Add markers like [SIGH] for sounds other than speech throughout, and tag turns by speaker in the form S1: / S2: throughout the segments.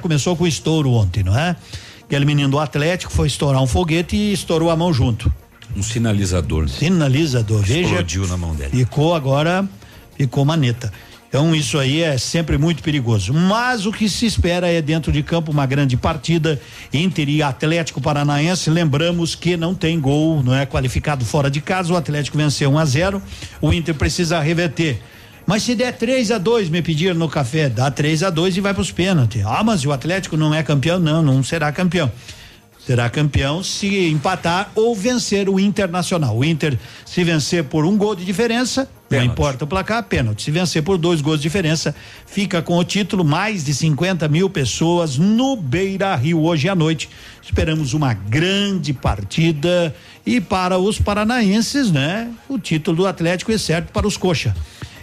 S1: começou com estouro ontem, não é? Aquele menino do Atlético foi estourar um foguete e estourou a mão junto.
S2: Um sinalizador.
S1: Sinalizador, veja.
S2: Explodiu na mão dele.
S1: Ficou agora, ficou maneta. Então isso aí é sempre muito perigoso. Mas o que se espera é dentro de campo uma grande partida Inter e Atlético Paranaense. Lembramos que não tem gol, não é qualificado fora de casa. O Atlético venceu 1 um a 0. O Inter precisa reverter. Mas se der 3 a 2 me pediram no café, dá 3 a 2 e vai para os pênaltis. Ah, mas o Atlético não é campeão? Não, não será campeão será campeão se empatar ou vencer o Internacional. O Inter, se vencer por um gol de diferença, pênalti. não importa o placar, pênalti. Se vencer por dois gols de diferença, fica com o título. Mais de 50 mil pessoas no Beira Rio hoje à noite. Esperamos uma grande partida e para os paranaenses, né? O título do Atlético é certo para os coxa.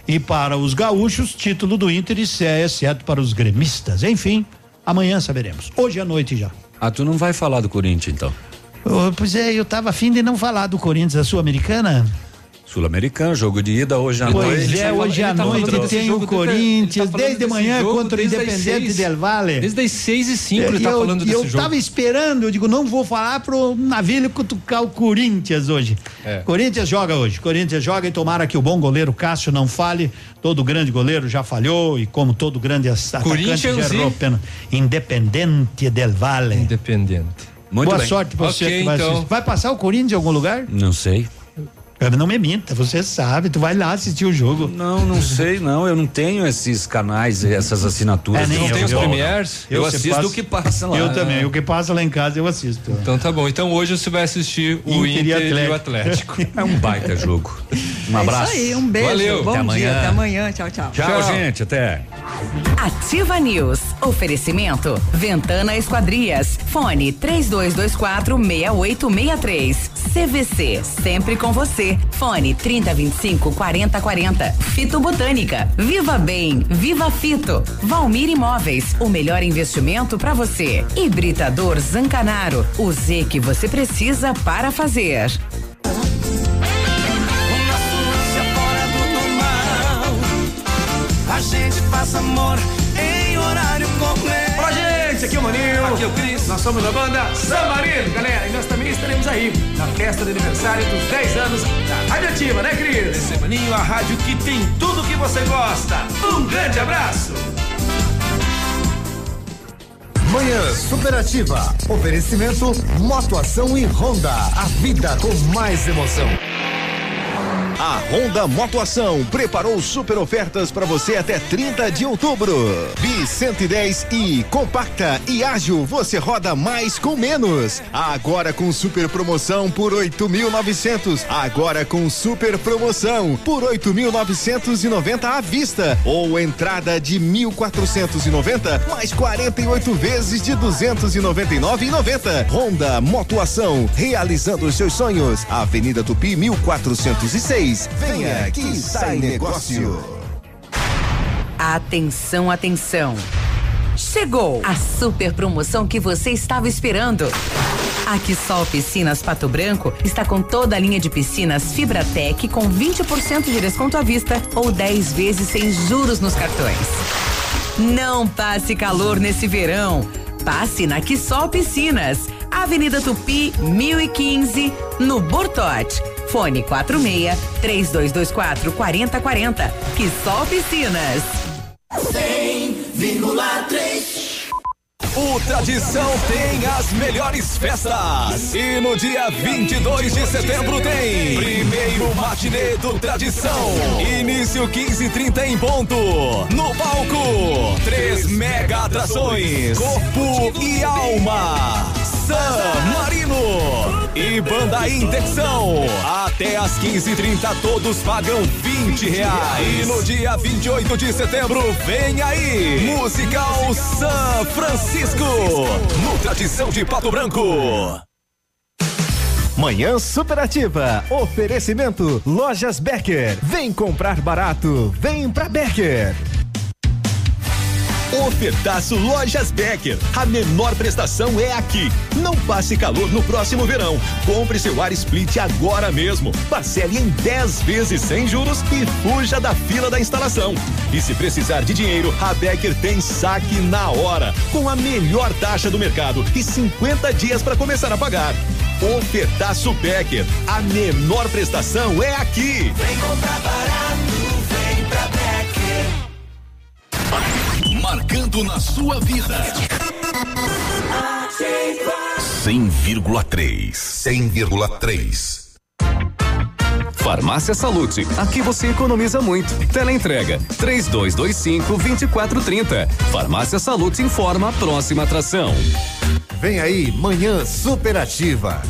S1: E para os gaúchos, título do Inter é certo para os gremistas. Enfim, amanhã saberemos. Hoje à noite já.
S2: Ah, tu não vai falar do Corinthians então?
S1: Oh, pois é, eu tava afim de não falar do Corinthians, da Sul-Americana.
S2: Sul-Americano, jogo de ida hoje à
S1: pois
S2: noite.
S1: Pois é, hoje à noite tem o Corinthians, tá desde manhã contra o Independente Del Vale.
S3: Desde as seis e cinco ele tá falando desse
S1: eu
S3: jogo.
S1: Eu tava esperando, eu digo, não vou falar pro navio cutucar o Corinthians hoje. É. Corinthians joga hoje, Corinthians joga e tomara que o bom goleiro Cássio não fale, todo grande goleiro já falhou e como todo grande atacante já errou pena. Independente Del Vale.
S3: Independente.
S1: Muito Boa bem. sorte pra você
S3: okay,
S1: vai
S3: então.
S1: Vai passar o Corinthians em algum lugar?
S2: Não sei.
S1: Não me minta, você sabe, tu vai lá assistir o jogo.
S2: Não, não sei, não. Eu não tenho esses canais, essas assinaturas.
S3: É, nem
S2: não
S3: tem os premiers?
S2: Eu, eu assisto o que passa lá.
S1: Eu também, o que passa lá em casa eu assisto.
S3: Então tá bom. Então hoje você vai assistir o Inter, Inter e, o Atlético.
S2: é um baita jogo. [LAUGHS] Um abraço.
S4: É isso aí, um beijo.
S3: Valeu.
S4: Bom
S2: até
S4: dia,
S2: amanhã.
S4: até amanhã. Tchau, tchau.
S2: Tchau, tchau. gente, até.
S5: Ativa News. Oferecimento Ventana Esquadrias. Fone 3224 6863. CVC, sempre com você. Fone 3025 4040. Fito Botânica. Viva Bem, Viva Fito. Valmir Imóveis, o melhor investimento para você. Hibridador Zancanaro, o Z que você precisa para fazer.
S6: A gente faz amor em horário completo.
S7: Olá, gente, aqui é o Maninho.
S6: Aqui é o Cris.
S7: Nós somos da banda San Marino, galera. E nós também estaremos aí na festa de aniversário dos 10 anos da Rádio Ativa, né, Cris?
S6: Esse é Maninho, a rádio que tem tudo que você gosta. Um grande abraço.
S8: Manhã Superativa. Oferecimento Motoação e Honda. A vida com mais emoção.
S9: A Honda Motoação preparou super ofertas para você até 30 de outubro. Bi 110 e compacta e ágil, você roda mais com menos. Agora com super promoção por 8.900. Agora com super promoção por 8.990 à vista ou entrada de 1.490 mais 48 vezes de 299,90. Honda Motoação, realizando os seus sonhos. Avenida Tupi 1406. Venha que sai negócio.
S5: Atenção, atenção. Chegou a super promoção que você estava esperando. A Quissol Piscinas Pato Branco está com toda a linha de piscinas Fibratec com 20% de desconto à vista ou 10 vezes sem juros nos cartões. Não passe calor nesse verão. Passe na Quissol Piscinas, Avenida Tupi, 1015, no Bortote. Fone 46 3224 4040. Que só piscinas.
S6: 100,3
S9: O Tradição tem as melhores festas. E no dia 22 de setembro tem primeiro matinê do Tradição. Início 15:30 em ponto. No palco, três mega atrações: Corpo e Alma. San Marino e Banda Intecção. Até às 15h30 todos pagam 20 reais. E no dia 28 de setembro, vem aí, Musical San Francisco, no Tradição de Pato Branco.
S8: Manhã Superativa. Oferecimento Lojas Becker. Vem comprar barato. Vem pra Becker.
S10: Ofertaço Lojas Becker. A menor prestação é aqui. Não passe calor no próximo verão. Compre seu ar split agora mesmo. Parcele em 10 vezes sem juros e fuja da fila da instalação. E se precisar de dinheiro, a Becker tem saque na hora, com a melhor taxa do mercado e 50 dias para começar a pagar. Ofertaço Becker. A menor prestação é aqui.
S11: Vem comprar barato,
S12: Marcando na sua vida. 100,3. 100,3.
S13: Farmácia Salute, aqui você economiza muito. Teleentrega, três dois, dois cinco, vinte e quatro, trinta. Farmácia Salute informa a próxima atração.
S14: Vem aí, manhã superativa.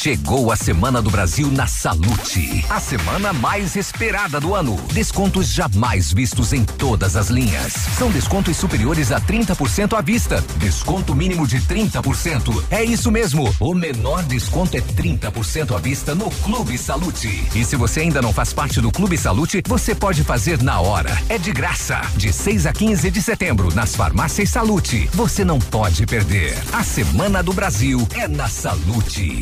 S15: Chegou a Semana do Brasil na Salute. A semana mais esperada do ano. Descontos jamais vistos em todas as linhas. São descontos superiores a 30% à vista. Desconto mínimo de 30%. É isso mesmo. O menor desconto é 30% à vista no Clube Salute. E se você ainda não faz parte do Clube Salute, você pode fazer na hora. É de graça. De 6 a 15 de setembro, nas farmácias Salute. Você não pode perder. A Semana do Brasil é na Salute.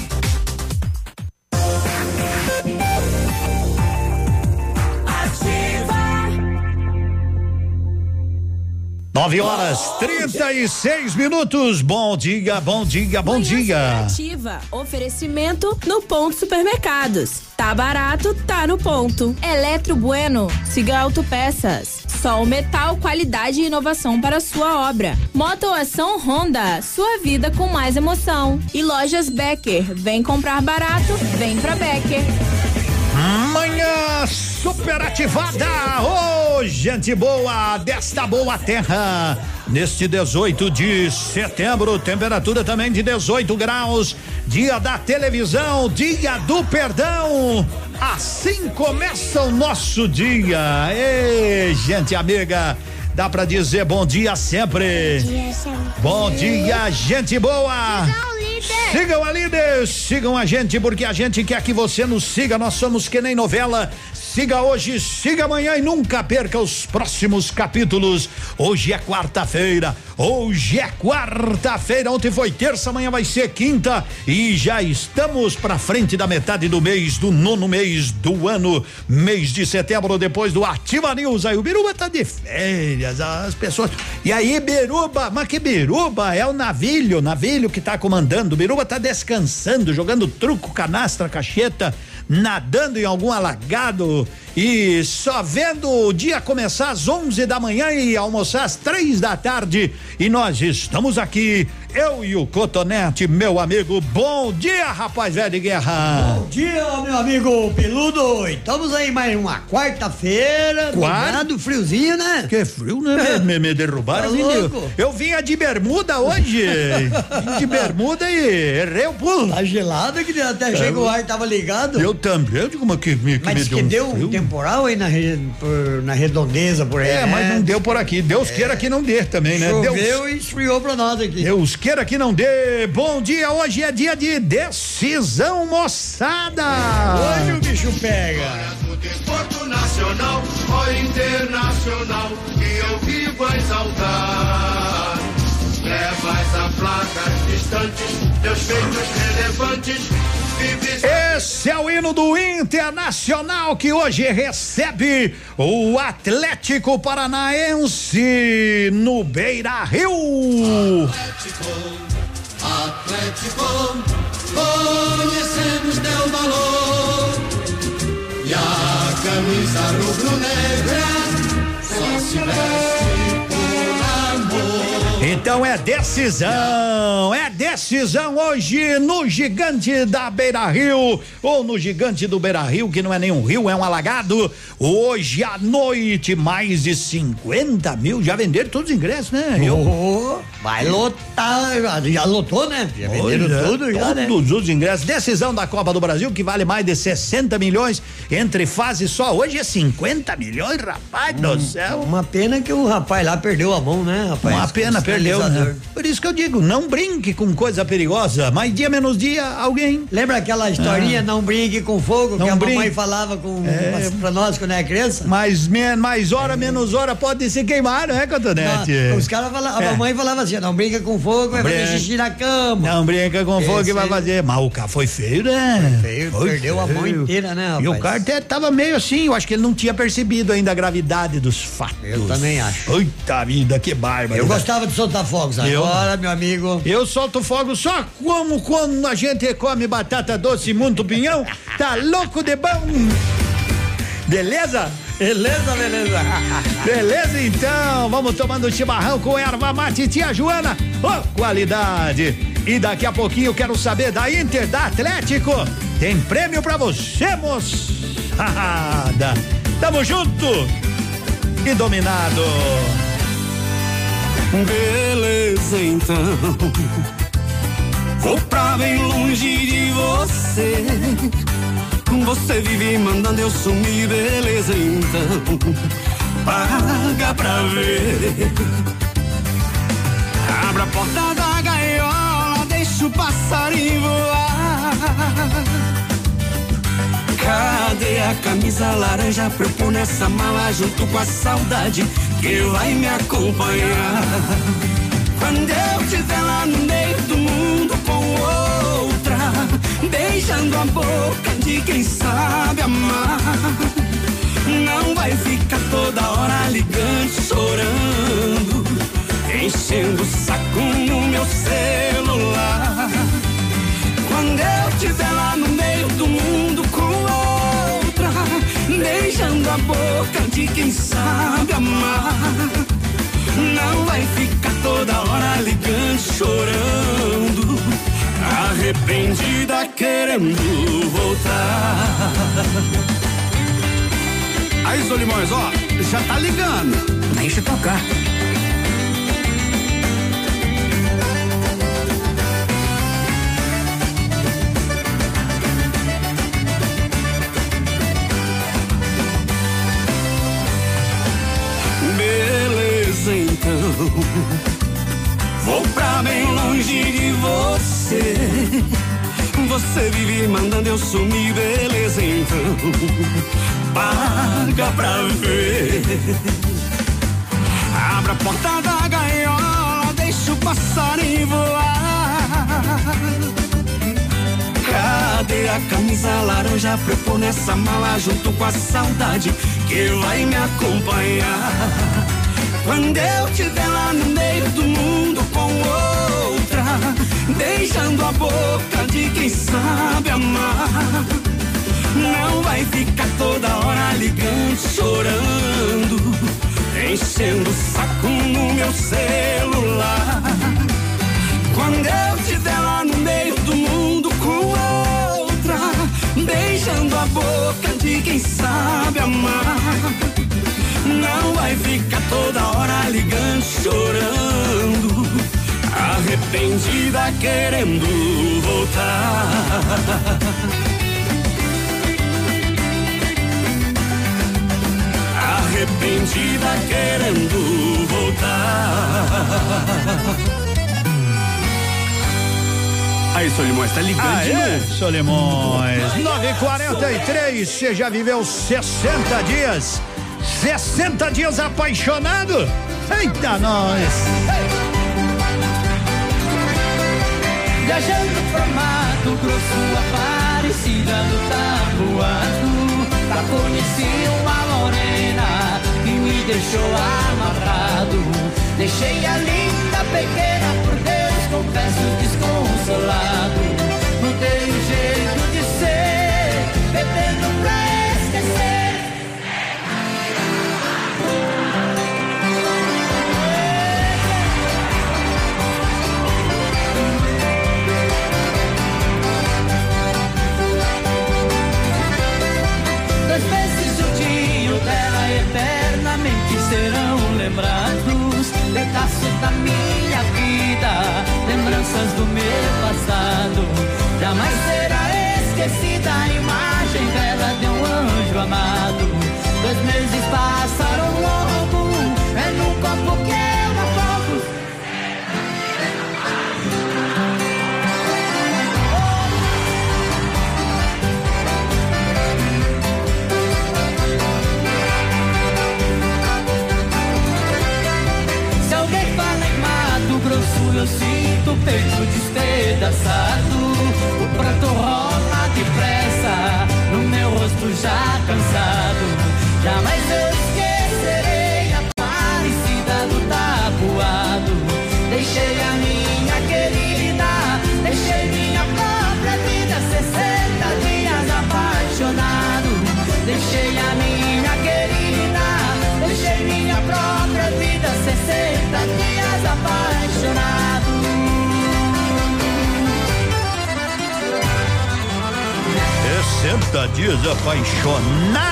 S1: 9 horas 36 minutos. Bom dia, bom dia, bom dia.
S16: Ativa. Oferecimento no ponto supermercados. Tá barato, tá no ponto. Eletro Bueno. Siga Autopeças. Sol Metal, qualidade e inovação para sua obra. Motoação Honda. Sua vida com mais emoção. E lojas Becker. Vem comprar barato, vem pra Becker.
S1: Manhã superativada! Ô, gente boa desta boa terra! Neste 18 de setembro, temperatura também de 18 graus, dia da televisão, dia do perdão. Assim começa o nosso dia. Ei, gente amiga, dá para dizer bom dia sempre. Bom dia, sempre. Bom dia gente boa. Sigam a líder, sigam a gente, porque a gente quer que você nos siga. Nós somos que nem novela. Siga hoje, siga amanhã e nunca perca os próximos capítulos. Hoje é quarta-feira. Hoje é quarta-feira. Ontem foi terça, amanhã vai ser quinta. E já estamos para frente da metade do mês, do nono mês do ano, mês de setembro, depois do Ativa News. Aí o Biruba tá de férias, as pessoas. E aí, Biruba, mas que Biruba? É o navilho, navilho que tá comandando. O Biruba tá descansando, jogando truco, canastra, cacheta nadando em algum alagado e só vendo o dia começar às 11 da manhã e almoçar às três da tarde. E nós estamos aqui, eu e o Cotonete, meu amigo. Bom dia, rapaz velho de guerra.
S17: Bom dia, meu amigo Peludo. Estamos aí mais uma quarta-feira. Quarta? friozinho, né?
S1: Que frio, né? É. Me, me derrubaram. [LAUGHS] Tá eu, eu vinha de bermuda hoje. de bermuda e errei o pulo.
S17: Tá gelado que até é. chegou o ar tava ligado.
S1: Eu também, eu digo, que me, que
S17: Mas
S1: me
S17: deu que um deu frio. temporal aí na, por, na redondeza por aí.
S1: É, mas não deu por aqui. Deus é. queira que não dê também, né?
S17: Choveu
S1: Deus...
S17: e esfriou pra nós aqui.
S1: Deus queira que não dê. Bom dia, hoje é dia de decisão, moçada.
S17: Hoje o bicho pega.
S11: Desporto nacional ou internacional que eu vivo a exaltar. Levas a placas distantes, teus feitos relevantes
S1: esse é o hino do Internacional que hoje recebe o Atlético Paranaense no Beira Rio. Atlético,
S11: Atlético, conhecemos teu valor e a camisa rubro-negra só se veste
S1: então é decisão, é decisão hoje no gigante da Beira Rio, ou no gigante do Beira Rio, que não é nenhum rio, é um alagado. Hoje à noite, mais de 50 mil, já venderam todos os ingressos, né?
S17: Eu, vai lotar, já lotou, né? Já venderam Olha, tudo, já,
S1: né? Todos os ingressos. Decisão da Copa do Brasil, que vale mais de 60 milhões entre fases só. Hoje é 50 milhões, rapaz hum, do céu.
S17: Uma pena que o rapaz lá perdeu a mão, né, rapaz?
S1: Uma pena, perdeu né? Por isso que eu digo, não brinque com coisa perigosa, mais dia menos dia, alguém.
S17: Lembra aquela historinha,
S1: Ah.
S17: não brinque com fogo,
S1: Não
S17: que a
S1: brinque.
S17: mamãe falava com,
S1: É.
S17: pra nós quando era criança?
S1: Mais, men- mais hora, menos hora, pode se queimar, não é, Cotonete?
S17: Não, os caras falavam, a
S1: É.
S17: mamãe falava assim, não brinca com fogo, vai fazer
S1: Brinca.
S17: xixi na cama.
S1: Não brinca com fogo que
S17: Esse-
S1: vai fazer. Mas o cara foi feio, né?
S17: feio,
S1: Foi
S17: perdeu a mão
S1: feio.
S17: inteira, né,
S1: E o
S17: rapaz?
S1: cara até tava meio assim, eu acho que ele não tinha percebido ainda a gravidade dos fatos.
S17: Eu também acho.
S1: Eita vida, que bárbaro.
S17: Eu gostava de soltar fogos.
S1: Eu-
S17: Agora, meu amigo.
S1: Eu solto fogo só como quando a gente come batata doce e muito pinhão. Tá louco de bom? Beleza?
S17: Beleza, beleza. [LAUGHS]
S1: Beleza, então. Vamos tomando chimarrão com erva mate tia Joana. Ô, qualidade. E daqui a pouquinho eu quero saber da Inter, da Atlético. Tem prêmio pra você, moçada. Tamo junto e dominado.
S6: Beleza, então. Vou pra bem longe de você. Você vive mandando eu sumir, beleza, então. Paga pra ver. Abra a porta da gaiola, deixa o passarinho voar. Cadê a camisa laranja pra eu pôr nessa mala junto com a saudade que vai me acompanhar? Quando eu estiver lá no meio do mundo com outra, beijando a boca de quem sabe amar. Não vai ficar toda hora ligando, chorando, enchendo o saco no meu celular. Quando eu estiver lá no meio do mundo boca de quem sabe amar. Não vai ficar toda hora ligando, chorando, arrependida querendo voltar.
S18: Aí, Solimões, ó, já tá ligando.
S6: Deixa tocar. Vou pra bem longe de você. Você vive mandando eu sumir, beleza, então. Paga pra ver. Abra a porta da gaiola, deixa o passarinho voar. Cadê a camisa laranja pra nessa mala junto com a saudade que vai me acompanhar? Quando eu estiver lá no meio do mundo com outra, beijando a boca de quem sabe amar. Não vai ficar toda hora ligando, chorando, enchendo o saco no meu celular. Quando eu estiver lá no meio do mundo com outra, beijando a boca de quem sabe amar. Não vai ficar toda hora ligando, chorando, arrependida querendo voltar. Arrependida querendo voltar.
S18: Aí, Solimões, tá ligando de
S1: Aê,
S18: novo.
S1: Solimões. 943, você já viveu 60 dias? 60 dias apaixonado? Eita, nós!
S19: Viajando pro Mato Grosso, Aparecida no Tabuado Lá conheci uma morena que me deixou amarrado Deixei a linda pequena, por Deus, confesso desconsolado Mudei o jeito
S20: 60 dias apaixonado.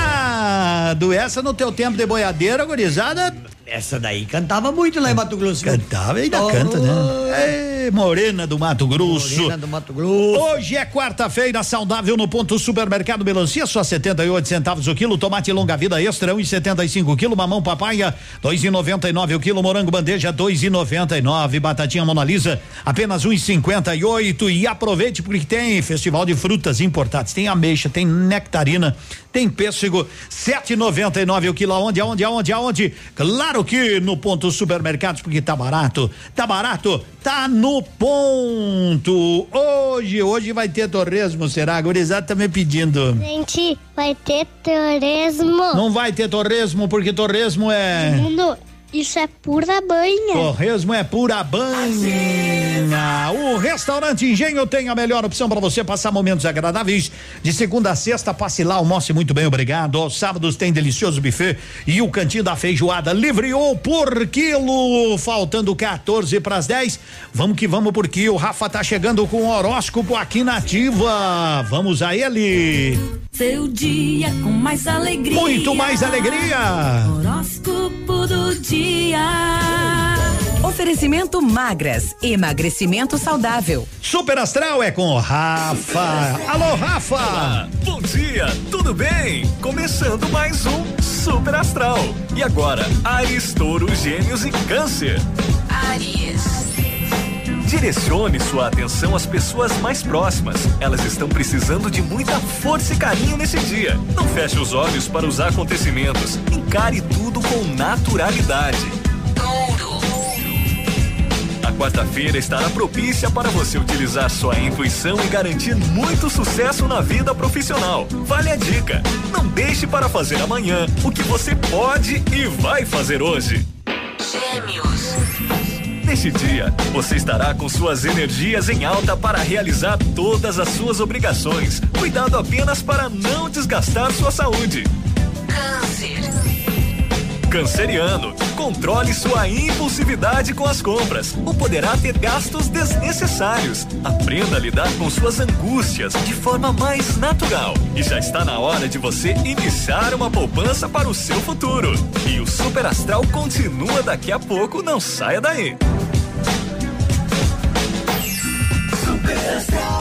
S1: Essa no teu tempo de boiadeira, gurizada.
S17: Essa daí cantava muito lá em Mato Grosso.
S1: Cantava e ainda canta, né? Morena do Mato Grosso.
S17: Morena do Mato Grosso.
S1: Hoje é quarta-feira, saudável no ponto supermercado melancia, só 78 centavos o quilo, tomate longa vida extra, 1,75 um quilo, mamão papaya, 2,99 o quilo, morango bandeja, 2,99, batatinha Mona Lisa, apenas 1,58 e aproveite porque tem festival de frutas importadas, tem ameixa, tem nectarina, tem pêssego, 7,99 o quilo, aonde, aonde, aonde, aonde? Claro que no ponto supermercados, porque tá barato, tá barato, tá no ponto. Hoje, hoje vai ter torresmo, será? A gurizada tá me pedindo.
S21: Gente, vai ter torresmo.
S1: Não vai ter torresmo, porque torresmo é.
S21: Isso é pura banha.
S1: Torresmo é pura banha. O restaurante Engenho tem a melhor opção para você passar momentos agradáveis. De segunda a sexta, passe lá, almoce muito bem, obrigado. Aos sábados tem delicioso buffet e o cantinho da feijoada livre ou por quilo. Faltando 14 para as 10. Vamos que vamos, porque o Rafa tá chegando com o horóscopo aqui na Ativa. Vamos a ele.
S16: Seu dia com mais alegria.
S1: Muito mais alegria.
S16: Horóscopo do dia.
S5: Oferecimento magras, emagrecimento saudável.
S1: Super Astral é com Rafa. Alô, Rafa!
S22: Olá, bom dia, tudo bem? Começando mais um Super Astral. E agora, Ares, Touro, Gêmeos e Câncer.
S16: Aries.
S22: Direcione sua atenção às pessoas mais próximas. Elas estão precisando de muita força e carinho nesse dia. Não feche os olhos para os acontecimentos. Encare tudo com naturalidade. A quarta-feira estará propícia para você utilizar sua intuição e garantir muito sucesso na vida profissional. Vale a dica. Não deixe para fazer amanhã o que você pode e vai fazer hoje.
S16: Gêmeos.
S22: Neste dia, você estará com suas energias em alta para realizar todas as suas obrigações. Cuidado apenas para não desgastar sua saúde.
S16: Câncer.
S22: Canceriano, controle sua impulsividade com as compras ou poderá ter gastos desnecessários. Aprenda a lidar com suas angústias de forma mais natural. E já está na hora de você iniciar uma poupança para o seu futuro. E o Super Astral continua daqui a pouco, não saia daí.
S23: A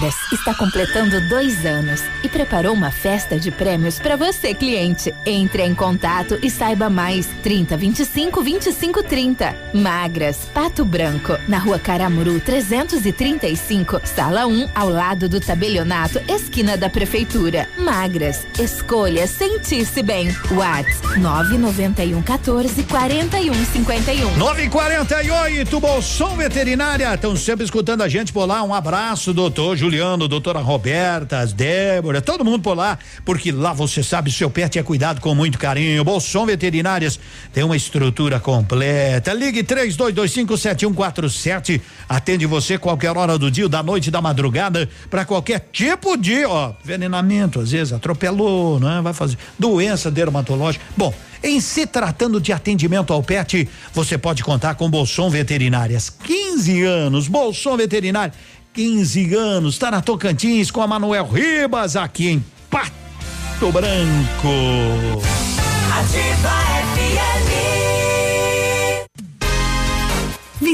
S23: Magras está completando dois anos e preparou uma festa de prêmios para você, cliente. Entre em contato e saiba mais. 30 25 25 30. Magras, Pato Branco, na rua Caramuru 335, sala 1, ao lado do tabelionato, esquina da prefeitura. Magras, escolha sentir-se bem. Whats 991 14 41 51.
S1: 948, Bolson Veterinária. Estão sempre escutando a gente por lá. Um abraço, doutor Juliano, doutora Roberta, as Débora, todo mundo por lá, porque lá você sabe, seu pet é cuidado com muito carinho. Bolson Veterinárias tem uma estrutura completa. Ligue 32257147. Atende você qualquer hora do dia, da noite, da madrugada, para qualquer tipo de, ó, envenenamento, às vezes atropelou, né? Vai fazer doença dermatológica. Bom, em se tratando de atendimento ao pet, você pode contar com Bolson Veterinárias. 15 anos, Bolson Veterinário, 15 anos, está na Tocantins com a Manuel Ribas aqui em Pato Branco.
S16: Ativa FM.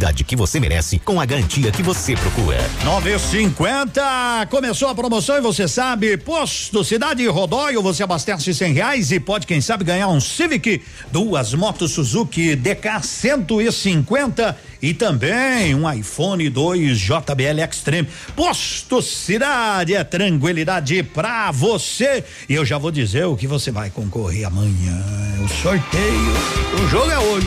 S24: que você merece com a garantia que você procura.
S1: 950 começou a promoção e você sabe, posto Cidade Rodóio, você abastece cem reais e pode, quem sabe, ganhar um Civic, duas motos Suzuki DK 150 e também um iPhone 2 JBL Extreme. Posto Cidade é tranquilidade pra você. E eu já vou dizer o que você vai concorrer amanhã. O sorteio. O jogo é hoje.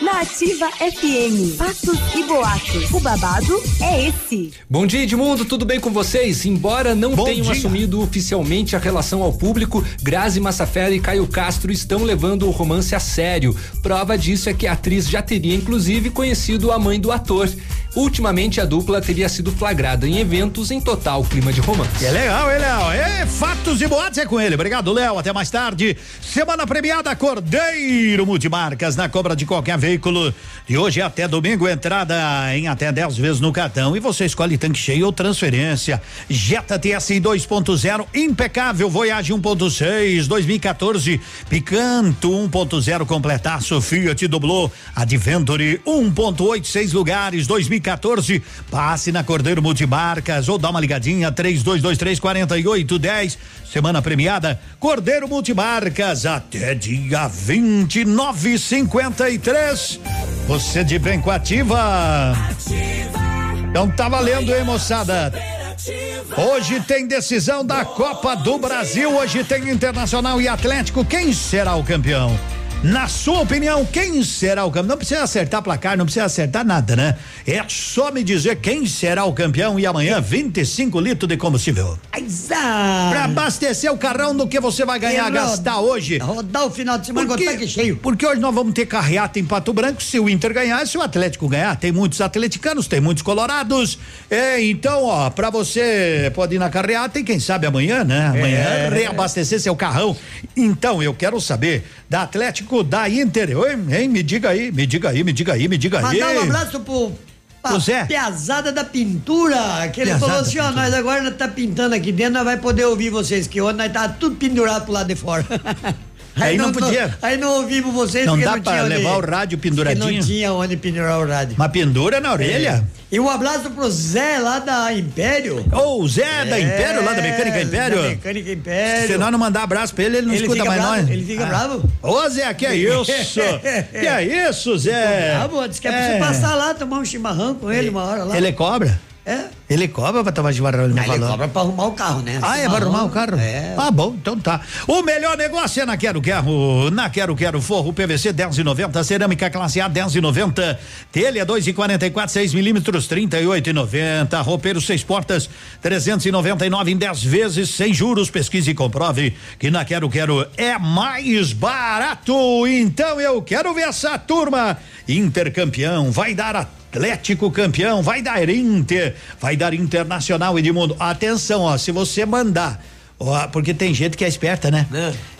S25: Na Ativa FM, fatos e boatos. O babado é esse.
S26: Bom dia, Edmundo, tudo bem com vocês? Embora não
S1: Bom
S26: tenham
S1: dia.
S26: assumido oficialmente a relação ao público, Grazi Massafera e Caio Castro estão levando o romance a sério. Prova disso é que a atriz já teria, inclusive, conhecido a mãe do ator. Ultimamente, a dupla teria sido flagrada em eventos em total clima de romance.
S1: É legal, é legal. É fatos e boatos é com ele. Obrigado, Léo. Até mais tarde. Semana premiada Cordeiro Multimarcas na compra de qualquer veículo. De hoje até domingo, entrada em até 10 vezes no cartão. E você escolhe tanque cheio ou transferência. Jetta TSI 2.0, impecável. Voyage 1.6, 2014. Picanto 1.0 completaço. Fiat dublou. Adventure 1.8, seis lugares, 2014. Passe na Cordeiro Multimarcas ou dá uma ligadinha 3223 4810. Semana premiada Cordeiro Multimarcas até dia 29 53. Você de bem com ativa. Então tá valendo, hein, moçada? Hoje tem decisão da Copa do Brasil. Hoje tem Internacional e Atlético. Quem será o campeão? Na sua opinião, quem será o campeão? Não precisa acertar placar, não precisa acertar nada, né? É só me dizer quem será o campeão e amanhã 25 litros de combustível. Pra abastecer o carrão do que você vai ganhar,
S17: E
S1: gastar hoje.
S17: Rodar o final de semana com o tanque cheio.
S1: Porque hoje nós vamos ter carreata em Pato Branco se o Inter ganhar, se o Atlético ganhar. Tem muitos atleticanos, tem muitos colorados. É, então, ó, pra você pode ir na carreata e quem sabe amanhã, né? Amanhã
S17: É.
S1: reabastecer seu carrão. Então, eu quero saber da Atlético, da Inter. Oi, hein? Me diga aí, me diga aí, me diga aí, me diga aí.
S17: Mandar um abraço pro.
S1: Pro Zé.
S17: Piazada da Pintura, que ele falou assim, ó, nós agora tá pintando aqui dentro, nós vai poder ouvir vocês, que ontem nós tá tudo pendurado pro lado de fora. [LAUGHS]
S1: Aí não podia.
S17: Aí não ouvimos vocês
S1: Não dá
S17: não onde-
S1: levar o rádio
S17: porque
S1: penduradinho?
S17: Não tinha onde pendurar o rádio.
S1: Uma pendura na orelha?
S17: É. E um abraço pro Zé lá da Império.
S1: Ô, o Zé da Império, lá da Mecânica Império.
S17: Da Mecânica Império.
S1: Se nós não mandar abraço pra ele, ele não
S17: Ele
S1: escuta mais
S17: bravo,
S1: nós.
S17: ele fica
S1: Ah.
S17: bravo.
S1: Ô, Zé, que é isso? que é isso, Zé?
S17: Ah, bom, disse que é pra você passar lá, tomar um chimarrão com ele uma hora lá.
S1: Ele cobra?
S17: É.
S1: Ele cobra pra tomar ele me
S17: Não, ele
S1: falou.
S17: cobra pra arrumar o carro, né?
S1: Ah, é pra arrumar o carro?
S17: É.
S1: Ah, bom, então tá. O melhor negócio é na Quero Quero. Na Quero Quero Forro PVC 10,90, cerâmica classe A 10,90, telha 2,44, 6 milímetros 38,90, roupeiro seis portas 399 em 10 vezes sem juros. Pesquise e comprove que na Quero Quero é mais barato. Então eu quero ver essa turma intercampeão. Vai dar a Atlético campeão, vai dar Inter, vai dar Internacional Edmundo. Atenção, ó, se você mandar, ó, porque tem gente que é esperta, né?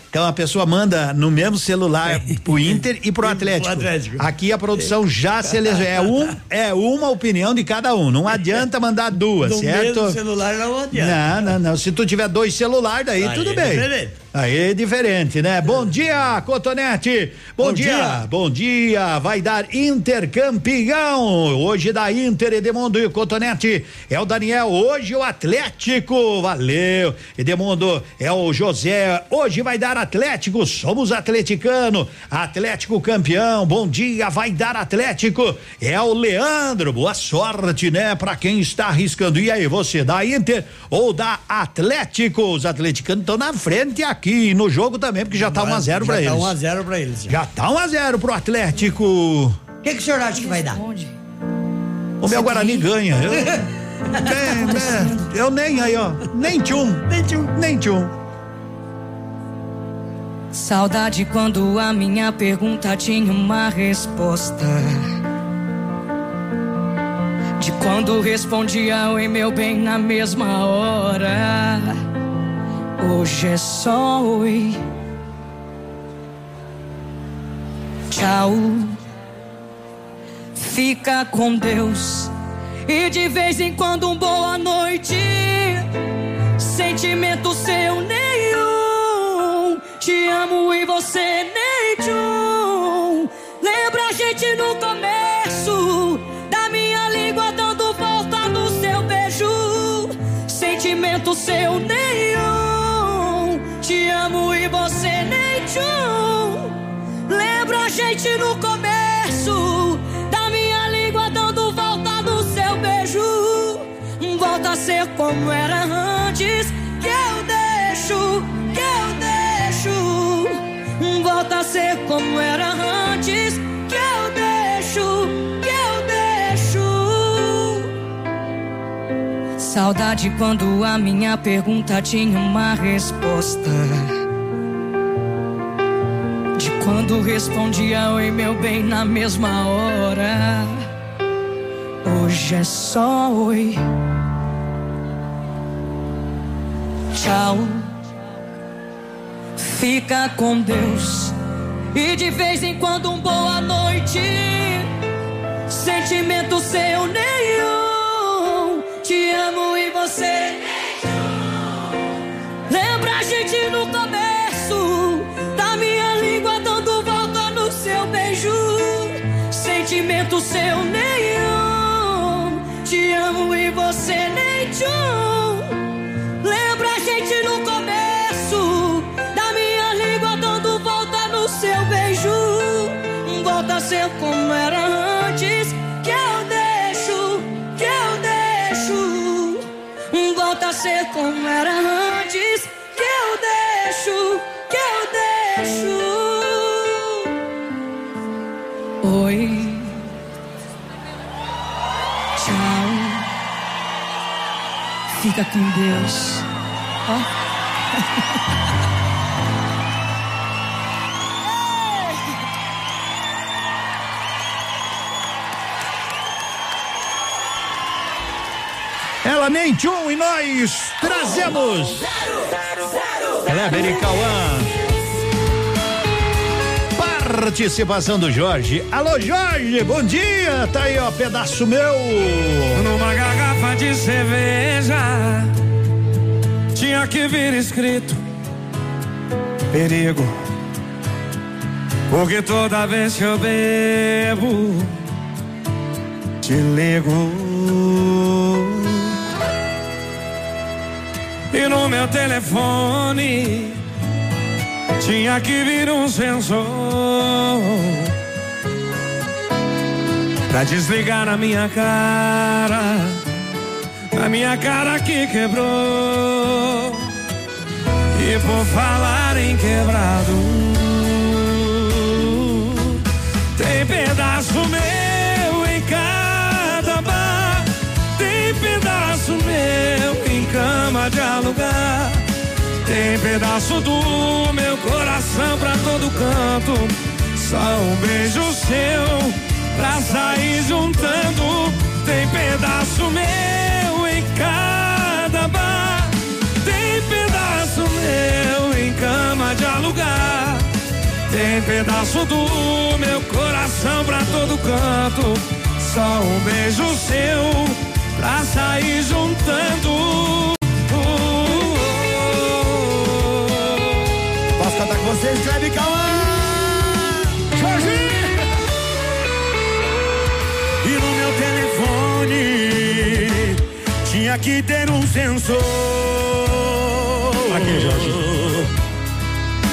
S1: Então a pessoa manda no mesmo celular pro [LAUGHS] Inter e pro Atlético.
S17: Atlético.
S1: Aqui a produção já seleciona. É, um, é uma opinião de cada um. Não adianta mandar duas,
S17: No
S1: certo?
S17: mesmo celular não adianta.
S1: Não, não, não. Se tu tiver dois celulares, daí
S17: Aí
S1: tudo
S17: é
S1: bem.
S17: diferente.
S1: Aí é diferente, né? Bom dia, Cotonete. Bom,
S17: Bom
S1: dia.
S17: dia.
S1: Bom dia. Vai dar Inter campeão. Hoje da Inter, Edemundo e Cotonete. É o Daniel. Hoje o Atlético. Valeu. Edemundo é o José. Hoje vai dar Atlético. Somos atleticano. Atlético campeão. Bom dia. Vai dar Atlético. É o Leandro. Boa sorte, né? Pra quem está arriscando. E aí, você da Inter ou da Atlético? Os atleticanos estão na frente aqui no jogo também, porque já tá 1 a 0 pra
S17: Já
S1: eles.
S17: tá 1 a 0 pra eles.
S1: Já tá 1 a 0 pro Atlético.
S17: O que, que o senhor acha que vai dar?
S1: O meu Guarani ganha. Eu, [LAUGHS] Tem, né? eu nem aí, ó. Nem tchum.
S17: Nem tchum.
S1: Nem tchum.
S19: Saudade quando a minha pergunta tinha uma resposta. De quando respondia oi meu bem na mesma hora. Hoje é só oi. Tchau. Fica com Deus. E de vez em quando um boa noite. Sentimento seu nenhum. Te amo e você nem tchum. Lembra a gente no começo da minha língua dando volta no seu beijo. Sentimento seu nenhum. Lembra a gente no começo da minha língua dando volta no seu beijo. Volta a ser como era antes. Que eu deixo, que eu deixo. Volta a ser como era antes. Que eu deixo, que eu deixo. Saudade quando a minha pergunta tinha uma resposta. De quando respondia oi meu bem na mesma hora. Hoje é só oi. Tchau. Fica com Deus. E de vez em quando um boa noite. Sentimento seu nenhum. Te amo e você Lembra a gente no Sentimento seu nenhum. Te amo e você nem tchum. Lembra a gente no começo da minha língua dando volta no seu beijo. Volta a ser como era antes. Que eu deixo, que eu deixo. Volta a ser como era antes. Fica com Deus. Ó. [LAUGHS]
S1: Ela nem tchum e nós trazemos. Kleber e Cauã. Participação do Jorge. Alô, Jorge, bom dia. Tá aí, ó, pedaço meu.
S27: Numa de cerveja tinha que vir escrito perigo. Porque toda vez que eu bebo, te ligo. E no meu telefone tinha que vir um sensor pra desligar na minha cara, a minha cara que quebrou. E por falar em quebrado, tem pedaço meu em cada bar, tem pedaço meu em cama de alugar. Tem pedaço do meu coração pra todo canto. Só um beijo seu pra sair juntando. Tem pedaço meu cada bar. Tem pedaço meu em cama de alugar. Tem pedaço do meu coração pra todo canto. Só um beijo seu pra sair juntando.
S28: Posso cantar com vocês, Kleber Cauã?
S27: Tinha que ter um sensor.
S1: Aqui, Jorginho.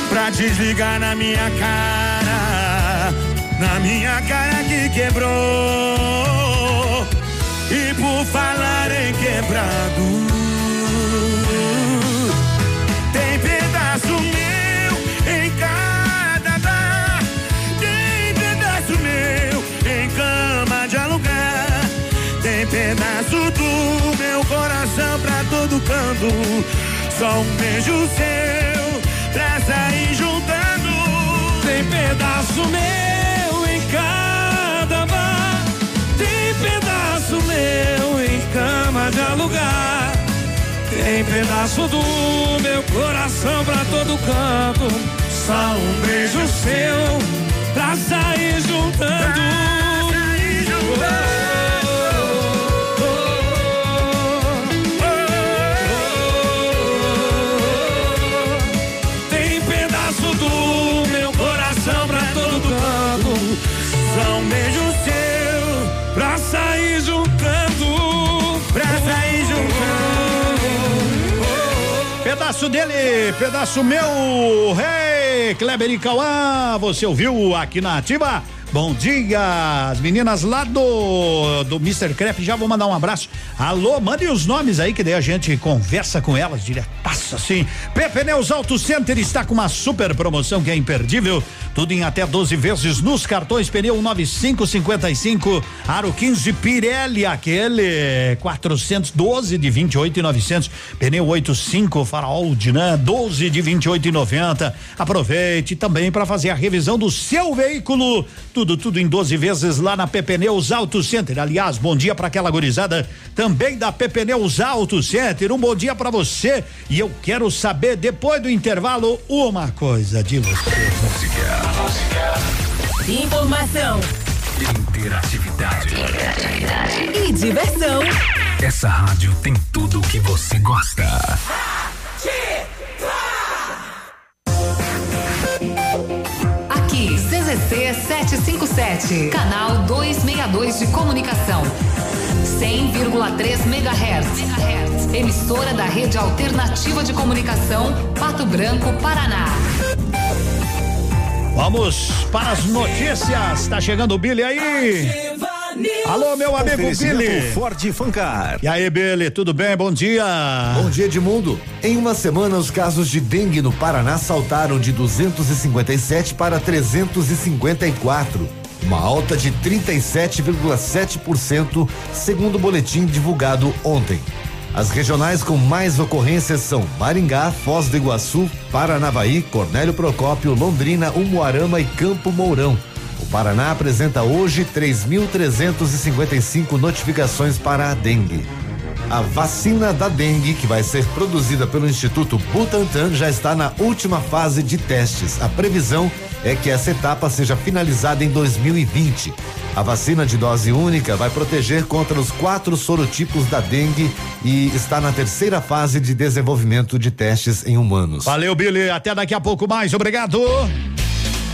S27: Pra desligar na minha cara, na minha cara que quebrou. E por falar em quebrado, pra. Só um beijo seu pra sair juntando. Tem pedaço meu em cada bar. Tem pedaço meu em cama de alugar. Tem pedaço do meu coração pra todo canto. Só um beijo seu pra sair juntando. Tem Pedaço
S1: dele, pedaço meu, rei Kleber e Cauã, você ouviu aqui na Ativa? Bom dia, as meninas lá do do Mr. Crepe, já vou mandar um abraço. Alô, mandem os nomes aí que daí a gente conversa com elas diretaço assim. Pepe Neus Auto Center está com uma super promoção que é imperdível. Tudo em até 12 vezes nos cartões pneu 9555, aro 15 Pirelli, aquele 412 de 28 e 900, pneu 85 farol Dinan 12 de 28 e 90. Aproveite também para fazer a revisão do seu veículo. Tudo, tudo em 12 vezes lá na Pepneus Auto Center. Aliás, bom dia para aquela gurizada também da Pepneus Auto Center. Um bom dia para você. E eu quero saber, depois do intervalo, uma coisa de você.
S16: Informação
S15: Interatividade.
S16: e diversão.
S15: Essa rádio tem tudo o que você gosta.
S29: Aqui, CZC 757, canal 262 de comunicação. 100,3 MHz. Emissora da Rede Alternativa de Comunicação, Pato Branco, Paraná.
S1: Vamos para as notícias. Tá chegando o Billy aí. Alô, meu amigo Billy.
S8: Ford Fancar.
S1: E aí, Billy, tudo bem? Bom dia.
S8: Bom dia, Edmundo. Em uma semana, os casos de dengue no Paraná saltaram de 257 para 354. Uma alta de 37,7%, segundo o boletim divulgado ontem. As regionais com mais ocorrências são Maringá, Foz do Iguaçu, Paranavaí, Cornélio Procópio, Londrina, Umuarama e Campo Mourão. O Paraná apresenta hoje 3.355 notificações para a dengue. A vacina da dengue, que vai ser produzida pelo Instituto Butantan, já está na última fase de testes. A previsão é que essa etapa seja finalizada em 2020. A vacina de dose única vai proteger contra os quatro sorotipos da dengue e está na terceira fase de desenvolvimento de testes em humanos.
S1: Valeu, Billy. Até daqui a pouco mais. Obrigado.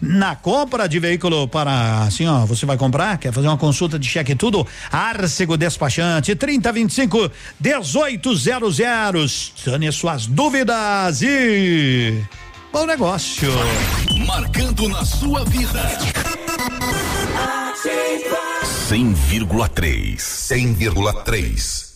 S1: na compra de veículo para assim, ó, você vai comprar, quer fazer uma consulta de cheque e tudo? Arcego Despachante 3025 1800. Sane suas dúvidas e bom negócio.
S12: Marcando na sua vida.
S30: Ativa.
S12: 100,3. 100,3.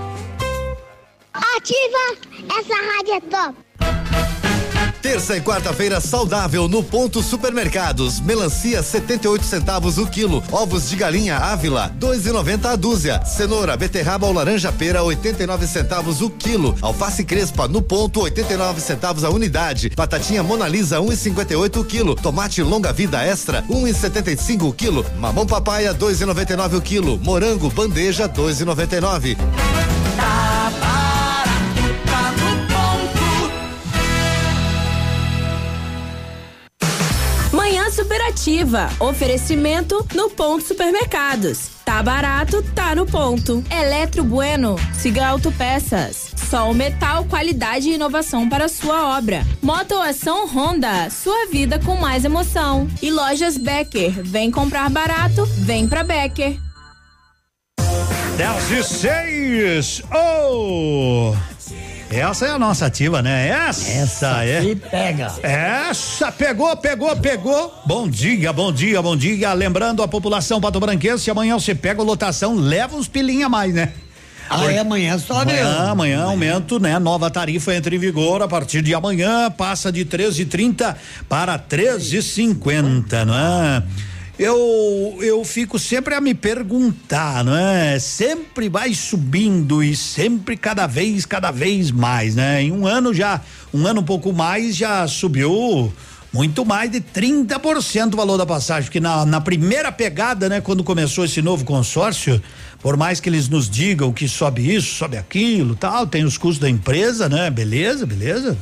S21: Ativa, essa rádio é top.
S8: Terça e quarta-feira saudável no Ponto Supermercados. Melancia 78 centavos o quilo. Ovos de galinha Ávila 2,90 a dúzia. Cenoura, beterraba ou laranja pera 89 centavos o quilo. Alface crespa no ponto 89 centavos a unidade. Batatinha Mona Lisa 1,58 o quilo. Tomate longa vida extra 1,75 o quilo. Mamão papaya 2,99 o quilo. Morango bandeja 2,99.
S16: Manhã Superativa. Oferecimento no Ponto Supermercados. Tá barato, tá no ponto. Eletro Bueno. Siga Autopeças. Sol Metal, qualidade e inovação para sua obra. Motoação Honda. Sua vida com mais emoção. E Lojas Becker. Vem comprar barato, vem pra Becker.
S1: 10 e 6. Oh! Essa é a nossa ativa, né? Essa,
S17: Essa
S1: é.
S17: se pega.
S1: Essa pegou, pegou, pegou. Bom dia, bom dia, bom dia. Lembrando a população patobranquense, amanhã você pega a lotação, leva uns pilinha a mais, né?
S17: Ah, é amanhã sobe.
S1: Amanhã, amanhã aumento, né? Nova tarifa entra em vigor a partir de amanhã, passa de 13,30 para 13,50, não é? Eu, eu fico sempre a me perguntar, não é? Sempre vai subindo e sempre cada vez, cada vez mais, né? Em um ano já, um ano um pouco mais já subiu muito mais de 30% o valor da passagem, porque na, na primeira pegada, né, quando começou esse novo consórcio, por mais que eles nos digam que sobe isso, sobe aquilo, tal, tem os custos da empresa, né? Beleza, beleza.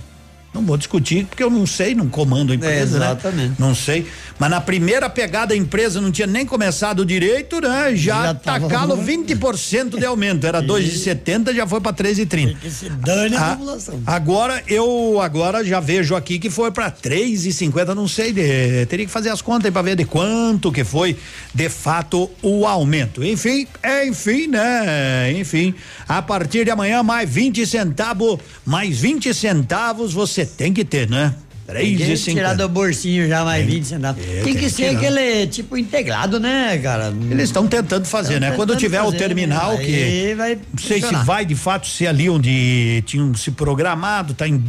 S1: Não vou discutir porque eu não sei, não comando a empresa,
S17: É,
S1: né?
S17: exatamente.
S1: Não sei. Mas na primeira pegada a empresa não tinha nem começado direito, né? Já,
S17: Já
S1: tacaram
S17: no-
S1: 20% de aumento. Era [LAUGHS] 2,70, já foi para 3,30.
S17: Que se dane a
S1: Ah,
S17: população.
S1: Agora eu agora já vejo aqui que foi para 3,50, não sei, de, teria que fazer as contas aí para ver de quanto que foi de fato o aumento. Enfim, é, enfim, né? Enfim, a partir de amanhã mais 20 centavos, mais 20 centavos você tem que ter, né?
S17: Tem que tirar
S1: 3,50.
S17: do bolsinho já mais 20 centavos.
S1: É,
S17: tem
S1: tem
S17: que
S1: que
S17: ser
S1: tirar.
S17: aquele tipo integrado, né, cara?
S1: Eles estão tentando fazer, né?
S17: Tão
S1: Quando
S17: tentando
S1: tiver o
S17: fazer,
S1: terminal
S17: né?
S1: que não sei se vai de fato ser ali onde tinham se programado, tá em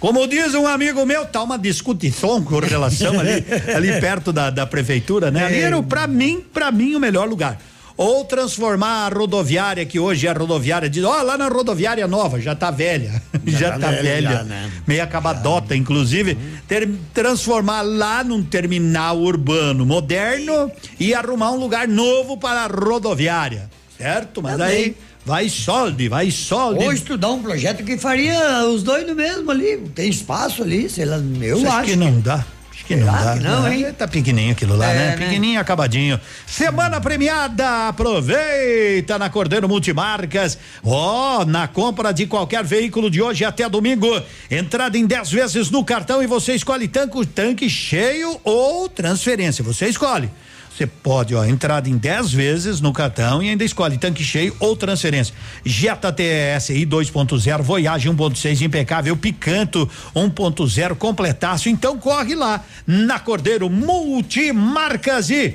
S1: como diz um amigo meu, tá uma discussão com relação ali, [LAUGHS] ali perto da, da prefeitura, né? Ali era, o- pra mim, pra mim, o melhor lugar. Ou transformar a rodoviária, que hoje é a rodoviária, diz, ó, lá na rodoviária nova, já tá velha. [LAUGHS] Já,
S17: tá
S1: tá
S17: velha,
S1: velha.
S17: já, né?
S1: Meio acabadota, inclusive. Ter- transformar lá num terminal urbano moderno e arrumar um lugar novo para a rodoviária. Certo? Mas
S17: Também.
S1: aí vai solde, vai solde.
S17: Ou estudar um projeto que faria os dois no mesmo ali. Tem espaço ali, sei lá, eu
S1: Você
S17: acho.
S1: que não dá. Que não dá.
S17: que não, hein?
S1: Tá pequenininho aquilo lá,
S17: É,
S1: né?
S17: né?
S1: Pequenininho, acabadinho. Semana premiada, aproveita na Cordeiro Multimarcas. Ó, na compra de qualquer veículo de hoje até domingo, entrada em 10 vezes no cartão e você escolhe tanque, tanque cheio ou transferência. Você escolhe. Você pode, ó, entrada em 10 vezes no cartão e ainda escolhe tanque cheio ou transferência. Jetta TSI 2.0, Voyage 1.6 impecável, Picanto 1.0 completaço. Então corre lá na Cordeiro Multimarcas e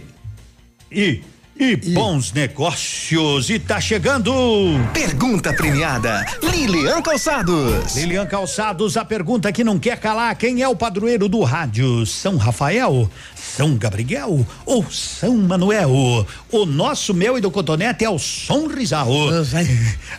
S1: e e bons negócios e tá chegando.
S31: Pergunta premiada, Lilian Calçados.
S1: Lilian Calçados, a pergunta que não quer calar: quem é o padroeiro do rádio? São Rafael? São Gabriel ou São Manuel. O nosso mel e do cotonete é o Sonrisal.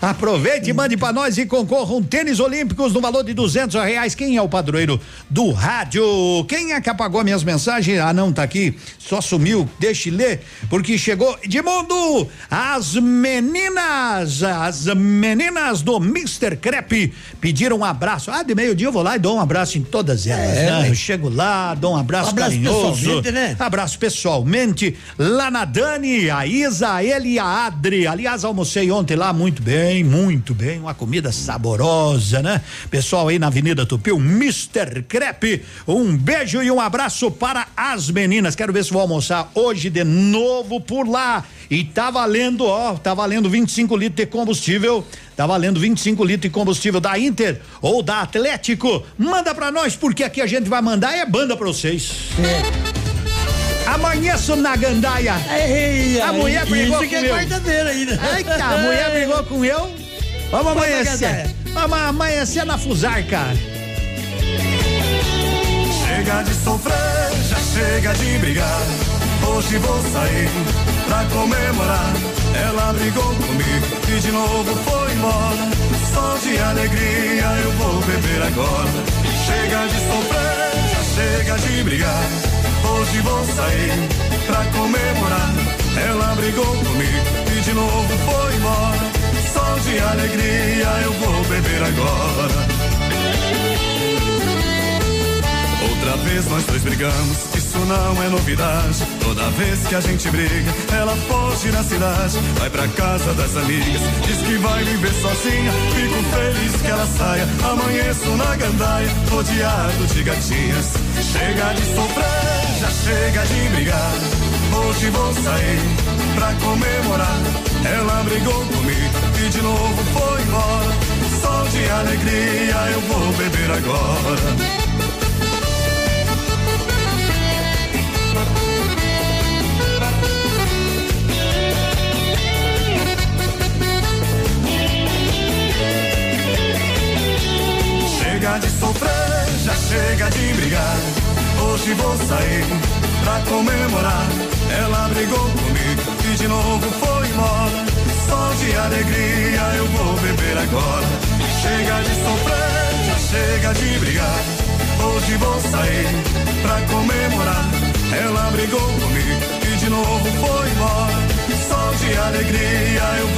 S1: Aproveite e mande para nós e concorra um tênis olímpicos no valor de duzentos reais. Quem é o padroeiro do rádio? Quem é que apagou minhas mensagens? Ah, não, tá aqui. Só sumiu. Deixe ler, porque chegou Edmundo. As meninas, as meninas do Mr. Crepe pediram um abraço. Ah, de meio-dia eu vou lá e dou um abraço em todas elas.
S17: É,
S1: né? Eu chego lá, dou um abraço,
S17: Um abraço
S1: carinhoso.
S17: Né?
S1: Abraço pessoalmente lá na Dani, a Isa, a ele e a Adri. Aliás, almocei ontem lá muito bem, muito bem. Uma comida saborosa, né? Pessoal aí na Avenida Tupi, o Mr. Crepe. Um beijo e um abraço para as meninas. Quero ver se vou almoçar hoje de novo por lá. E tá valendo, ó, tá valendo 25 litros de combustível. Tá valendo 25 litros de combustível da Inter ou da Atlético. Manda pra nós, porque aqui a gente vai mandar é banda pra vocês. Amanheço na gandaia. a mulher brigou
S17: isso que é
S1: com eu.
S17: quarta-feira ainda.
S1: Eita, a mulher brigou com eu. Vamos amanhecer. Vamos amanhecer na Fusarca.
S32: Chega de sofrer, já chega de brigar. Hoje vou sair pra comemorar. Ela brigou comigo e de novo foi embora. Só de alegria eu vou beber agora. Chega de sofrer, já chega de brigar. Hoje vou sair pra comemorar. Ela brigou comigo e de novo foi embora. Só de alegria eu vou beber agora. Outra vez nós dois brigamos, isso não é novidade. Toda vez que a gente briga, ela foge da cidade, vai pra casa das amigas, diz que vai viver sozinha. Fico feliz que ela saia, amanheço na gandaia, rodeado de gatinhas. Chega de sofrer, já chega de brigar. Hoje vou sair pra comemorar. Ela brigou comigo e de novo foi embora. Só de alegria eu vou beber agora. Chega de sofrer, já chega de brigar. Hoje vou sair pra comemorar. Ela brigou comigo e de novo foi embora. Só de alegria eu vou beber agora. Chega de sofrer, já chega de brigar. Hoje vou sair pra comemorar. Ela brigou comigo e de novo foi embora. Só de alegria eu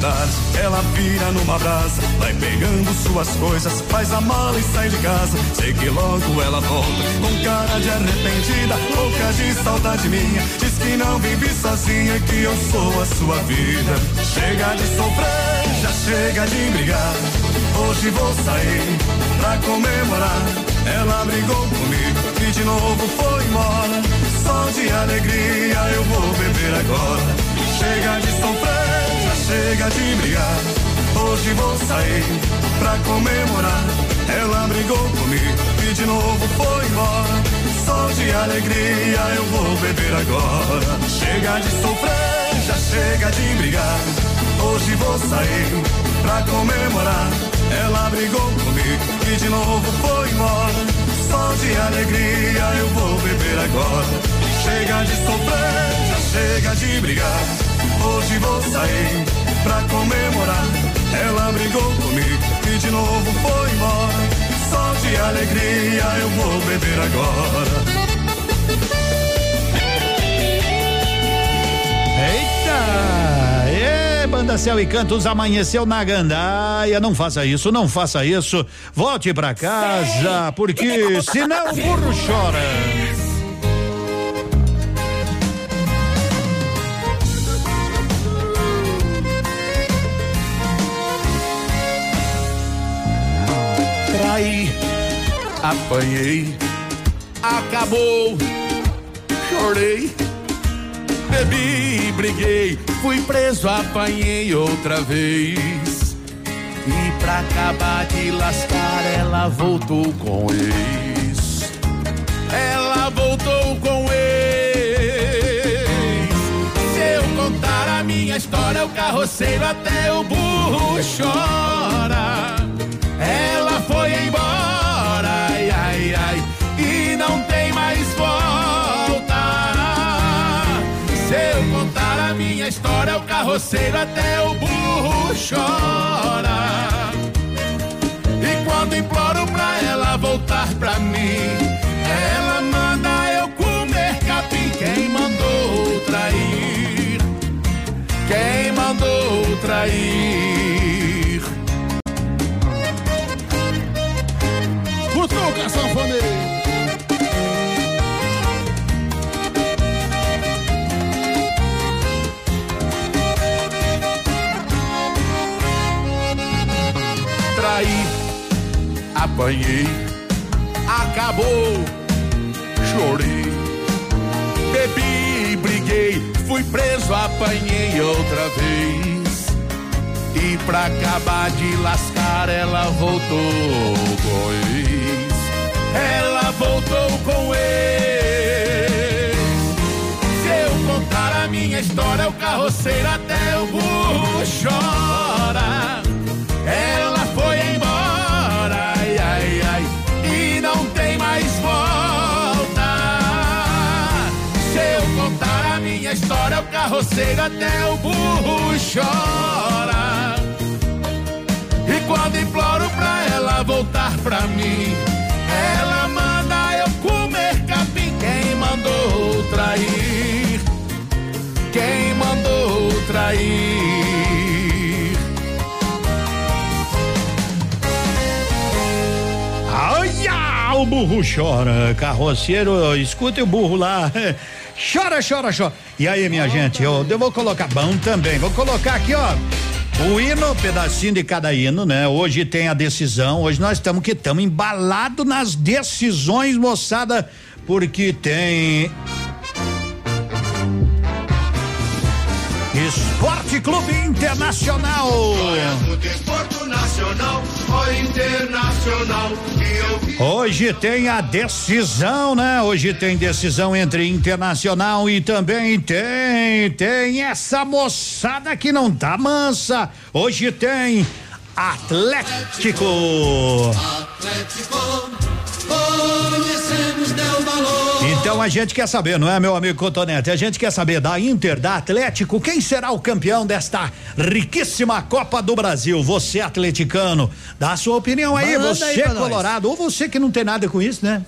S32: ela vira numa brasa, vai pegando suas coisas, faz a mala e sai de casa. Sei que logo ela volta, com cara de arrependida, louca de saudade minha. Diz que não vive sozinha, que eu sou a sua vida. Chega de sofrer, já chega de brigar. Hoje vou sair pra comemorar. Ela brigou comigo e de novo foi embora. Só de alegria eu vou beber agora. Chega de sofrer, chega de brigar. Hoje vou sair pra comemorar. Ela brigou comigo e de novo foi embora. Só de alegria eu vou beber agora. Chega de sofrer, já chega de brigar. Hoje vou sair pra comemorar. Ela brigou comigo e de novo foi embora. Só de alegria eu vou beber agora. Chega de sofrer, já chega de brigar. Hoje vou sair pra comemorar. Ela brigou comigo e de novo foi embora. Só de alegria eu vou beber agora.
S1: Eita! Ê, Banda Céu e Cantos amanheceu na gandaia. Não faça isso, não faça isso. Volte pra casa, porque [LAUGHS] senão o burro chora.
S33: Apanhei, acabou, chorei, bebi, briguei, fui preso, apanhei outra vez. E pra acabar de lascar, ela voltou com ex. Ela voltou com ex. Se eu contar a minha história, o carroceiro até o burro chora. Ela volta. Se eu contar a minha história, o carroceiro até o burro chora. E quando imploro pra ela voltar pra mim, ela manda eu comer capim. Quem mandou trair? Quem mandou trair?
S34: Cutuca, sanfoneiro!
S33: Apanhei, acabou, chorei, bebi, briguei, fui preso, apanhei outra vez. E pra acabar de lascar, ela voltou com ex. Ela voltou com ex. Se eu contar a minha história, o carroceiro até o burro chora. História, o carroceiro até o burro chora. E quando imploro pra ela voltar pra mim, ela manda eu comer capim. Quem mandou trair? Quem mandou trair?
S1: Olha, o burro chora, carroceiro, escuta o burro lá. [LAUGHS] Chora, chora, chora. E aí, minha gente, eu, eu vou colocar bom também. Vou colocar aqui, ó. O hino, pedacinho de cada hino, né? Hoje tem a decisão. Hoje nós estamos que estamos embalados nas decisões, moçada, porque tem Esporte Clube Internacional. Hoje tem a decisão, né? Hoje tem decisão entre Internacional e também tem, tem essa moçada que não tá mansa. Hoje tem Atlético.
S32: Atlético, valor.
S1: Então a gente quer saber, não é, meu amigo Cotonete? A gente quer saber da Inter, da Atlético, quem será o campeão desta riquíssima Copa do Brasil? Você, atleticano, dá a sua opinião aí,
S17: Manda
S1: você,
S17: aí pra nós.
S1: colorado, ou você que não tem nada com isso, né?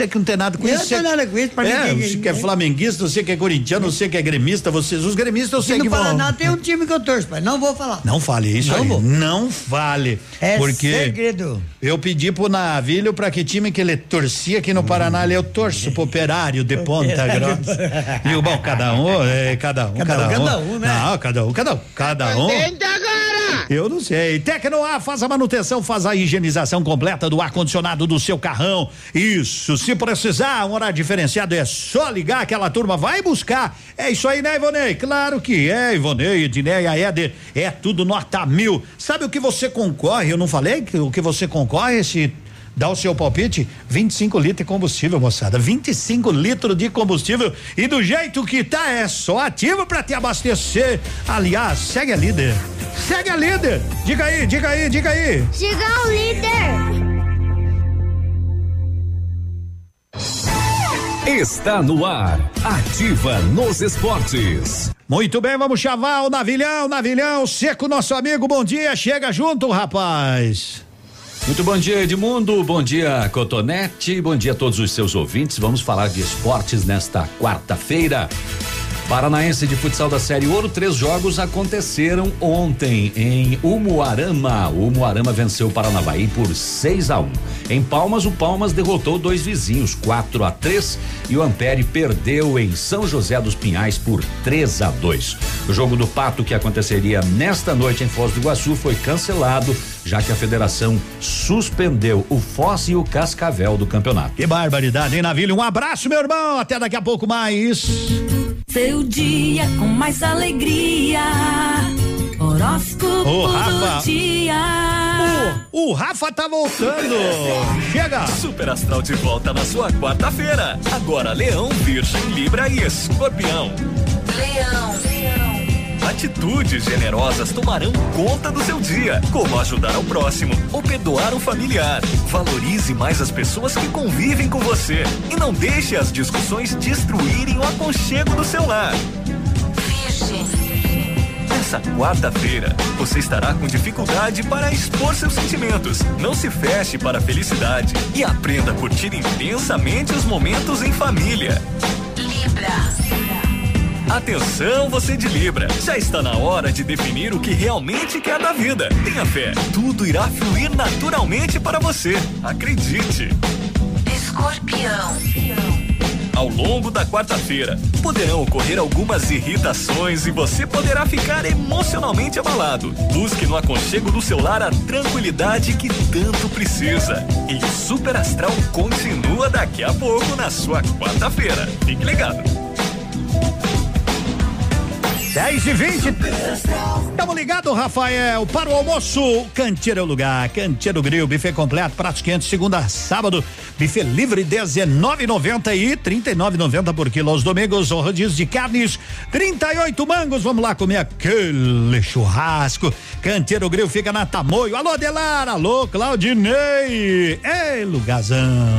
S1: Você que não tem nada com
S17: Eu
S1: isso.
S17: não tenho
S1: você-
S17: nada com isso, pra mim
S1: é,
S17: que-
S1: Você que é flamenguista, você que é corintiano, você que é gremista, vocês, os gremistas eu sei
S17: Aqui
S1: que
S17: no
S1: vão.
S17: Paraná tem um time que eu torço, pai. Não vou falar.
S1: Não fale isso
S17: Não
S1: aí.
S17: vou.
S1: Não fale.
S17: É
S1: porque
S17: segredo.
S1: eu pedi pro Navilho pra que time que ele torcia aqui no Paraná, ele eu torço pro operário de Ponta Grossa. E o bom, cada um, é, cada um,
S17: Cada
S1: cada,
S17: um,
S1: um.
S17: cada um, né?
S1: Não, cada um, cada um, cada um.
S32: agora!
S1: Eu não sei. Tecnoar faz a manutenção, faz a higienização completa do ar-condicionado do seu carrão. Isso. Se precisar, um horário diferenciado é só ligar, aquela turma vai buscar. É isso aí, né, Ivonei? Claro que é, Ivonei, Edneia, Éder. É tudo nota mil. Sabe o que você concorre? Eu não falei que o que você concorre se dá o seu palpite? 25 litros de combustível, moçada. 25 litros de combustível. E do jeito que tá, é só ativo pra te abastecer. Aliás, segue a líder. Segue a líder. Diga aí, diga aí, diga aí.
S21: Siga o líder.
S15: Está no ar. Ativa nos esportes.
S1: Muito bem, vamos chamar o Navilhão, Navilhão, seco nosso amigo, bom dia, chega junto, rapaz.
S4: Muito bom dia, Edmundo. Bom dia, Cotonete. Bom dia a todos os seus ouvintes. Vamos falar de esportes nesta quarta-feira. Paranaense de futsal da Série Ouro, três jogos aconteceram ontem em Umuarama. O Umuarama venceu o Paranavaí por 6 a 1. Em Palmas, o Palmas derrotou dois vizinhos, 4 a 3 e o Ampere perdeu em São José dos Pinhais por 3 a 2. O jogo do Pato que aconteceria nesta noite em Foz do Iguaçu foi cancelado, já que a federação suspendeu o Foz e o Cascavel do campeonato.
S1: Que barbaridade, hein, Navilho? Um abraço, meu irmão, até daqui a pouco mais.
S19: Seu dia com mais alegria. Horóscopo
S1: Rafa.
S19: do dia.
S1: O Rafa tá voltando. Chega.
S22: Super Astral de volta na sua quarta-feira. Agora Leão, Virgem, Libra e Escorpião.
S6: Leão.
S22: Atitudes generosas tomarão conta do seu dia, como ajudar ao próximo ou perdoar um familiar. Valorize mais as pessoas que convivem com você e não deixe as discussões destruírem o aconchego do seu lar. Nessa quarta-feira, você estará com dificuldade para expor seus sentimentos. Não se feche para a felicidade e aprenda a curtir intensamente os momentos em família. Atenção, você de Libra. Já está na hora de definir o que realmente quer da vida. Tenha fé, tudo irá fluir naturalmente para você. Acredite.
S6: Escorpião.
S22: Ao longo da quarta-feira, poderão ocorrer algumas irritações e você poderá ficar emocionalmente abalado. Busque no aconchego do seu lar a tranquilidade que tanto precisa. E o Super Astral continua daqui a pouco na sua quarta-feira. Fique ligado.
S1: 10 e 20 Tamo ligado, Rafael, para o almoço. Canteiro é o lugar. Canteiro Grill, buffet completo, pratos quentes, segunda a sábado. Buffet livre, 19,90 e 39,90 por quilo. Aos domingos, o rodízio de carnes, 38 mangos. Vamos lá comer aquele churrasco. Canteiro Grill fica na Tamoio. Alô, Delar. Alô, Claudinei. Ei, lugarzão.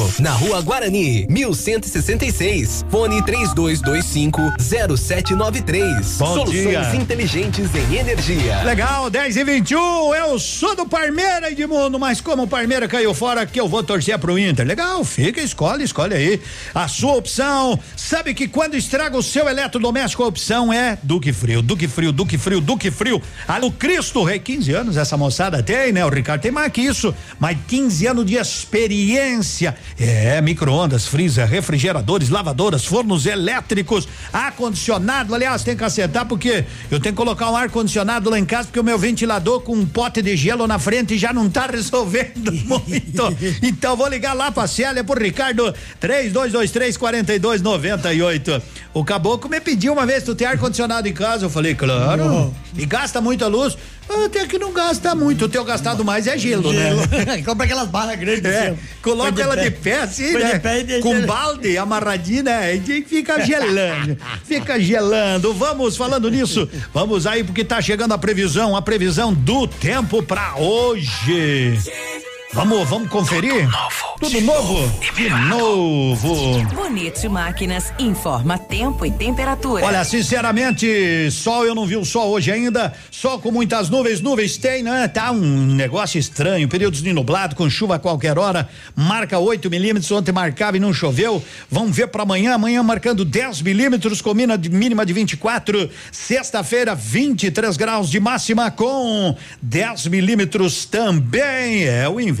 S34: na Rua Guarani, 1166. Fone 3225 0793.
S1: Bom
S34: Soluções
S1: dia.
S34: inteligentes em energia.
S1: Legal, 10 e 21 eu sou do Parmeira, Edmundo, mas como o Parmeira caiu fora, que eu vou torcer pro Inter. Legal, fica, escolhe, escolhe aí a sua opção. Sabe que quando estraga o seu eletrodoméstico, a opção é Duque Frio, Duque Frio, Duque Frio, Duque Frio. Ah, o Cristo Rei, 15 anos essa moçada tem, né? O Ricardo tem mais que isso, mas 15 anos de experiência. É, micro-ondas, freezer, refrigeradores, lavadoras, fornos elétricos, ar-condicionado. Aliás, tem que acertar porque eu tenho que colocar um ar-condicionado lá em casa porque o meu ventilador com um pote de gelo na frente já não tá [LAUGHS] resolvendo muito. então vou ligar lá pra Célia, pro Ricardo, 3223 4298. O caboclo me pediu uma vez, tu tem ar-condicionado em casa? Eu falei, claro.
S17: Não.
S1: E gasta muita luz? Até que não gasta muito. O teu gastado mais é gelo, né? [LAUGHS]
S17: Compra aquelas barras grandes.
S1: É,
S17: assim,
S1: coloca
S17: põe
S1: ela
S17: pé.
S1: de pé assim,
S17: Põe
S1: né?
S17: de pé e
S1: Com balde amarradinho, né? E fica gelando, [LAUGHS] fica gelando. Vamos falando nisso, vamos aí porque tá chegando a previsão, a previsão do tempo pra hoje. Vamos, vamos conferir? Tudo novo? De novo.
S5: Bonito Máquinas informa tempo e temperatura.
S1: Olha, sinceramente, sol eu não vi o sol hoje ainda. Sol com muitas nuvens, nuvens tem, né? Tá um negócio estranho. Períodos de nublado, com chuva a qualquer hora. Marca 8 milímetros, ontem marcava e não choveu. Vamos ver para amanhã. Amanhã marcando 10 milímetros, com mínima de, mínima de 24. Sexta-feira, 23 graus de máxima, com 10 milímetros também. É o inverno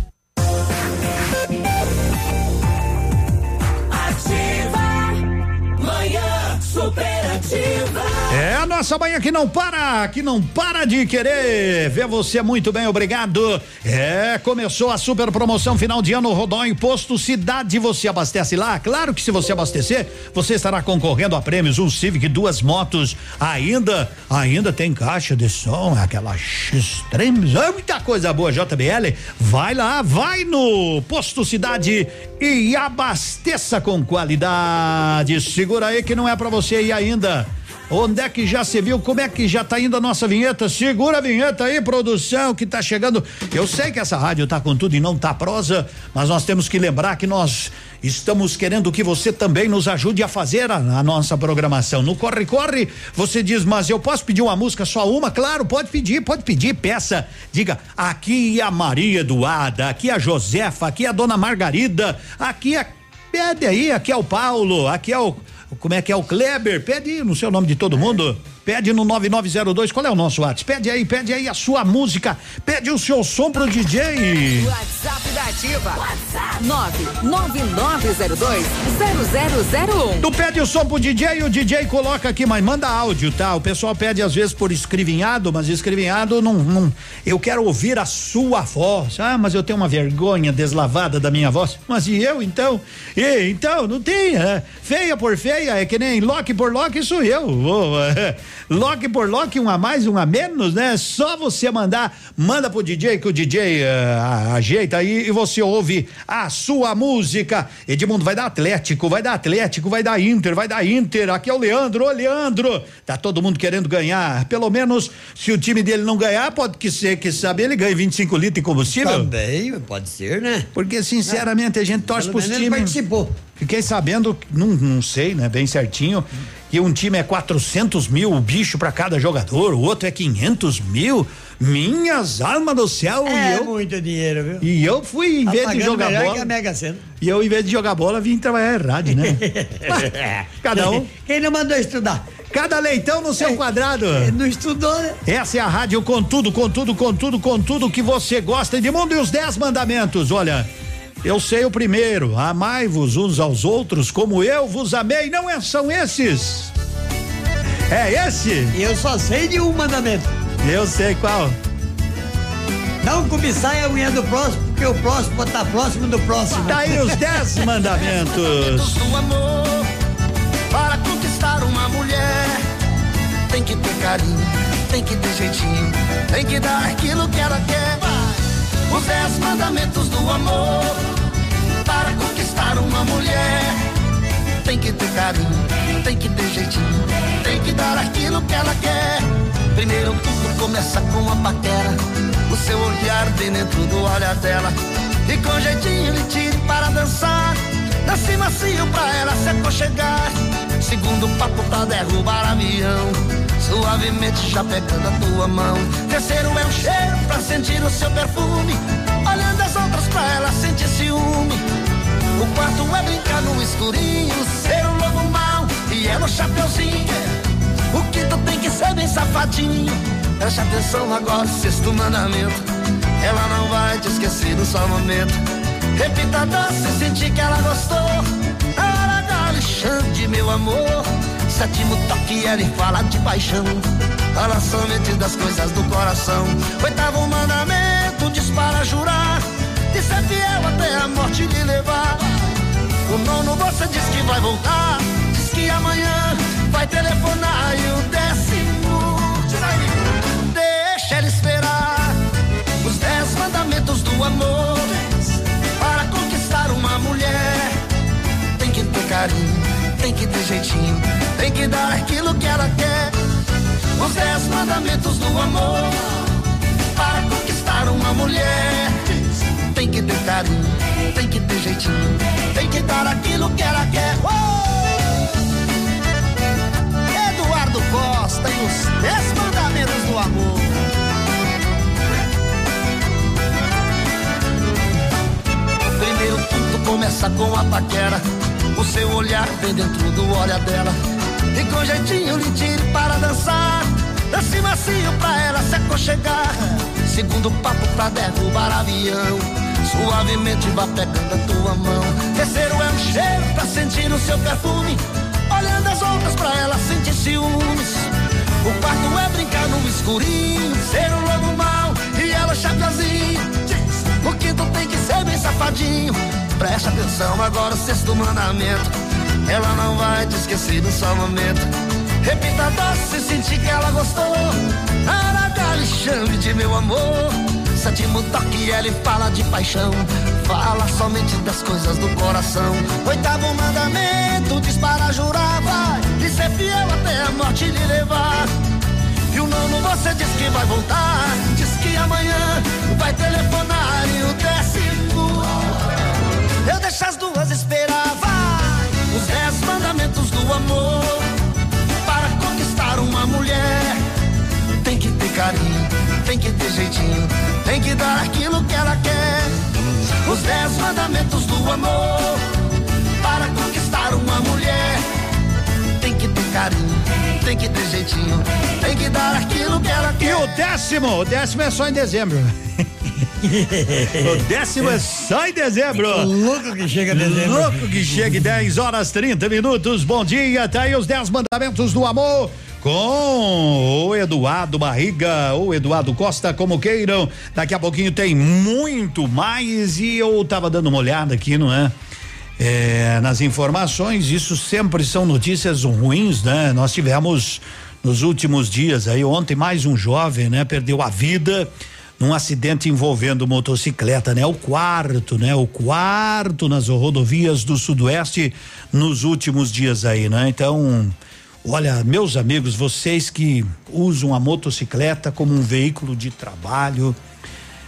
S6: Superativa.
S1: Nossa manhã que não para, que não para de querer ver você muito bem, obrigado. É, começou a super promoção final de ano Rodó Imposto Cidade. Você abastece lá? Claro que se você abastecer, você estará concorrendo a prêmios, um Civic, duas motos. Ainda, ainda tem caixa de som, aquela X-Tremes, é muita coisa boa, JBL. Vai lá, vai no Posto Cidade e abasteça com qualidade. Segura aí que não é pra você ir ainda. Onde é que já se viu? Como é que já tá indo a nossa vinheta? Segura a vinheta aí, produção, que tá chegando. Eu sei que essa rádio tá com tudo e não tá prosa, mas nós temos que lembrar que nós estamos querendo que você também nos ajude a fazer a, a nossa programação. No Corre Corre, você diz, mas eu posso pedir uma música só uma? Claro, pode pedir, pode pedir, peça. Diga, aqui a Maria Eduarda, aqui a Josefa, aqui a Dona Margarida, aqui é. Pede aí, aqui é o Paulo, aqui é o. Como é que é o Kleber? Pede no seu nome de todo mundo. Pede no 9902. Qual é o nosso WhatsApp? Pede aí, pede aí a sua música. Pede o seu som pro DJ.
S5: WhatsApp da Ativa. WhatsApp 999020001.
S1: Tu pede o som pro DJ e o DJ coloca aqui, mas manda áudio, tá? O pessoal pede às vezes por escrevinhado, mas escrevinhado não, não. Eu quero ouvir a sua voz. Ah, mas eu tenho uma vergonha deslavada da minha voz. Mas e eu então? E então, não tem. É, feia por feia, é que nem Loki por Loki sou eu. Oh, [LAUGHS] é, Loki por Loki, um a mais, um a menos, né? Só você mandar, manda pro DJ que o DJ uh, ajeita aí e você ouve a sua música. Edmundo vai dar Atlético, vai dar Atlético, vai dar Inter, vai dar Inter. Aqui é o Leandro, ô Leandro. Tá todo mundo querendo ganhar. Pelo menos, se o time dele não ganhar, pode que ser, que sabe, ele ganha 25 litros de combustível.
S17: Também, pode ser, né?
S1: Porque, sinceramente, a gente torce
S17: Pelo
S1: pros times.
S17: participou.
S1: Fiquei sabendo, não, não sei, né, bem certinho, que um time é 400 mil bicho para cada jogador, o outro é 500 mil. Minhas almas do céu.
S17: É
S1: e eu,
S17: muito dinheiro, viu?
S1: E eu fui, em vez de jogar bola.
S17: que a Mega Sena.
S1: E eu, em vez de jogar bola, vim trabalhar em rádio, né? [LAUGHS] [LAUGHS] Cada um.
S17: Quem não mandou estudar?
S1: Cada leitão no seu quadrado.
S17: Não estudou, né?
S1: Essa é a rádio com tudo, com tudo, com tudo, com tudo que você gosta de mundo e os dez mandamentos. Olha, eu sei o primeiro: amai-vos uns aos outros como eu vos amei. Não é, são esses? É esse?
S17: Eu só sei de um mandamento.
S1: Eu sei qual.
S17: Não cobiçai a unha do próximo, porque o próximo está próximo do próximo.
S1: Tá aí os dez [LAUGHS] mandamentos.
S35: do amor para conquistar uma mulher. Tem que ter carinho, tem que ter jeitinho, tem que dar aquilo que ela quer. Os dez mandamentos do amor para conquistar uma mulher. Tem que ter carinho, tem que ter jeitinho, tem que dar aquilo que ela quer. Primeiro tudo começa com a paquera, o seu olhar bem dentro do olhar dela. E com jeitinho lhe tire para dançar. Dance macio pra ela se aconchegar. Segundo papo pra derrubar avião. Suavemente já pegando a tua mão. Terceiro é um cheiro pra sentir o seu perfume. Olhando as outras pra ela sentir ciúme. O quarto é brincar no escurinho. Ser um lobo mau e ela o chapeuzinho. O quinto tem que ser bem safadinho. Preste atenção agora, sexto mandamento. Ela não vai te esquecer no só momento. Repita a dança e sentir que ela gostou. Na hora da Alexandre, meu amor. Sétimo toque, ela fala de paixão. Fala somente das coisas do coração. Oitavo mandamento, diz para jurar. De ser fiel até a morte lhe levar. O nono você diz que vai voltar. Diz que amanhã vai telefonar. E o décimo, tira aí. Deixa ela esperar. Os dez mandamentos do amor para conquistar uma mulher. Tem que ter carinho, tem que ter jeitinho, tem que dar aquilo que ela quer. Os dez mandamentos do amor para conquistar uma mulher. Tem que ter carinho, tem que ter jeitinho, tem que dar aquilo que ela quer. Oh! Eduardo Costa e os dez mandamentos do amor. Primeiro tudo começa com a paquera. O seu olhar vem dentro do olhar dela. E com jeitinho lhe tire para dançar. Dance macio pra ela se aconchegar. Segundo papo pra derrubar avião. Suavemente vá pegando a tua mão. Terceiro é um cheiro pra sentir o seu perfume. Olhando as outras pra ela sentir ciúmes. O quarto é brincar no escurinho. Ser um lobo mau e ela chapeazinho. O quinto tem que ser bem safadinho. Preste atenção agora, o sexto mandamento. Ela não vai te esquecer no só momento. Repita doce e sentir que ela gostou. Lhe chame de meu amor. Sétimo toque, ele fala de paixão. Fala somente das coisas do coração. Oitavo mandamento, diz para jurar, vai. E ser fiel até a morte lhe telefone, você diz que vai voltar. Diz que amanhã vai telefonar e o. Eu deixo as duas esperar, vai. Os dez mandamentos do amor. Para conquistar uma mulher, tem que ter carinho, tem que ter jeitinho, tem que dar aquilo que ela quer. Os dez mandamentos do amor. Para conquistar uma mulher, tem que ter carinho, tem que ter jeitinho, tem que dar aquilo que ela
S1: E
S35: quer.
S1: o décimo, o décimo é só em dezembro. [LAUGHS] [LAUGHS] o décimo é só em dezembro.
S17: Louco que chega dezembro.
S1: Louco que chega em 10 horas 30 minutos. Bom dia, tá aí os 10 mandamentos do amor. Com o Eduardo Barriga ou Eduardo Costa, como queiram. Daqui a pouquinho tem muito mais. E eu tava dando uma olhada aqui, não é? É, nas informações, isso sempre são notícias ruins, né? Nós tivemos nos últimos dias aí, ontem mais um jovem, né? Perdeu a vida num acidente envolvendo motocicleta, né? O quarto, né? O quarto nas rodovias do Sudoeste nos últimos dias aí, né? Então, olha, meus amigos, vocês que usam a motocicleta como um veículo de trabalho,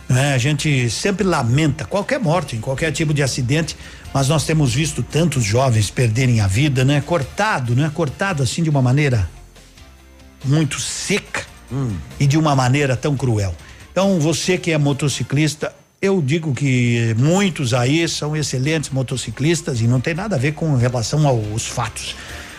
S1: né? A gente sempre lamenta qualquer morte, em qualquer tipo de acidente, mas nós temos visto tantos jovens perderem a vida, né? Cortado, né? Cortado assim de uma maneira muito seca e de uma maneira tão cruel. Então, você que é motociclista, eu digo que muitos aí são excelentes motociclistas e não tem nada a ver com relação aos fatos.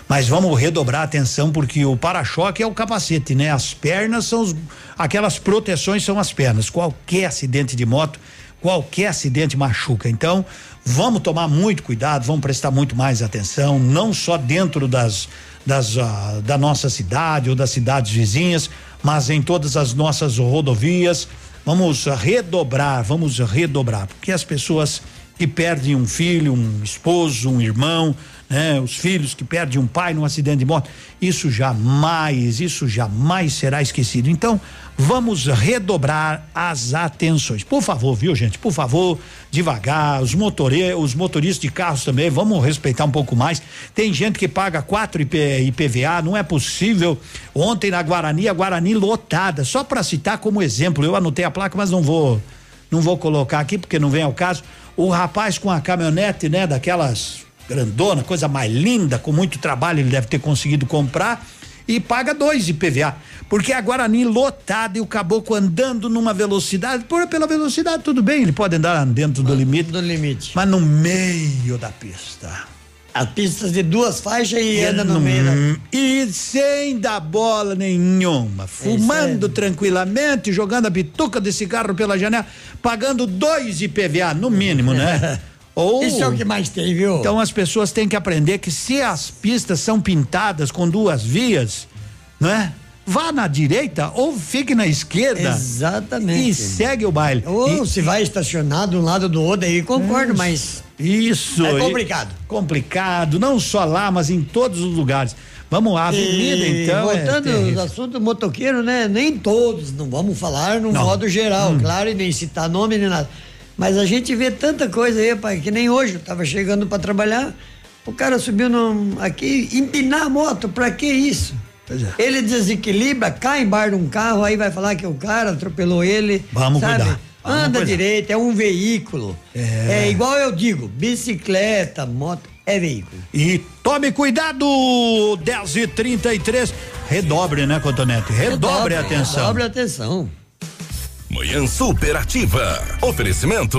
S1: Mas vamos redobrar a atenção porque o para-choque é o capacete, né? As pernas são os, aquelas proteções são as pernas. Qualquer acidente de moto, qualquer acidente machuca. Então, vamos tomar muito cuidado, vamos prestar muito mais atenção, não só dentro das das ah, da nossa cidade ou das cidades vizinhas, mas em todas as nossas rodovias. Vamos redobrar, vamos redobrar, porque as pessoas que perdem um filho, um esposo, um irmão, né? Os filhos que perdem um pai num acidente de moto, isso jamais, isso jamais será esquecido. Então, vamos redobrar as atenções. Por favor, viu, gente? Por favor, devagar, os motore, os motoristas de carros também, vamos respeitar um pouco mais. Tem gente que paga quatro IP, IPVA, não é possível. Ontem na Guarani, a Guarani lotada, só para citar como exemplo, eu anotei a placa, mas não vou não vou colocar aqui porque não vem ao caso. O rapaz com a caminhonete, né, daquelas grandona, coisa mais linda, com muito trabalho ele deve ter conseguido comprar e paga dois IPVA. Porque a Guarani lotada e o caboclo andando numa velocidade, por pela velocidade tudo bem, ele pode andar dentro do limite.
S17: Do limite.
S1: Mas no meio da pista.
S17: As pistas de duas faixas e anda no meio. da-
S1: E sem dar bola nenhuma, fumando tranquilamente, jogando a bituca de cigarro pela janela, pagando dois IPVA, no mínimo, né? [LAUGHS] Ou,
S17: Isso é o que mais tem, viu?
S1: Então as pessoas têm que aprender que se as pistas são pintadas com duas vias, não é? Vá na direita ou fique na esquerda.
S17: Exatamente.
S1: E segue o baile.
S17: Ou
S1: E-
S17: se vai estacionar de um lado do outro, aí concordo, mas.
S1: Isso.
S17: É
S1: e-
S17: complicado.
S1: complicado, não só lá, mas em todos os lugares. Vamos, a avenida
S17: E
S1: então. é
S17: Voltando aos
S1: terrível.
S17: assuntos motoqueiro, né? Nem todos, não vamos falar.
S1: Hum.
S17: modo geral, claro, e nem citar nome nem nada. Mas a gente vê tanta coisa aí, pai, que nem hoje, eu tava chegando para trabalhar, o cara subiu num, aqui, empinar a moto, pra que isso?
S1: é.
S17: Ele desequilibra, cai embaixo de um carro, aí vai falar que o cara atropelou ele.
S1: Vamos
S17: sabe?
S1: cuidar, vamos
S17: Anda
S1: cuidar.
S17: direito, é um veículo.
S1: É.
S17: É. igual eu digo, bicicleta, moto, é veículo.
S1: E tome cuidado, 10 e 33 Redobre, né, Cotonete? Redobre, a atenção.
S17: Redobre a atenção.
S12: Manhã Superativa. Oferecimento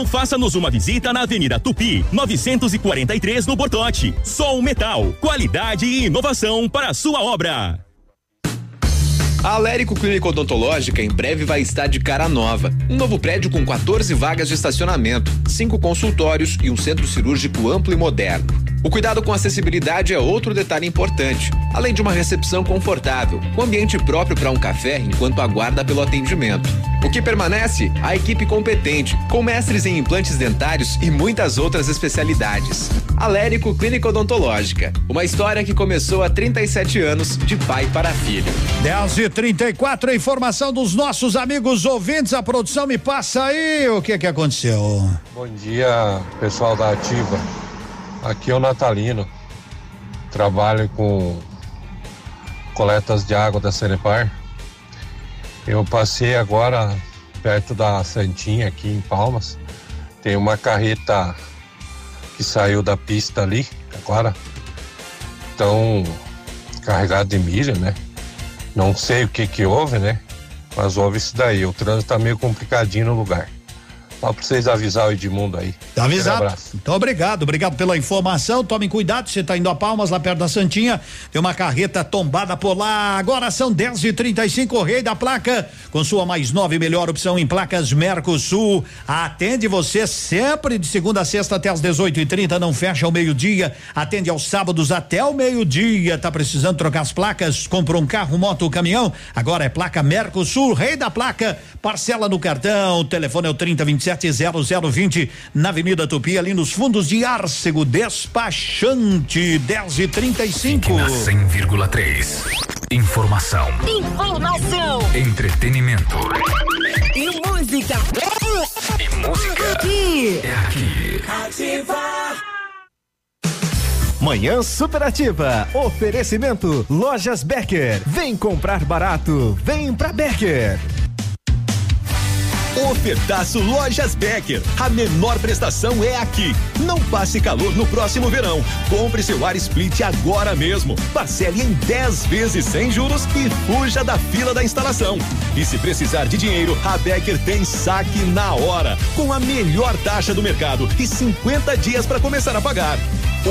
S36: ou faça-nos uma visita na Avenida Tupi, 943 no Bortote. Sol Metal, qualidade e inovação para a sua obra.
S37: A Alérico Clínica Odontológica em breve vai estar de cara nova. Um novo prédio com 14 vagas de estacionamento, cinco consultórios e um centro cirúrgico amplo e moderno.
S38: O cuidado com a acessibilidade é outro detalhe importante, além de uma recepção confortável, com ambiente próprio para um café enquanto aguarda pelo atendimento. O que permanece? A equipe competente, com mestres em implantes dentários e muitas outras especialidades. Alérico Clínica Odontológica, uma história que começou há 37 anos de pai para filho.
S1: 10 e 34 a informação dos nossos amigos ouvintes. A produção me passa aí o que que aconteceu.
S39: Bom dia, pessoal da Ativa. Aqui é o Natalino. Trabalho com coletas de água da Sanepar. Eu passei agora perto da Santinha aqui em Palmas. Tem uma carreta que saiu da pista ali agora. Tão carregado de milho, né? Não sei o que que houve, né? Mas houve isso daí. O trânsito tá meio complicadinho no lugar. Só pra vocês avisar o Edmundo aí.
S1: Tá avisado.
S39: Um abraço.
S1: Então, obrigado, obrigado pela informação. Tomem cuidado, você tá indo a Palmas, lá perto da Santinha. Tem uma carreta tombada por lá. Agora são 10 e 35 o rei da placa. Com sua mais nova e melhor opção em placas Mercosul. Atende você sempre de segunda a sexta até as 18 e 30 Não fecha ao meio-dia. Atende aos sábados até o meio-dia. Tá precisando trocar as placas? Comprou um carro, moto ou caminhão? Agora é placa Mercosul, rei da placa. Parcela no cartão. O telefone é o 3027 0020 na Avenida Tupi, ali nos fundos de Arcego, despachante 10 e 35
S15: Na 100,3. Informação.
S40: Informação
S15: Entretenimento.
S40: e música.
S15: E música.
S40: Aqui.
S15: É aqui.
S40: Ativa.
S8: Manhã Superativa. Oferecimento Lojas Becker. Vem comprar barato. Vem pra Becker.
S9: Ofertaço Lojas Becker. A menor prestação é aqui. Não passe calor no próximo verão. Compre seu ar split agora mesmo. Parcele em 10 vezes sem juros e fuja da fila da instalação. E se precisar de dinheiro, a Becker tem saque na hora, com a melhor taxa do mercado e 50 dias para começar a pagar.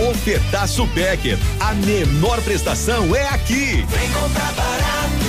S9: Ofertaço Becker. A menor prestação é aqui.
S40: Vem comprar barato,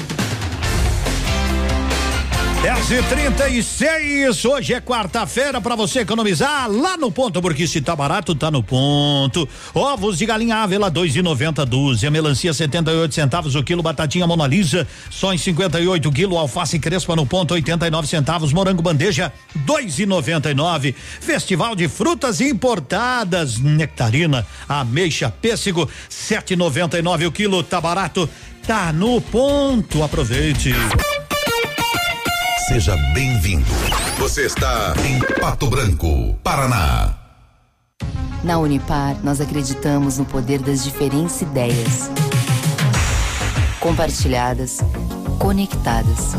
S1: 10 e 36 hoje é quarta-feira para você economizar lá no ponto, porque se tá barato, tá no ponto. Ovos de galinha Ávila, dois e noventa dúzia, melancia 78 centavos o quilo, batatinha Mona Lisa, só em 58 quilo, alface crespa no ponto 89 centavos, morango bandeja, dois e noventa e nove. Festival de frutas importadas, nectarina, ameixa, pêssego, sete e noventa e nove o quilo, tá barato, tá no ponto, aproveite.
S12: Seja bem-vindo. Você está em Pato Branco, Paraná.
S41: Na Unipar, nós acreditamos no poder das diferentes ideias. Compartilhadas, conectadas.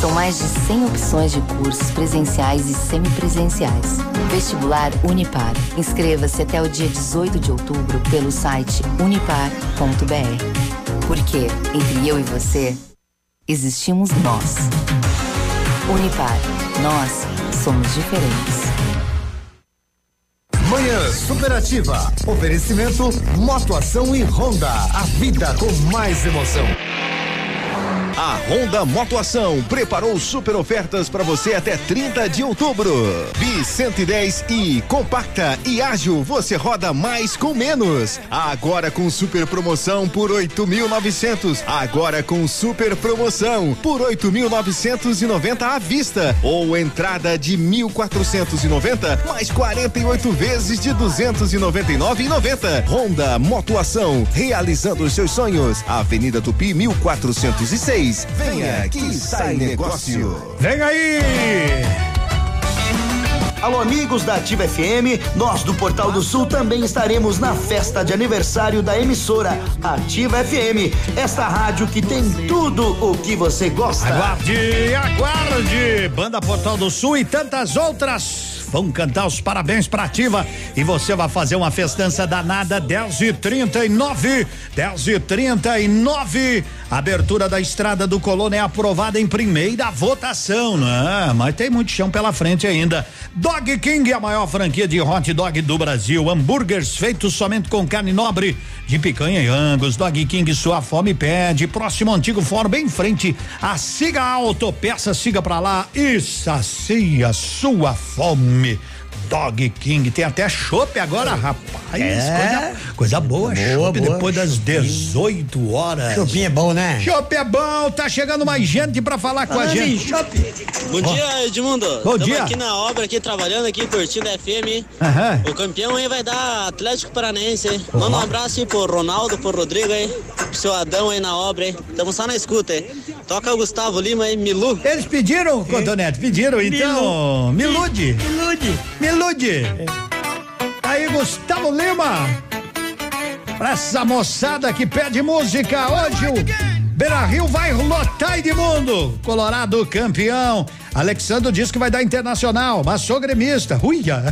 S41: São mais de 100 opções de cursos presenciais e semipresenciais. Vestibular Unipar. Inscreva-se até o dia 18 de outubro pelo site unipar.br. Porque, entre eu e você, existimos nós. Unipar. Nós somos diferentes.
S8: Manhã Superativa. Oferecimento Motoação e Honda. A vida com mais emoção. A Honda Motoação preparou super ofertas para você até 30 de outubro. Bi 110 e compacta e ágil, você roda mais com menos. Agora com super promoção por 8.900. Agora com super promoção por 8.990 à vista ou entrada de 1.490 mais 48 vezes de 299,90. Honda Motoação, realizando os seus sonhos. Avenida Tupi 1406. Venha que sai negócio.
S1: Vem aí!
S35: Alô, amigos da Ativa FM, nós do Portal do Sul também estaremos na festa de aniversário da emissora Ativa FM, esta rádio que tem tudo o que você gosta.
S1: Aguarde, aguarde! Banda Portal do Sul e tantas outras vão cantar os parabéns pra Ativa e você vai fazer uma festança danada 10 e 39 10 e 39 Abertura da estrada do Colônia é aprovada em primeira votação, né? Mas tem muito chão pela frente ainda. Dog King, a maior franquia de hot dog do Brasil. Hambúrgueres feitos somente com carne nobre de picanha e angus. Dog King, sua fome pede. Próximo antigo fórum, bem em frente. A Siga Autopeça, siga pra lá e sacia sua fome. Dog King, tem até chopp agora, rapaz.
S17: É.
S1: Coisa, coisa boa,
S17: Boa,
S1: chopp
S17: boa.
S1: depois das 18 horas.
S17: Chopinho é bom, né?
S1: Chopp é bom, tá chegando mais gente pra falar com a gente.
S42: Bom dia, Edmundo.
S1: Bom
S42: Tamo
S1: dia.
S42: aqui na obra, aqui trabalhando, aqui curtindo a FM.
S1: Aham.
S42: O campeão aí vai dar Atlético Paranaense, hein? Manda um abraço aí pro Ronaldo, pro Rodrigo aí, pro seu Adão aí na obra aí. Tamo só na escuta aí. Toca o Gustavo Lima aí, Milu.
S1: Eles pediram, Cotonete, pediram, então. Milude.
S17: Milude.
S1: Milude. Aí, Gustavo Lima. Pra essa moçada que pede música, hoje o Beira Rio vai lotar Edmundo. Colorado campeão. Alexandre diz que vai dar internacional, mas sou gremista. Uia.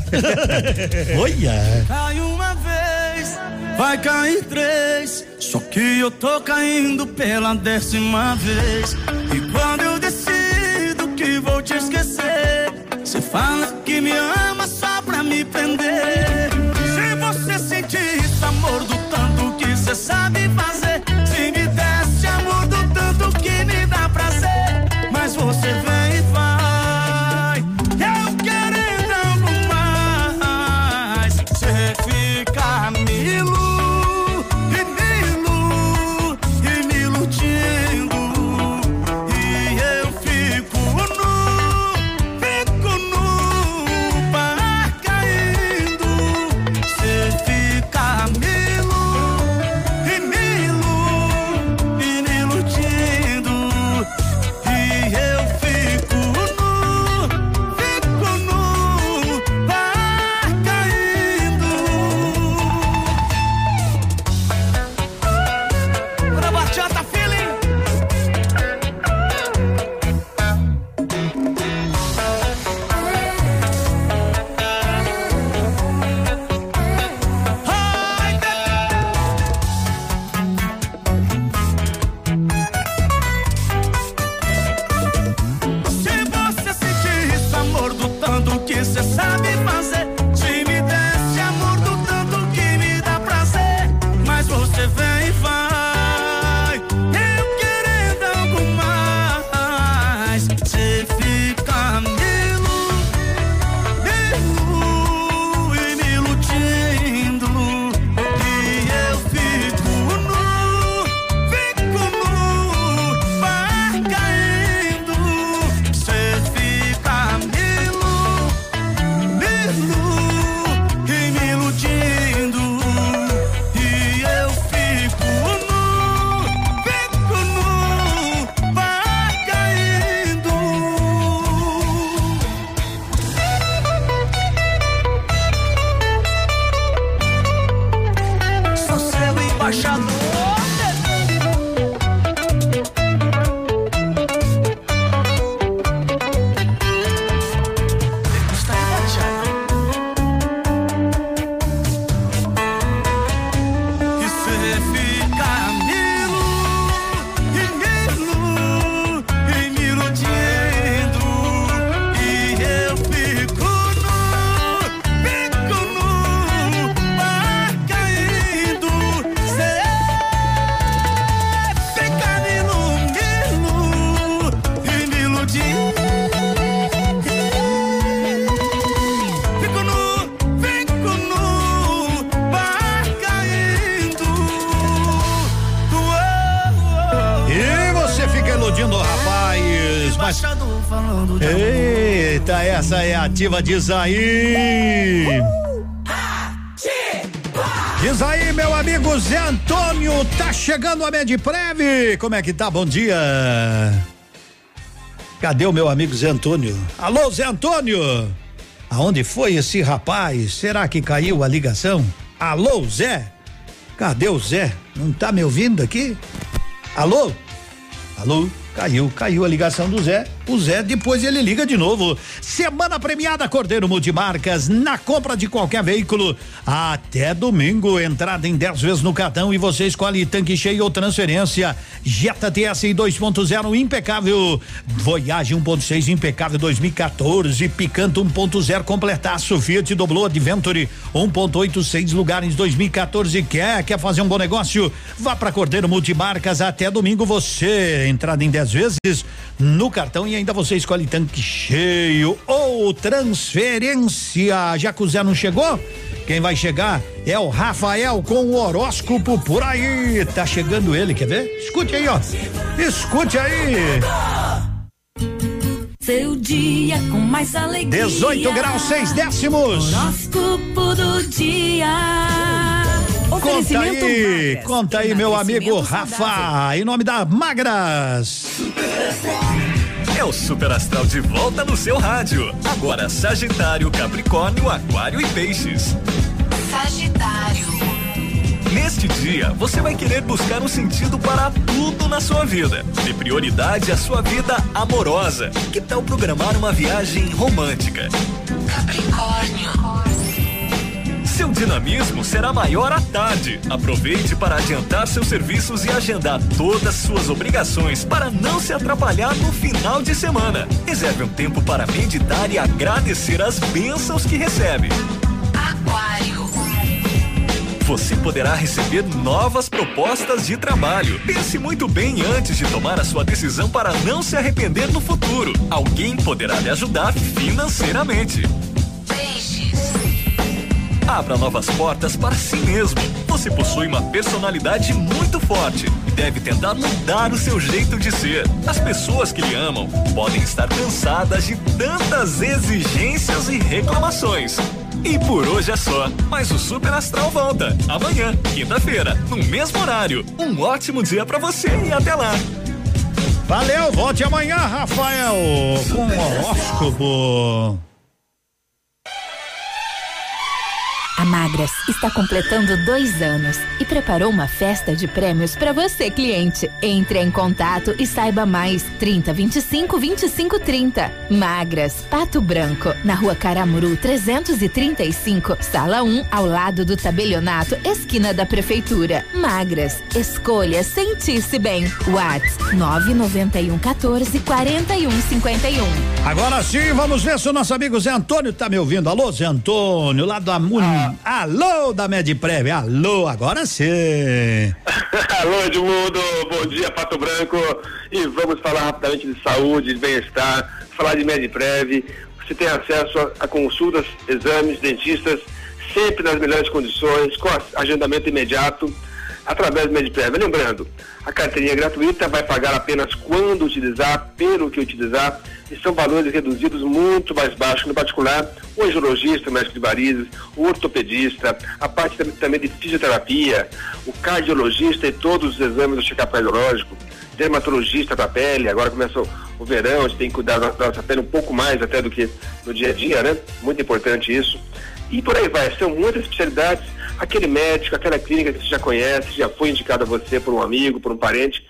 S1: [LAUGHS] Uia.
S6: Cai uma vez, vai cair três. Só que eu tô caindo pela décima vez. E quando eu decido que vou te esquecer, você fala que me ama Se você sentir esse amor do tanto que você sabe fazer,
S1: ativa, diz aí. Diz aí, meu amigo Zé Antônio, tá chegando a Medprev. Como é que tá? Bom dia. Cadê o meu amigo Zé Antônio? Alô, Zé Antônio? Aonde foi esse rapaz? Será que caiu a ligação? Alô, Zé? Cadê o Zé? Não tá me ouvindo aqui? Alô? Alô? Caiu, caiu a ligação do Zé. O Zé depois ele liga de novo. Semana premiada Cordeiro Multimarcas na compra de qualquer veículo até domingo. Entrada em 10 vezes no cartão e você escolhe tanque cheio ou transferência. Jetta TSI 2.0 impecável. Voyage 1.6 impecável 2014. Picanto 1.0 completaço. Fiat dobrou Adventure 1.86 lugares 2014. Quer quer fazer um bom negócio? Vá para Cordeiro Multimarcas até domingo você. Entrada em 10 vezes no cartão e ainda você escolhe tanque cheio ou transferência. Já que o Zé não chegou, quem vai chegar é o Rafael com o horóscopo por aí. Tá chegando ele, quer ver? Escute aí, ó. Escute aí.
S19: Seu dia com mais alegria.
S1: 18 graus, 6 décimos.
S19: Horóscopo do dia.
S1: Conta aí, conta aí, meu amigo Rafa, em nome da Magras.
S22: É o Super Astral de volta no seu rádio. Agora Sagitário, Capricórnio, Aquário e Peixes.
S6: Sagitário.
S22: Neste dia, você vai querer buscar um sentido para tudo na sua vida. Dê prioridade à sua vida amorosa. Que tal programar uma viagem romântica?
S6: Capricórnio.
S22: Dinamismo será maior à tarde. Aproveite para adiantar seus serviços e agendar todas suas obrigações para não se atrapalhar no final de semana. Reserve um tempo para meditar e agradecer as bênçãos que recebe.
S6: Aquário.
S22: Você poderá receber novas propostas de trabalho. Pense muito bem antes de tomar a sua decisão para não se arrepender no futuro. Alguém poderá lhe ajudar financeiramente. Abra novas portas para si mesmo. Você possui uma personalidade muito forte e deve tentar mudar o seu jeito de ser. As pessoas que lhe amam podem estar cansadas de tantas exigências e reclamações. E por hoje é só, mas o Super Astral volta amanhã, quinta-feira, no mesmo horário. Um ótimo dia para você e até lá.
S1: Valeu, volte amanhã, Rafael, com o horóscopo.
S23: A Magras está completando dois anos e preparou uma festa de prêmios para você, cliente. Entre em contato e saiba mais. 30 25 25 30. Magras, Pato Branco, na rua Caramuru 335, sala 1, ao lado do tabelionato, esquina da prefeitura. Magras, escolha sentir-se bem. Whats 991 14 41 51.
S1: Agora sim, vamos ver se o nosso amigo Zé Antônio tá me ouvindo. Alô, Zé Antônio, lá da Mun... Alô, da Medprev. Alô, agora sim. [LAUGHS]
S43: Alô, Edmundo. Bom dia, Pato Branco. E vamos falar rapidamente de saúde, de bem-estar, falar de Medprev. Você tem acesso a, a consultas, exames, dentistas, sempre nas melhores condições, com agendamento imediato através do Medprev. Lembrando, a carteirinha gratuita vai pagar apenas quando utilizar, pelo que utilizar, e são valores reduzidos muito mais baixos, no particular, o angiologista, o médico de varizes, o ortopedista, a parte também de fisioterapia, o cardiologista e todos os exames do check-up cardiológico, dermatologista da pele, agora começa o, o verão, a gente tem que cuidar da nossa pele um pouco mais até do que no dia a dia, né? Muito importante isso. E por aí vai, são muitas especialidades, aquele médico, aquela clínica que você já conhece, já foi indicado a você por um amigo, por um parente,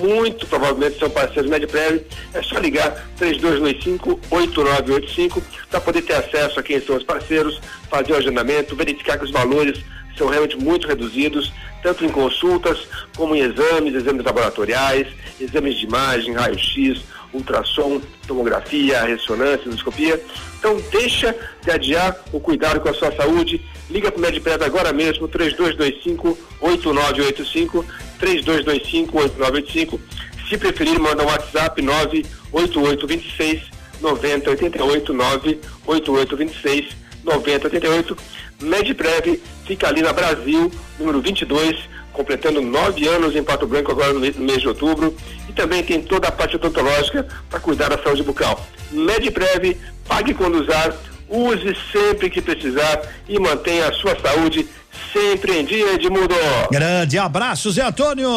S43: muito provavelmente são parceiros Medprev, é só ligar 3225-8985 para poder ter acesso a quem são os parceiros, fazer o agendamento, verificar que os valores são realmente muito reduzidos, tanto em consultas como em exames, exames laboratoriais, exames de imagem, raio-x, ultrassom, tomografia, ressonância, endoscopia. Então deixa de adiar o cuidado com a sua saúde. Liga para o Medprev agora mesmo, 3225-8985, 3225-8985. Se preferir, manda um WhatsApp 98826 9088 98826 9088. Medprev fica ali na Brasil, número 22, completando nove anos em Pato Branco agora no mês de outubro. Também tem toda a parte odontológica para cuidar da saúde bucal. Medprev, pague quando usar, use sempre que precisar e mantenha a sua saúde sempre em dia, Edmundo.
S1: Grande abraço, Zé Antônio.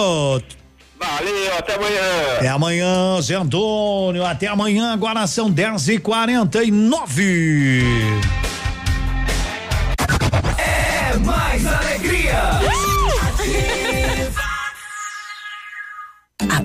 S43: Valeu, até amanhã.
S1: Até amanhã, Zé Antônio. Até amanhã, agora são 10 e 49
S6: É mais alegria.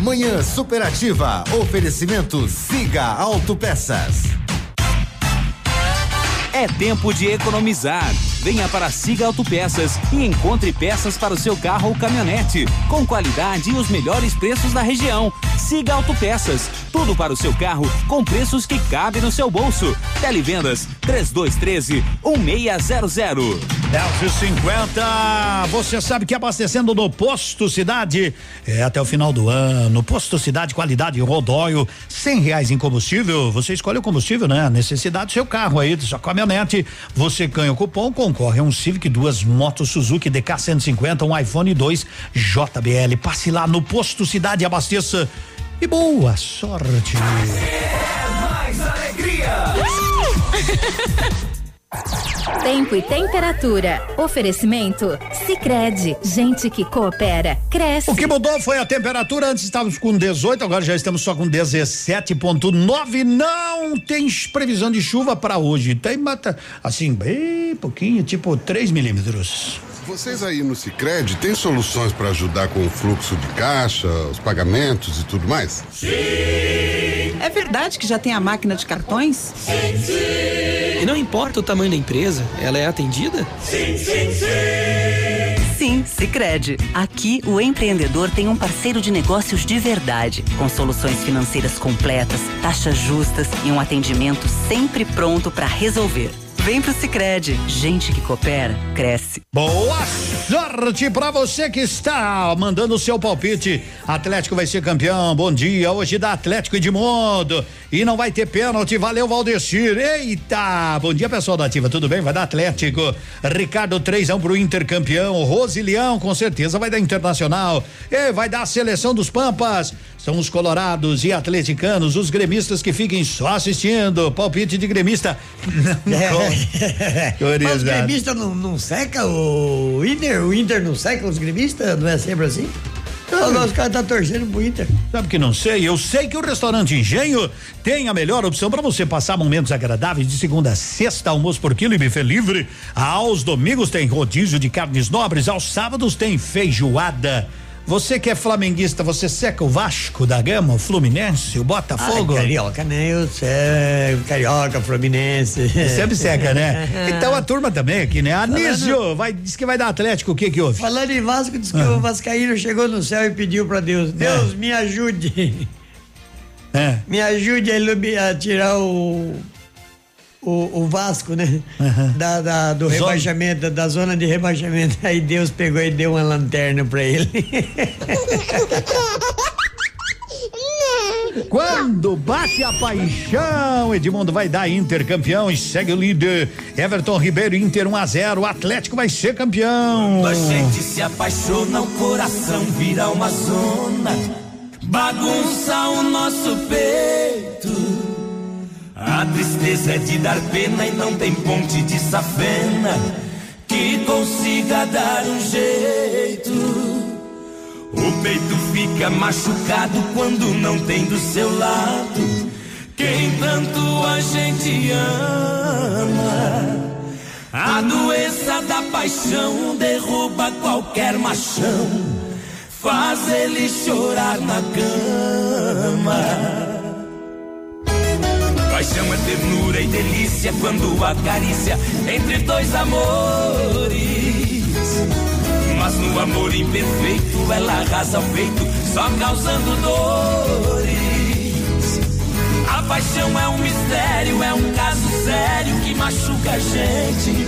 S8: Manhã Superativa. Oferecimento Siga Autopeças.
S44: É tempo de economizar. Venha para Siga Autopeças e encontre peças para o seu carro ou caminhonete, com qualidade e os melhores preços da região. Siga Autopeças, tudo para o seu carro com preços que cabem no seu bolso. Televendas 3213 1600.
S1: 10 50 Você sabe que abastecendo no Posto Cidade é até o final do ano. Posto Cidade, qualidade Rodóio, cem reais em combustível. Você escolhe o combustível, né? A necessidade do seu carro aí, da sua caminhonete. Você ganha o cupom, concorre a um Civic, duas motos Suzuki DK 150, um iPhone 2 JBL. Passe lá no Posto Cidade e abasteça. E boa sorte.
S6: Mais alegria.
S23: Tempo e temperatura. Oferecimento? Sicredi Gente que coopera, cresce.
S1: O que mudou foi a temperatura. Antes estávamos com 18, agora já estamos só com 17,9. Não tem previsão de chuva para hoje. Tem mata, assim, bem pouquinho, tipo 3 milímetros.
S45: Vocês aí no Cicred têm soluções para ajudar com o fluxo de caixa, os pagamentos e tudo mais?
S46: É verdade que já tem a máquina de cartões?
S47: Sim, sim. E não importa o tamanho da empresa, ela é atendida?
S46: Sim, sim, sim.
S48: Sim, Sicredi. Aqui o empreendedor tem um parceiro de negócios de verdade, com soluções financeiras completas, taxas justas e um atendimento sempre pronto para resolver. Vem pro Sicredi. Gente que coopera, cresce.
S1: Boa sorte pra você que está mandando o seu palpite. Atlético vai ser campeão. Bom dia. Hoje dá Atlético Edmundo. E não vai ter pênalti. Valeu, Valdecir. Eita! Bom dia, pessoal da Ativa. Tudo bem? Vai dar Atlético. Ricardo 3 a 1 pro Inter campeão. Com certeza, vai dar Internacional. E vai dar a seleção dos Pampas. São os colorados e atleticanos, os gremistas que fiquem só assistindo. Palpite de gremista. Não [LAUGHS]
S17: É. Mas os gremistas não, não seca o Inter? O Inter não seca os gremistas? Não é sempre assim? Não, os caras tá torcendo pro Inter.
S1: Sabe que não sei? Eu sei que o restaurante Engenho tem a melhor opção para você passar momentos agradáveis de segunda a sexta, almoço por quilo e buffet livre. Aos domingos tem rodízio de carnes nobres, aos sábados tem feijoada. Você que é flamenguista, você seca o Vasco da Gama, o Fluminense, o Botafogo?
S17: Ah, carioca, né? Eu sei, carioca, fluminense.
S1: Sempre seca, né? [LAUGHS] Então a turma também aqui, né? Anísio, vai, diz que vai dar Atlético, o que que houve?
S17: Falando em Vasco, diz que
S1: Ah.
S17: o Vascaíno chegou no céu e pediu pra Deus: Deus, me ajude.
S1: É.
S17: Me ajude a, a tirar o. O, o Vasco, né? Da, da- do
S1: Zona-
S17: rebaixamento, da zona de rebaixamento. Aí Deus pegou e deu uma lanterna pra ele. [LAUGHS]
S1: Quando bate a paixão, Edmundo vai dar Inter campeão e segue o líder. Everton Ribeiro, Inter 1 a 0 O Atlético vai ser campeão.
S6: A gente se apaixona, o coração vira uma zona, bagunça o nosso peito. A tristeza é de dar pena e não tem ponte de safena que consiga dar um jeito. O peito fica machucado quando não tem do seu lado quem tanto a gente ama. A doença da paixão derruba qualquer machão, faz ele chorar na cama. Paixão é ternura e delícia quando acarícia entre dois amores. Mas no amor imperfeito ela arrasa o peito, só causando dores. A paixão é um mistério, é um caso sério que machuca a gente.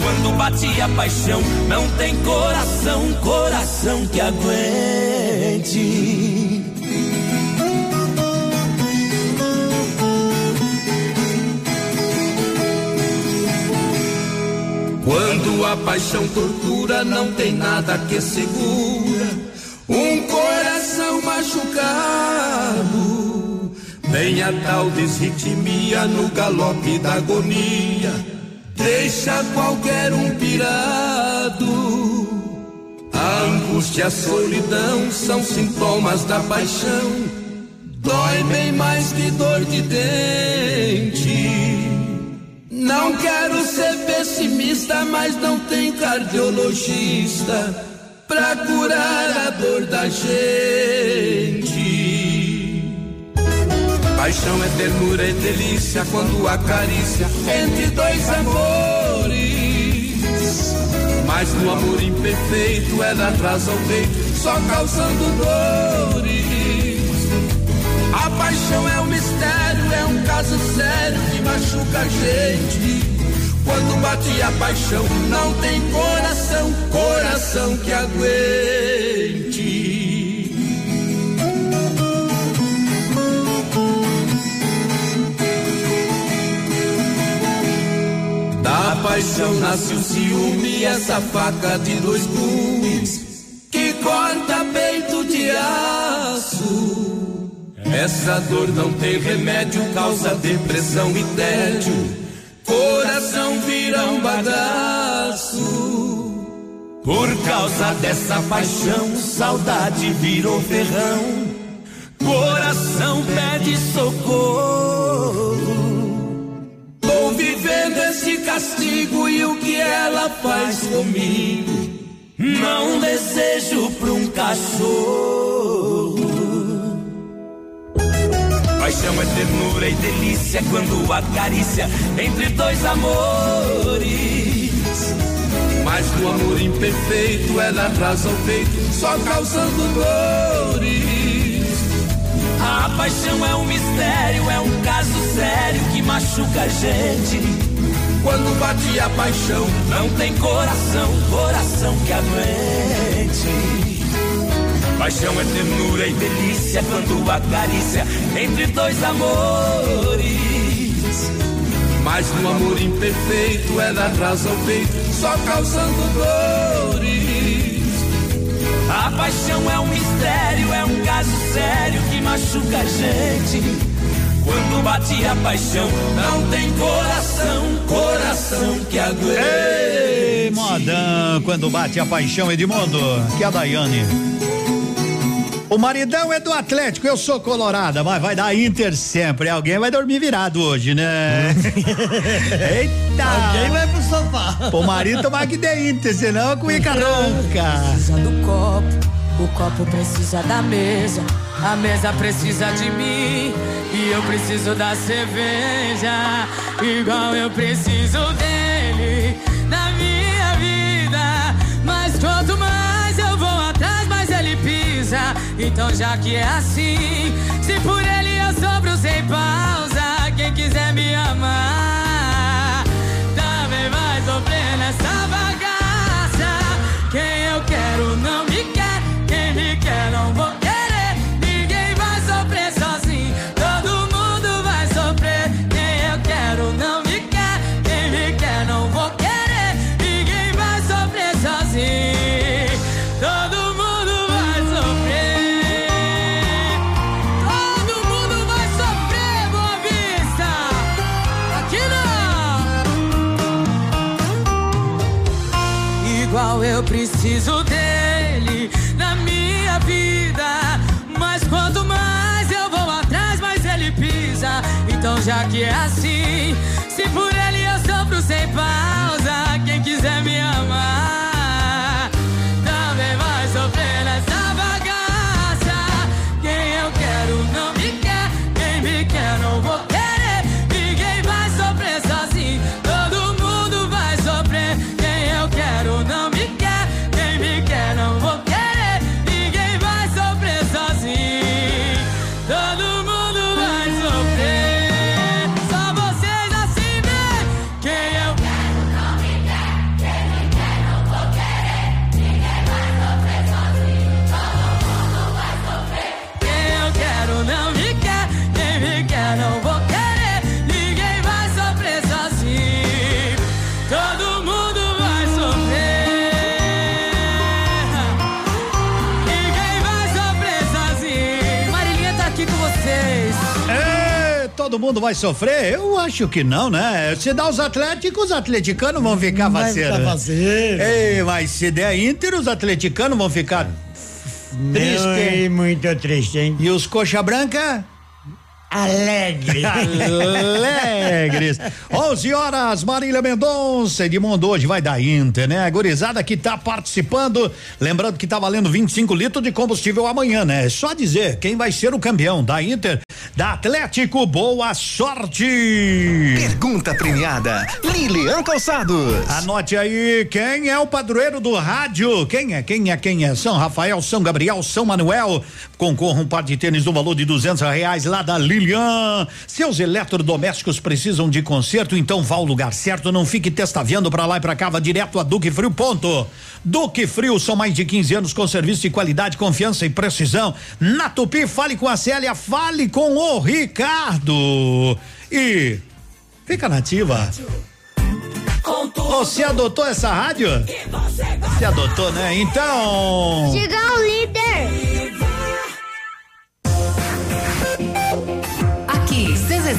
S6: Quando bate a paixão, não tem coração, coração que aguente. Quando a paixão tortura, não tem nada que segura um coração machucado. Vem a tal desritmia no galope da agonia, deixa qualquer um pirado. A angústia a solidão são sintomas da paixão, dói bem mais que dor de dente. Não quero ser pessimista, mas não tem cardiologista pra curar a dor da gente. Paixão é ternura e delícia quando acaricia entre dois amores. Mas no amor imperfeito ela atrasa o peito, só causando dores. A paixão é um mistério, é um caso sério que machuca a gente. Quando bate a paixão, não tem coração, coração que aguente. Da paixão nasce o ciúme, essa faca de dois gumes que corta peito de aço. Essa dor não tem remédio, causa depressão e tédio. Coração vira um bagaço. Por causa dessa paixão, saudade virou ferrão. Coração pede socorro. Tô vivendo esse castigo e o que ela faz comigo? Não desejo pra um cachorro. Paixão é ternura e delícia quando acaricia entre dois amores. Mas no amor imperfeito ela atrasa o peito, só causando dores. A paixão é um mistério, é um caso sério que machuca a gente. Quando bate a paixão, não tem coração, coração que aguente. Paixão é ternura e delícia quando acaricia entre dois amores. Mas no amor imperfeito ela atrasa o peito, só causando dores. A paixão é um mistério, é um caso sério que machuca a gente. Quando bate a paixão, não tem coração, coração que aguente.
S1: Ei, modão, quando bate a paixão, Edmundo, que é a Daiane. O maridão é do Atlético, eu sou colorada, mas vai dar Inter sempre. Alguém vai dormir virado hoje, né? [LAUGHS] Eita!
S17: Alguém vai pro sofá.
S1: O marido tomar que dê Inter, senão a cuica ronca.
S19: Precisa do copo, o copo precisa da mesa, a mesa precisa de mim e eu preciso da cerveja, igual eu preciso dele na Então já que é assim, se por ele eu sobro sem pausa, quem quiser me amar já que todo mundo vai sofrer? Eu
S1: acho que não, né? Se dá os atléticos, os atleticanos vão ficar faceiro. Ei, mas se der Inter, os atleticanos vão ficar triste.
S17: muito triste, hein?
S1: E os coxa branca?
S17: Alegre.
S1: Alegres. 11 horas, Marília Mendonça. Edmundo hoje vai dar Inter, né? A gurizada que tá participando. Lembrando que tá valendo 25 litros de combustível amanhã, né? É só dizer quem vai ser o campeão da Inter, da Atlético. Boa sorte.
S8: Pergunta premiada, Lilian Calçados.
S1: Anote aí, quem é o padroeiro do rádio? Quem é? Quem é? Quem é? São Rafael, São Gabriel, São Manuel. Concorra um par de tênis no valor de duzentos reais lá da Lilian. Seus eletrodomésticos precisam de conserto, então vá ao lugar certo. Não fique testaviando pra lá e pra cá, vá direto a Duque Frio. Ponto. Duque Frio são mais de 15 anos com serviço de qualidade, confiança e precisão. Na Tupi, fale com a Célia, fale com o Ricardo. E fica nativa. Você adotou essa rádio? Você adotou, né? Então.
S19: Diga o líder.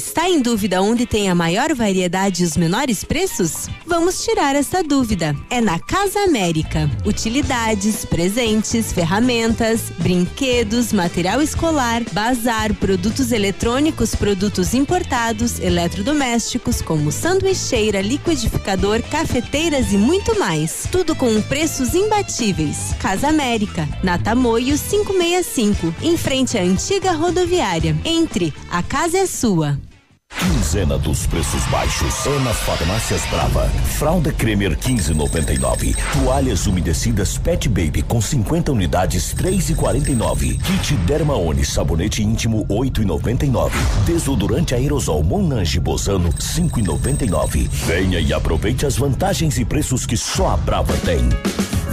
S49: Está em dúvida onde tem a maior variedade e os menores preços? Vamos tirar essa dúvida. É na Casa América. Utilidades, presentes, ferramentas, brinquedos, material escolar, bazar, produtos eletrônicos, produtos importados, eletrodomésticos, como sanduicheira, liquidificador, cafeteiras e muito mais. Tudo com preços imbatíveis. Casa América, na Tamoio 565, em frente à antiga rodoviária. Entre, a casa é sua.
S50: Quinzena dos preços baixos é nas farmácias Brava. Fralda Cremer 15,99. Toalhas umedecidas Pet Baby com 50 unidades 3,49. Kit Dermaone sabonete íntimo 8,99. Desodorante aerosol Monange Bozano 5,99. Venha e aproveite as vantagens e preços que só a Brava tem.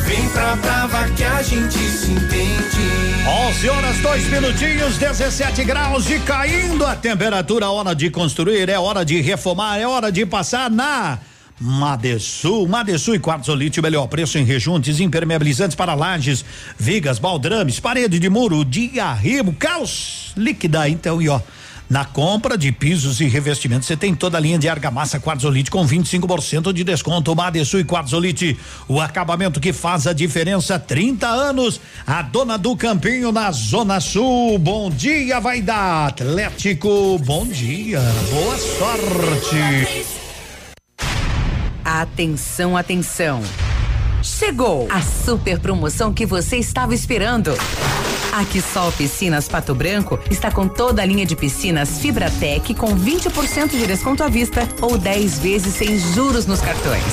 S6: Vem pra Brava que a gente se entende.
S1: 11 horas, dois minutinhos, 17 graus e caindo a temperatura. Hora de construir, é hora de reformar, é hora de passar na. Madesul, Madesul e Quartzolite, o melhor preço em rejuntes, impermeabilizantes para lajes, vigas, baldrames, parede de muro, diarrimo, caos líquida, então, e ó. Na compra de pisos e revestimentos, você tem toda a linha de argamassa Quartzolite com 25% de desconto. Madesul e Quartzolite, o acabamento que faz a diferença. 30 anos, a dona do Campinho na Zona Sul. Bom dia, vai dar Atlético. Bom dia, boa sorte.
S5: Atenção, atenção. Chegou a super promoção que você estava esperando. A Quissol Piscinas Pato Branco está com toda a linha de piscinas Fibratec com 20% de desconto à vista ou 10 vezes sem juros nos cartões.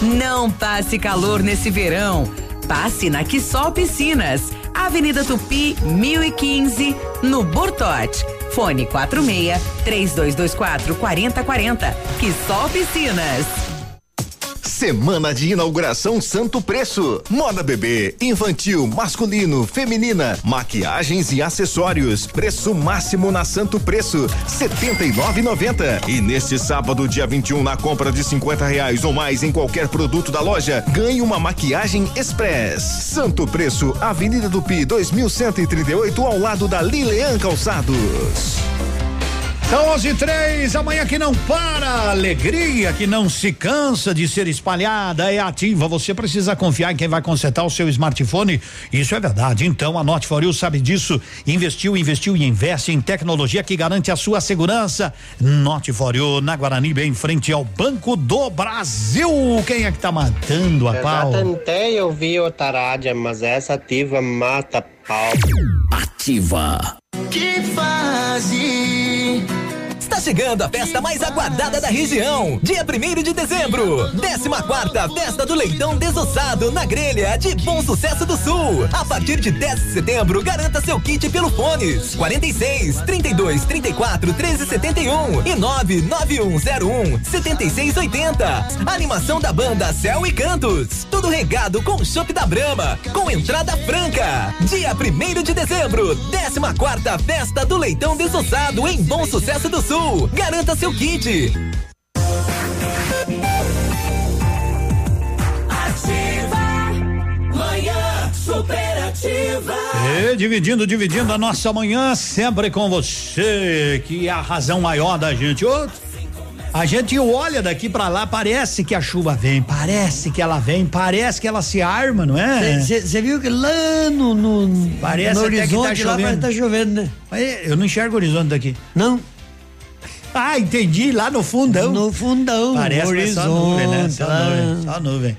S5: Não passe calor nesse verão. Passe na Quissol Piscinas, Avenida Tupi, 1015, no Bortote. Fone 46 3224 4040. Quissol Piscinas.
S8: Semana de inauguração Santo Preço. Moda bebê, infantil, masculino, feminina, maquiagens e acessórios. Preço máximo na Santo Preço, setenta e nove noventa. E neste sábado, dia 21, na compra de 50 reais ou mais em qualquer produto da loja, ganhe uma maquiagem Express. Santo Preço, Avenida do Pi, 2138, ao lado da Lilian Calçados.
S1: São 11 e 3, amanhã que não para, alegria que não se cansa de ser espalhada, é ativa. Você precisa confiar em quem vai consertar o seu smartphone. Isso é verdade. Então a Note for You sabe disso. Investiu, investiu e investe em tecnologia que garante a sua segurança. Note for You, na Guarani, bem em frente ao Banco do Brasil. Quem é que tá matando a
S51: Eu
S1: pau?
S51: já tentei ouvir o Tarádia, mas essa ativa mata pau.
S50: Ativa.
S6: Que fase
S9: Tá chegando a festa mais aguardada da região. Dia 1 de dezembro. 14 quarta Festa do Leitão Desossado na Grelha de Bom Sucesso do Sul. A partir de 10 de setembro, garanta seu kit pelo fones. 46 32 34 13 71 e 99101 7680. Animação da banda Céu e Cantos. Tudo regado com chopp da Brama, com entrada franca. Dia 1 de dezembro, 14 quarta Festa do Leitão Desossado em Bom Sucesso do Sul. Garanta seu kit.
S6: Ativa. Manhã superativa.
S1: E dividindo, dividindo a nossa manhã sempre com você, que é a razão maior da gente. Ô, a gente olha daqui pra lá, parece que a chuva vem, parece que ela vem, parece que ela se arma, não é?
S17: Você viu que lá no, no,
S1: Parece
S17: no
S1: até que tá
S17: horizonte lá parece
S1: chovendo.
S17: que tá chovendo, né?
S1: Eu não enxergo o horizonte daqui.
S17: Não.
S1: Ah, entendi, lá no fundão.
S17: No fundão,
S1: Parece é só nuvem, né?
S17: horizonte
S1: Só nuvem, só nuvem.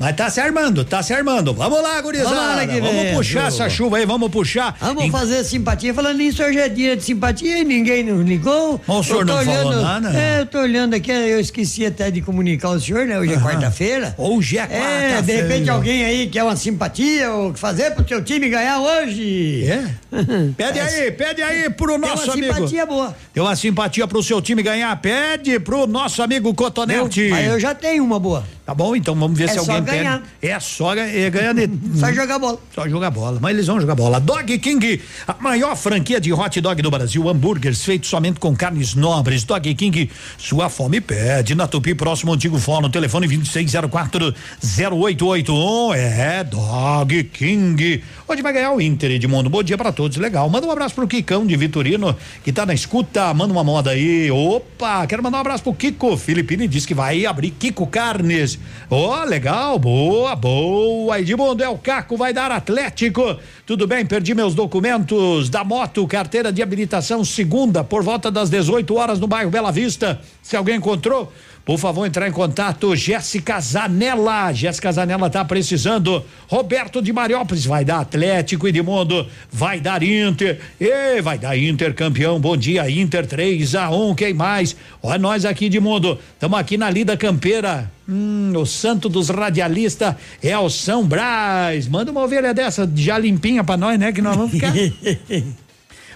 S1: Mas tá se armando, tá se armando. Vamos lá, gurizada.
S17: Vamos lá
S1: Vamos
S17: vem,
S1: puxar essa chuva aí, vamos puxar.
S17: Vamos
S1: Em-
S17: fazer simpatia. Falando nisso, hoje é dia de simpatia e ninguém nos ligou.
S1: Mas o senhor não falou
S17: olhando-
S1: nada?
S17: É, eu tô olhando aqui, eu esqueci até de comunicar ao senhor, né? Hoje é quarta-feira.
S1: Hoje é
S17: É,
S1: quarta-feira.
S17: de repente alguém aí quer uma simpatia ou fazer pro seu time ganhar hoje.
S1: É? [LAUGHS] Pede aí, pede aí pro nosso
S17: uma
S1: amigo.
S17: simpatia boa.
S1: Tem uma simpatia pro seu time ganhar, pede pro nosso amigo Cotonete.
S17: Mas eu já tenho uma boa.
S1: Tá bom, então vamos ver
S17: É
S1: se alguém
S17: ganhar.
S1: É só é, ganhar de...
S17: Só jogar bola.
S1: Só jogar bola, mas eles vão jogar bola. Dog King, a maior franquia de hot dog do Brasil, hambúrgueres feitos somente com carnes nobres. Dog King, sua fome pede. Na Tupi, próximo antigo fórum, telefone 2604 0881. É, Dog King. Hoje vai ganhar o Inter, Edmundo. Bom dia pra todos, legal. Manda um abraço pro Kikão de Vitorino, que tá na escuta. Manda uma moda aí. Opa, quero mandar um abraço pro Kiko. Filipine diz que vai abrir Kiko Carnes. Ó, legal, boa, boa. Edmundo é o Caco, vai dar Atlético. Tudo bem, perdi meus documentos da moto, carteira de habilitação segunda, por volta das 18 horas no bairro Bela Vista. Se alguém encontrou, por favor, entrar em contato. Jéssica Zanella. Jéssica Zanella tá precisando. Roberto de Mariópolis vai dar Atlético Edmundo, vai dar Inter. E vai dar Inter campeão. Bom dia, Inter 3 a 1. Quem mais? Olha nós aqui Edmundo. Estamos aqui na Lida Campeira. Hum, o santo dos radialistas é o São Brás. Manda uma ovelha dessa já limpinha pra nós, né? Que nós vamos ficar. [LAUGHS]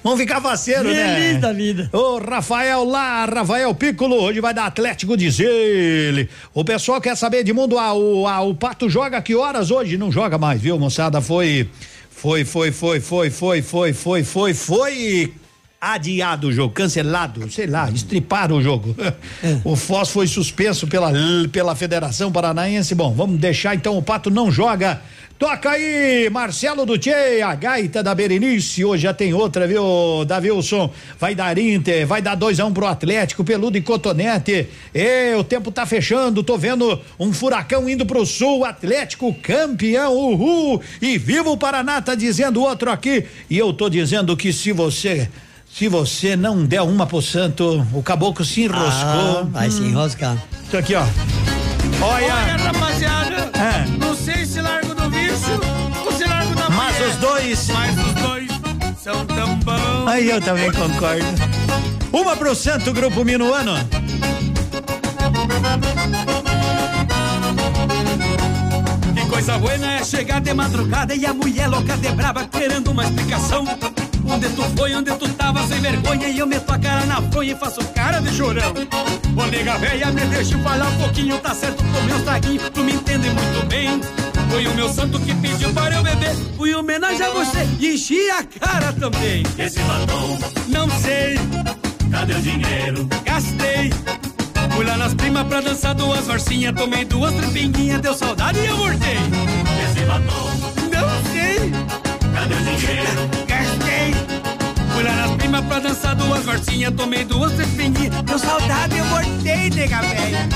S1: Vamos ficar faceiro, né?
S17: Feliz da vida.
S1: Ô, Rafael lá, Rafael Piccolo, hoje vai dar Atlético, diz ele. O pessoal quer saber de mundo, ah, o, ah, o Pato joga que horas hoje? Não joga mais, viu, moçada? Foi, foi, foi, foi, foi, foi, foi, foi, foi, foi adiado o jogo, cancelado, sei lá, estriparam o jogo. [LAUGHS] O Foz foi suspenso pela, pela Federação Paranaense. Bom, vamos deixar então o Pato não joga. Toca aí, Marcelo do Tchê, a gaita da Berenice. Hoje já tem outra, viu, Davilson? Vai dar Inter, vai dar 2 a 1 um pro Atlético, Peludo e Cotonete. E o tempo tá fechando, tô vendo um furacão indo pro sul, Atlético campeão, uhul! E viva o Paraná, tá dizendo outro aqui. E eu tô dizendo que se você. Se você não der uma por cento, o caboclo se enroscou.
S17: Ah, vai se enroscar.
S1: Isso aqui, ó. Olha.
S52: Olha, rapaziada, são tão bons.
S1: Aí eu também concordo. Uma pro Santo Grupo Minuano.
S52: Que coisa boa é chegar de madrugada e a mulher louca de brava querendo uma explicação. Onde tu foi, onde tu tava sem vergonha e eu meto a cara na fronha e faço cara de chorão. Ô nega véia, me deixa falar um pouquinho, tá certo com meus traguinhos, tu me entende muito bem. Foi o meu santo que pediu para eu beber, fui homenagear você e enchi a cara também. Esse batom, não sei, cadê o dinheiro? Gastei. Fui lá nas primas pra dançar duas varsinhas, tomei duas trepinguinhas, deu saudade e eu voltei. Esse batom, não sei, cadê o dinheiro? Gastei. Fui lá nas primas pra dançar duas varsinhas, tomei duas trepinguinhas, deu saudade e eu voltei, nega velha.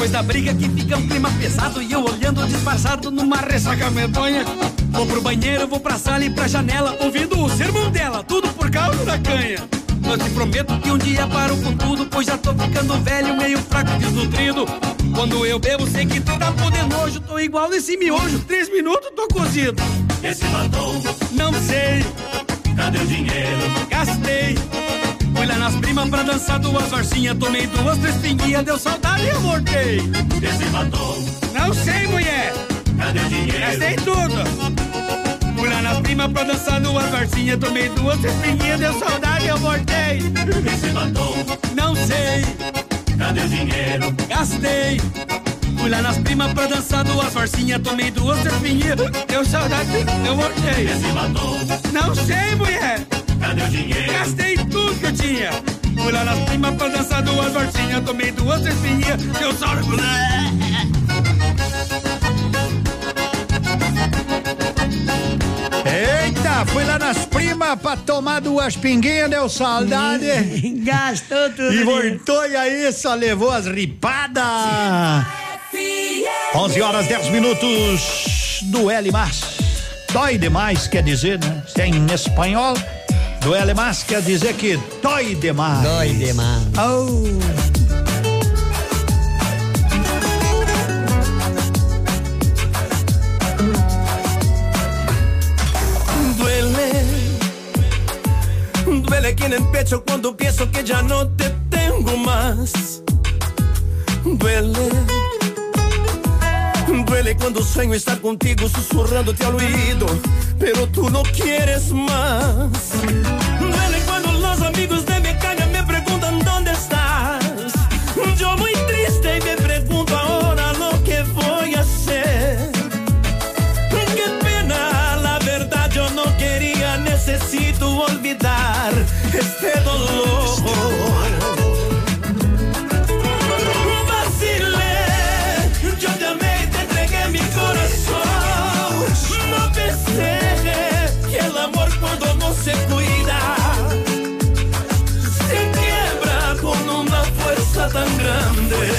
S52: Depois da briga que fica um clima pesado e eu olhando disfarçado numa ressaca medonha. Vou pro banheiro, vou pra sala e pra janela, ouvindo o sermão dela, tudo por causa da canha. Eu te prometo que um dia paro com tudo, pois já tô ficando velho, meio fraco, desnutrido. Quando eu bebo, sei que tu tá podendo nojo, tô igual nesse miojo, três minutos tô cozido.
S6: Esse batom,
S52: Não sei,
S6: cadê o dinheiro?
S52: gastei. Fui lá nas primas pra dançar duas varsinhas, tomei duas, três pinguinhas, deu saudade e abortei.
S6: Esse batom,
S52: Não sei, mulher,
S6: cadê o dinheiro?
S52: gastei tudo. Fui lá nas primas pra dançar duas varsinhas, tomei duas, três pinguinhas, deu saudade e abortei.
S6: Esse batom,
S52: Não sei,
S6: cadê o dinheiro?
S52: gastei. Fui lá nas primas pra dançar duas varsinhas, tomei duas, pinguinhas, deu saudade, eu abortei.
S6: Esse batom,
S52: Não sei, mulher.
S6: Cadê o dinheiro?
S52: Gastei tudo que eu tinha. Fui lá nas primas pra dançar duas varsinhas. Tomei duas espinhas. Deu sauro.
S1: Eita, fui lá nas primas pra tomar duas pinguinhas, deu saudade.
S17: Gastou tudo.
S1: E voltou e aí só levou as ripadas. 11 horas 10 minutos do L mais. Dói demais, quer dizer, né? Se é em espanhol, do L mais quer dizer que dói demais.
S17: Dói demais.
S1: Oh.
S53: Duele, duele aquí en el pecho cuando pienso que ya no te tengo más. Duele, duele cuando sueño estar contigo susurrándote al oído, pero tú no quieres más.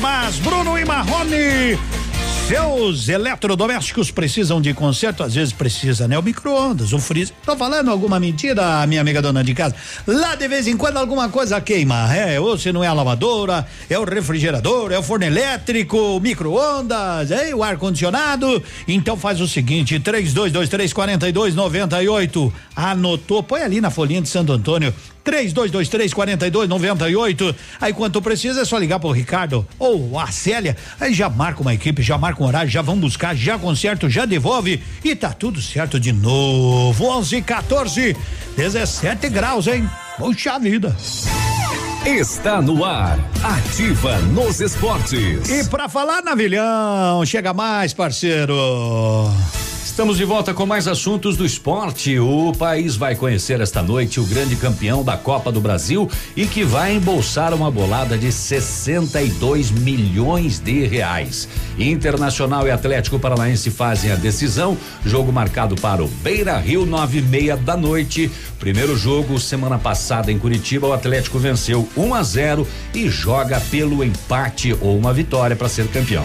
S1: mais, Bruno e Marrone. Seus eletrodomésticos precisam de conserto, às vezes precisa, né? O micro-ondas, o freezer. Tô falando alguma mentira, minha amiga dona de casa? Lá de vez em quando alguma coisa queima, é, ou se não é a lavadora, é o refrigerador, é o forno elétrico, micro-ondas, é o ar-condicionado. Então faz o seguinte, três dois, dois três, quarenta e dois, noventa e oito. Anotou, põe ali na folhinha de Santo Antônio, 3223 4298. Aí quando precisa é só ligar pro Ricardo ou a Célia. Aí já marca uma equipe, já marca um horário, já vão buscar, já conserta, já devolve e tá tudo certo de novo. 11 14 17 graus, hein? Puxa vida.
S9: Está no ar. Ativa nos esportes.
S1: E pra falar, Navilhão, chega mais, parceiro.
S4: Estamos de volta com mais assuntos do esporte. O país vai conhecer esta noite o grande campeão da Copa do Brasil e que vai embolsar uma bolada de 62 milhões de reais. Internacional e Atlético Paranaense fazem a decisão. Jogo marcado para o Beira Rio, nove e meia da noite. Primeiro jogo, semana passada em Curitiba, o Atlético venceu 1 a 0 e joga pelo empate ou uma vitória para ser campeão.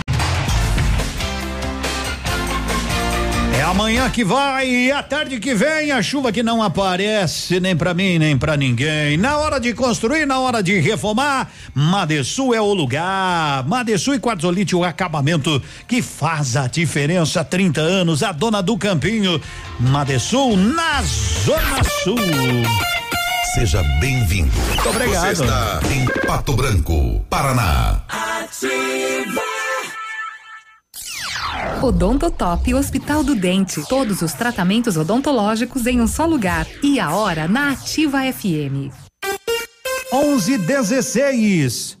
S1: Amanhã que vai e a tarde que vem a chuva que não aparece nem pra mim nem pra ninguém. Na hora de construir, na hora de reformar, Madesul é o lugar. Madesul e Quartzolite o acabamento que faz a diferença. 30 anos, a dona do Campinho. Madesul na Zona Sul.
S8: Seja bem-vindo.
S1: Obrigado.
S8: Você está em Pato Branco, Paraná.
S29: Ativa. Odontotop Hospital do Dente. Todos os tratamentos odontológicos em um só lugar. E a hora na Ativa FM.
S1: 11:16.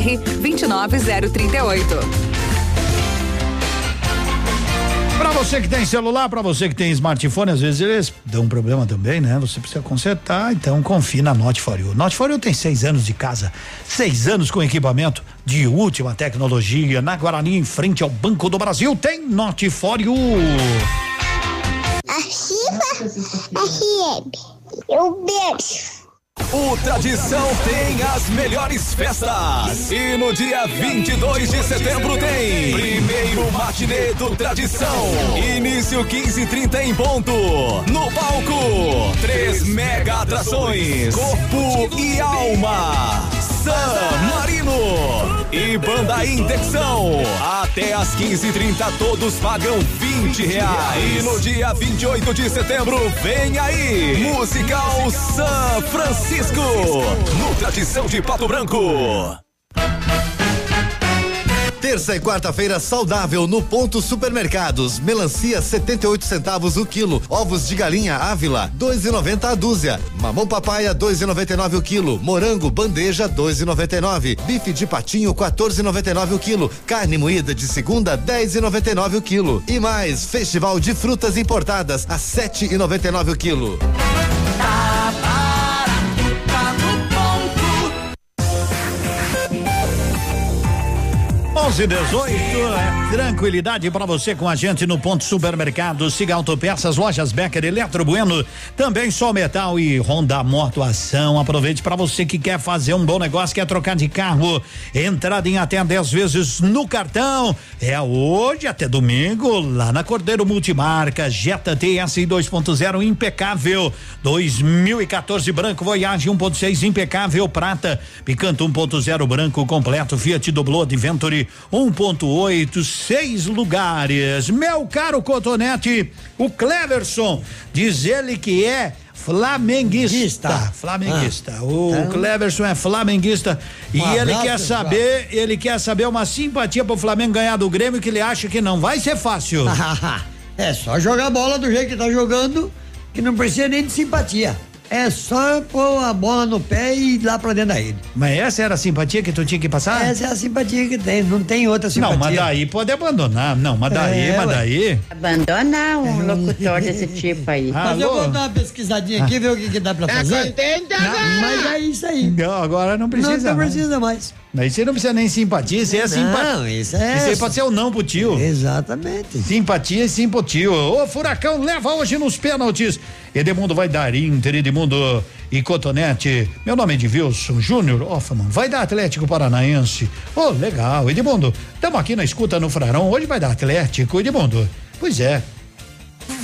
S29: 29038.
S1: Pra você que tem celular, pra você que tem smartphone, às vezes eles dão um problema também, né? Você precisa consertar, então confie na Note for You. Note for You tem seis anos de casa, seis anos com equipamento de última tecnologia. Na Guarani, em frente ao Banco do Brasil, tem Note for You.
S21: Ativa FM. Um beijo.
S9: O Tradição tem as melhores festas. E no dia 22 de setembro tem primeiro matinê do Tradição. Início 15:30 em ponto. No palco, três mega atrações: Corpo e Alma. San Marino e Banda Indexão. Até às 15:30 todos pagam 20 reais. E no dia 28 de setembro vem aí Musical San Francisco no Tradição de Pato Branco.
S8: Terça e quarta-feira saudável no Ponto Supermercados. Melancia 78 centavos o quilo. Ovos de galinha Ávila 2,90 a dúzia. Mamão papaya 2,99 o quilo. Morango bandeja 2,99. Bife de patinho 14,99 o quilo. Carne moída de segunda 10,99 o quilo. E mais, festival de frutas importadas a 7,99 o quilo.
S1: Tá 11 18 é tranquilidade para você com a gente no Ponto Supermercado, Siga Autopeças, Lojas Becker, Eletro Bueno, também Sol Metal e Honda Moto Ação. Aproveite para você que quer fazer um bom negócio, quer trocar de carro, entrada em até 10 vezes no cartão. É hoje até domingo lá na Cordeiro Multimarca, Jetta TS 2.0 impecável, 2014 branco, Voyage 1.6 impecável. Prata, Picanto 1.0 branco completo, Fiat Doblo Adventure 1.8, seis lugares. Meu caro Cotonete, o Cleverson diz ele que é flamenguista. Flamenguista.
S17: Ah.
S1: o
S17: Então-
S1: Cleverson é flamenguista e ele quer saber, ele quer saber uma simpatia pro Flamengo ganhar do Grêmio que ele acha que não vai ser fácil. [LAUGHS]
S17: É só jogar bola do jeito que tá jogando, que não precisa nem de simpatia. É só pôr a bola no pé e ir lá pra dentro da rede.
S1: Mas essa era a simpatia que tu tinha que passar?
S17: Essa é a simpatia que tem, não tem outra simpatia.
S1: Não, mas daí pode abandonar. Não, mas daí,
S17: É,
S1: mas daí.
S54: Abandonar um locutor desse tipo aí.
S17: Mas eu vou dar uma pesquisadinha aqui, ver o que, que dá pra
S54: Tá
S17: fazer. Não, mas é isso aí.
S1: Não, agora não precisa
S17: Não, não
S1: mais.
S17: precisa mais.
S1: Mas você não precisa nem simpatia, isso é
S17: Não,
S1: simpatia.
S17: isso é-
S1: Isso aí pode ser o não pro tio.
S17: Exatamente.
S1: Simpatia e sim pro tio. Ô, Furacão, leva hoje nos pênaltis. Edmundo vai dar Inter, Edmundo e Cotonete. Meu nome é Edilson Júnior Hoffman. Vai dar Atlético Paranaense. Ô, legal. Edmundo, estamos aqui na escuta no Frarão. Hoje vai dar Atlético, Edmundo. Pois é.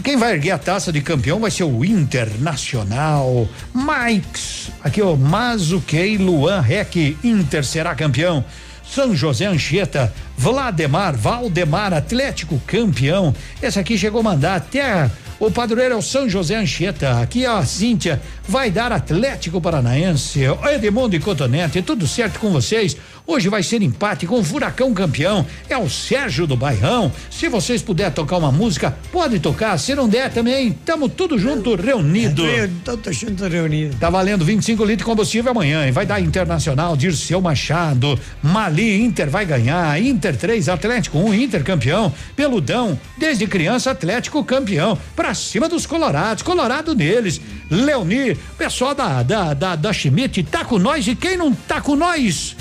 S1: Quem vai erguer a taça de campeão vai ser o Internacional. Mikes, aqui o Mazuquei Luan Rec, Inter será campeão. São José Anchieta, Vlademar, Valdemar, Atlético campeão. Esse aqui chegou a mandar até o padroeiro é o São José Anchieta. Aqui ó, a Cíntia vai dar Atlético Paranaense. Edmundo e Cotonete, tudo certo com vocês? Hoje vai ser empate com o Furacão campeão. É o Sérgio do Bairrão. Se vocês puderem tocar uma música, pode tocar. Se não der também, tamo tudo junto, reunido.
S17: Todo junto reunido.
S1: Tá valendo 25 litros de combustível amanhã. E vai dar Internacional, Dirceu Machado, Mali, Inter vai ganhar. Inter 3, Atlético 1, Inter campeão. Peludão, desde criança, Atlético campeão. Pra cima dos Colorados, Colorado neles. Leonir, pessoal da, da, da, da Schmidt, tá com nós. E quem não tá com nós?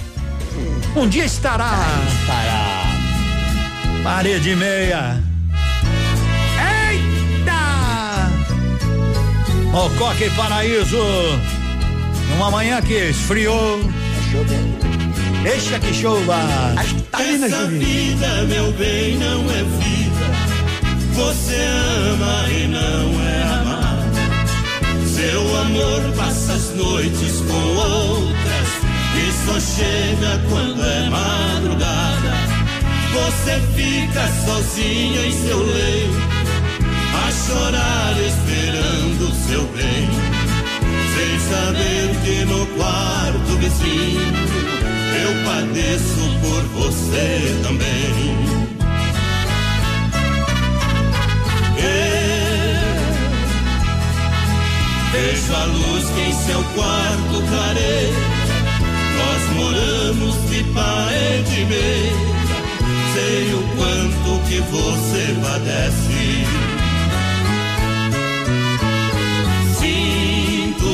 S1: Um dia estará. Estará. Parede meia. Eita! Mococa e Paraíso. Numa manhã que esfriou. Deixa que chova.
S55: Essa vida, meu bem, não é vida. Você ama e não é amar. Seu amor passa as noites com outras e só chega quando é madrugada. Você fica sozinha em seu leito, a chorar esperando seu bem, sem saber que no quarto vizinho eu padeço por você também. Eu vejo a luz que em seu quarto clareia. Nós moramos de parede meia. Sei o quanto que você padece. Sinto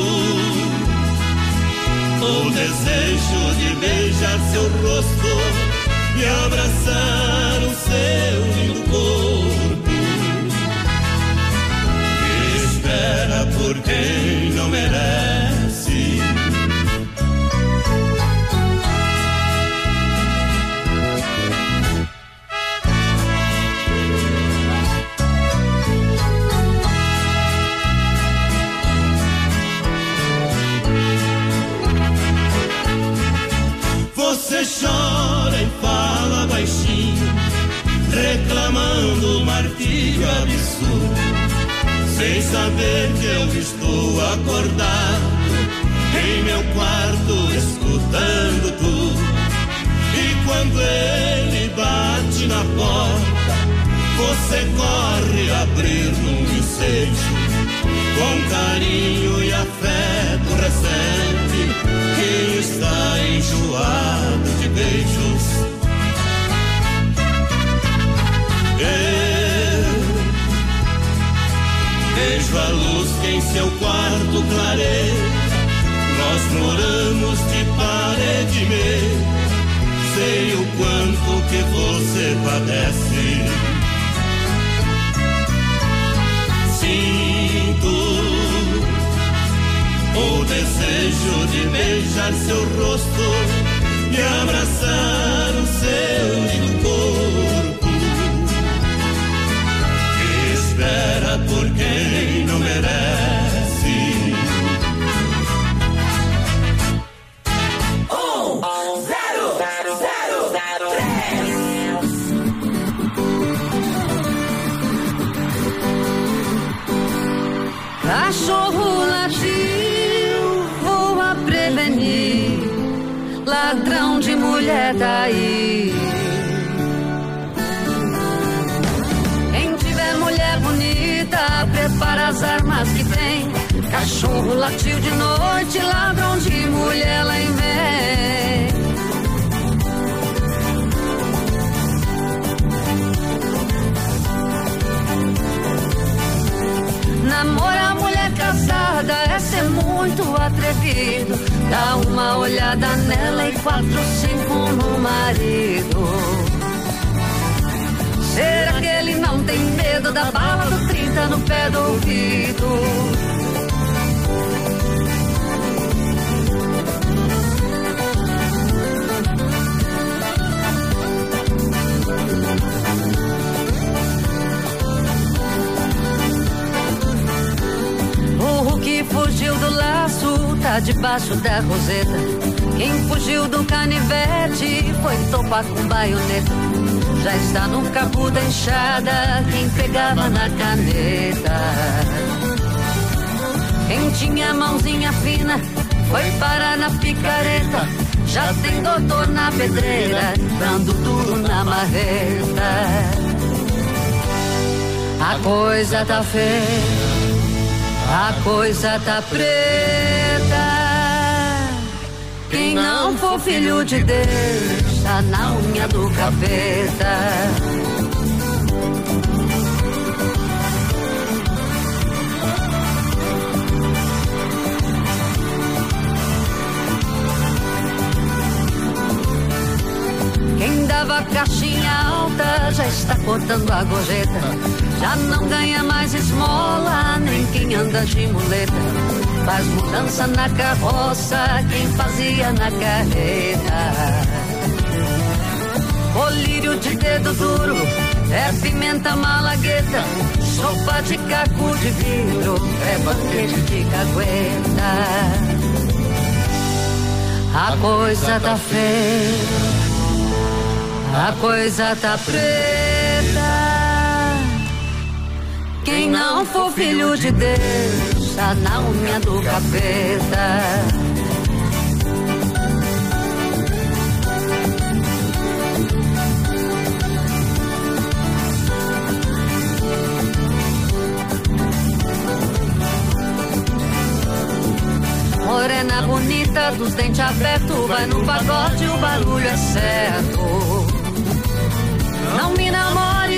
S55: o desejo de beijar seu rosto e abraçar o seu lindo corpo. Espera por quem não merece. Você chora e fala baixinho, reclamando o martírio absurdo, sem saber que eu estou acordado em meu quarto escutando tudo. E quando ele bate na porta, você corre abrir num incêndio. Com carinho e afeto está enjoado de beijos. Eu vejo a luz que em seu quarto clareia. Nós moramos de parede meia. Sei o quanto que você padece. Sinto o desejo de beijar seu rosto e abraçar
S56: pegava na caneta. Quem tinha mãozinha fina foi parar na picareta. Já tem doutor na pedreira, dando duro na marreta. A coisa tá feia. A coisa tá preta. Quem não for filho de Deus, tá na unha do capeta. Quem dava caixinha alta já está cortando a gorjeta. Já não ganha mais esmola, nem quem anda de muleta. Faz mudança na carroça, quem fazia na carreta. Colírio de dedo duro, é pimenta malagueta. Sopa de caco de vidro, é banquete de cagueta. A coisa tá feia. A coisa tá preta. Quem não for filho de Deus, tá na unha do capeta. Morena bonita, dos dentes abertos, vai no pagode, o barulho é certo.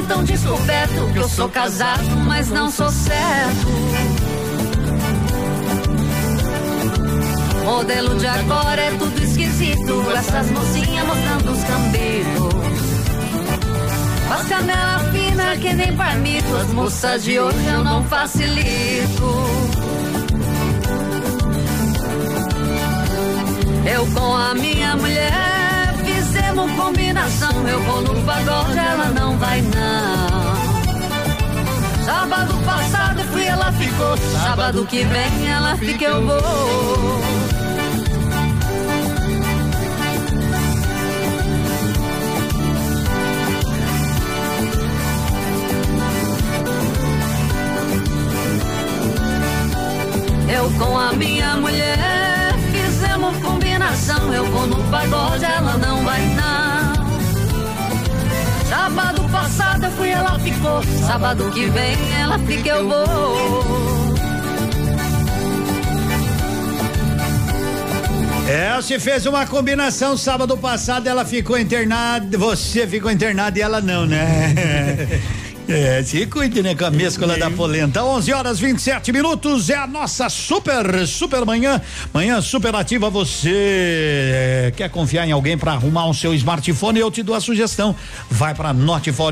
S56: Não me namore tão descoberto que eu sou casado, mas não sou certo. Modelo de agora é tudo esquisito, essas mocinhas mostrando os cambitos. Faz canela fina que nem palmito, as moças de hoje eu não facilito. Eu com a minha mulher fizemos combinação. Eu vou no pagode, ela não vai não. Sábado passado fui, ela ficou. Sábado que vem ela fica, eu vou. Eu com a minha mulher fizemos combinação. Eu vou no pagode, ela não vai Passado eu fui, ela ficou. Sábado que vem ela fica, eu vou.
S1: É, você fez uma combinação sábado passado, ela ficou internada, você ficou internada e ela não, né? [LAUGHS] É, se cuide, né, com a mescla da polenta. 11 horas 27 minutos é a nossa super, super manhã. Manhã super ativa. Você é, quer confiar em alguém para arrumar o seu smartphone? Eu te dou a sugestão. Vai para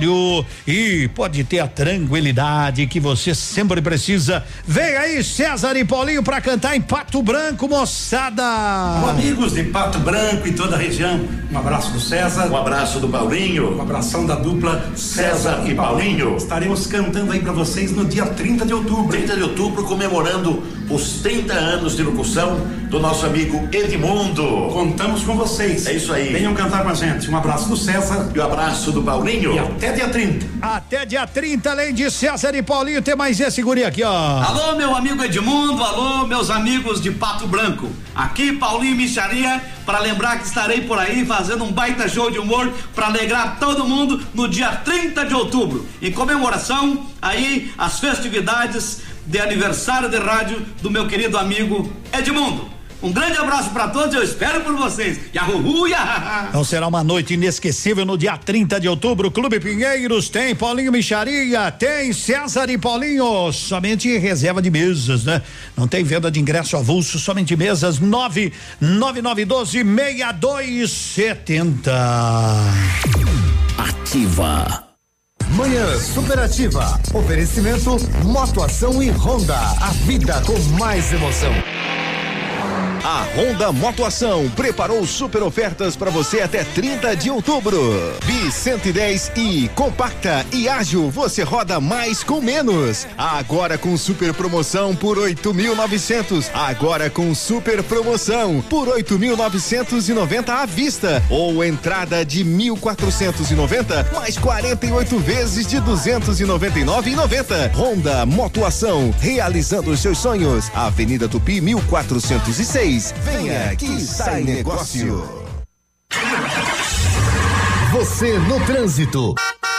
S1: You e pode ter a tranquilidade que você sempre precisa. Vem aí, César e Paulinho, para cantar em Pato Branco, moçada.
S57: Alô, amigos de Pato Branco e toda a região, um abraço do César.
S50: Um abraço do Paulinho.
S57: Um abração da dupla César e Paulinho. Estaremos cantando aí para vocês no dia 30 de outubro.
S50: 30 de outubro, comemorando os 30 anos de locução do nosso amigo Edmundo.
S57: Contamos com vocês.
S50: É isso aí.
S57: Venham cantar com a gente. Um abraço do César.
S50: E um abraço do Paulinho.
S57: E até dia 30.
S1: Até dia 30, além de César e Paulinho, tem mais esse guri aqui, ó.
S58: Alô, meu amigo Edmundo, alô, meus amigos de Pato Branco. Aqui, Paulinho Micharia, para lembrar que estarei por aí fazendo um baita show de humor para alegrar todo mundo no dia 30 de outubro. Em comemoração aí as festividades de aniversário de rádio do meu querido amigo Edmundo. Um grande abraço para todos, eu espero por vocês. Yahoo, yahá.
S1: Então será uma noite inesquecível no dia 30 de outubro. Clube Pinheiros tem Paulinho Micharia, tem César e Paulinho. Somente reserva de mesas, né? Não tem venda de ingresso avulso, somente mesas. 99912 6270.
S26: Ativa.
S59: Manhã Superativa. Oferecimento Motoação e Honda. A vida com mais emoção.
S8: A Honda Motoação preparou super ofertas para você até 30 de outubro. Bi 110 e compacta e ágil, você roda mais com menos. Agora com super promoção por 8.900. Agora com super promoção por 8.990 à vista ou entrada de 1.490 mais 48 vezes de 299,90. Honda Motoação, realizando os seus sonhos. Avenida Tupi 1406. Venha que sai negócio. Você no trânsito.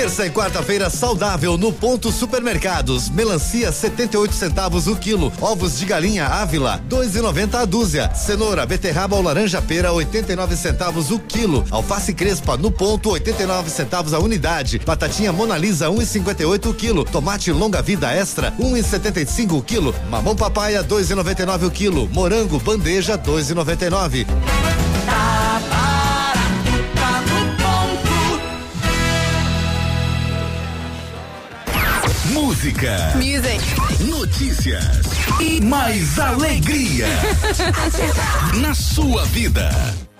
S59: Terça e quarta-feira saudável no Ponto Supermercados. Melancia 78 centavos o quilo. Ovos de galinha Ávila 2,90 a dúzia. Cenoura, beterraba ou laranja pera 89 centavos o quilo. Alface crespa no ponto 89 centavos a unidade. Batatinha Mona Lisa 1,58 o quilo. Tomate longa vida extra 1,75 o quilo. Mamão papaya 2,99 o quilo. Morango bandeja 2,99.
S26: Música.
S19: Music.
S26: Notícias. E mais alegria. [LAUGHS] Na sua vida.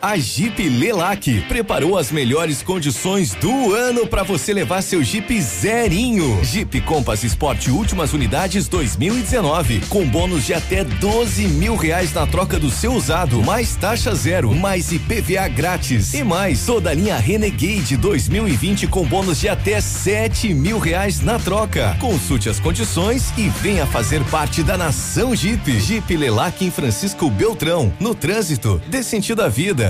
S26: A Jeep Lelac preparou as melhores condições do ano para você levar seu Jeep zerinho. Jeep Compass Sport últimas unidades 2019, com bônus de até 12 mil reais na troca do seu usado, mais taxa zero, mais IPVA grátis e mais toda a linha Renegade 2020 com bônus de até 7 mil reais na troca. Consulte as condições e venha fazer parte da nação Jeep. Jeep Lelac em Francisco Beltrão, no trânsito, dê sentido à vida.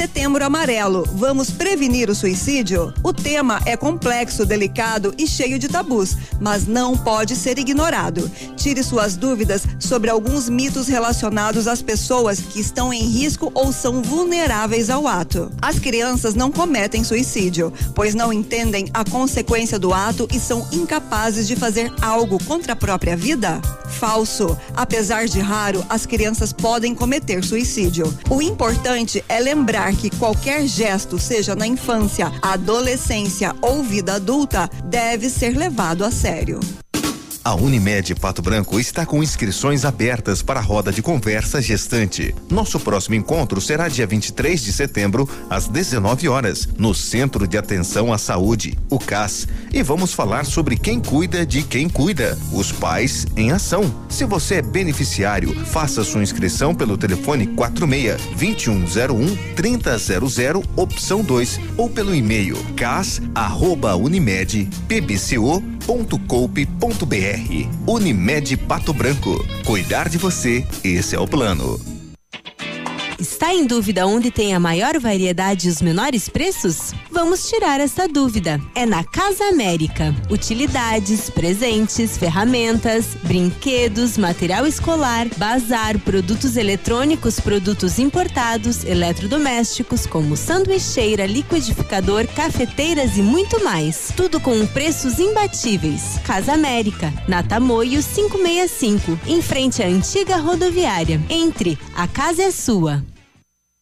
S60: Setembro Amarelo. Vamos prevenir o suicídio? O tema é complexo, delicado e cheio de tabus, mas não pode ser ignorado. Tire suas dúvidas sobre alguns mitos relacionados às pessoas que estão em risco ou são vulneráveis ao ato. As crianças não cometem suicídio, pois não entendem a consequência do ato e são incapazes de fazer algo contra a própria vida? Falso. Apesar de raro, as crianças podem cometer suicídio. O importante é lembrar que qualquer gesto, seja na infância, adolescência ou vida adulta, deve ser levado a sério.
S8: A Unimed Pato Branco está com inscrições abertas para a roda de conversa gestante. Nosso próximo encontro será dia 23 de setembro, às 19 horas, no Centro de Atenção à Saúde, o CAS. E vamos falar sobre quem cuida de quem cuida, os pais em ação. Se você é beneficiário, faça sua inscrição pelo telefone 46 2101 3000 opção 2 ou pelo e-mail cas@unimed.pbco.coupe.br. Unimed Pato Branco. Cuidar de você, esse é o plano.
S61: Está em dúvida onde tem a maior variedade e os menores preços? Vamos tirar essa dúvida. É na Casa América. Utilidades, presentes, ferramentas, brinquedos, material escolar, bazar, produtos eletrônicos, produtos importados, eletrodomésticos, como sanduicheira, liquidificador, cafeteiras e muito mais. Tudo com preços imbatíveis. Casa América, na Tamoio 565, em frente à antiga rodoviária. Entre, a casa é sua.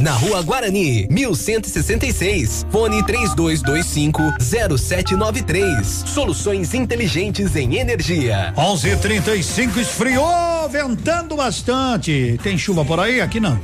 S9: na Rua Guarani, 1166. Fone 3225 0793. Soluções inteligentes em energia.
S1: 11:35 esfriou, ventando bastante. Tem chuva por aí? Aqui não.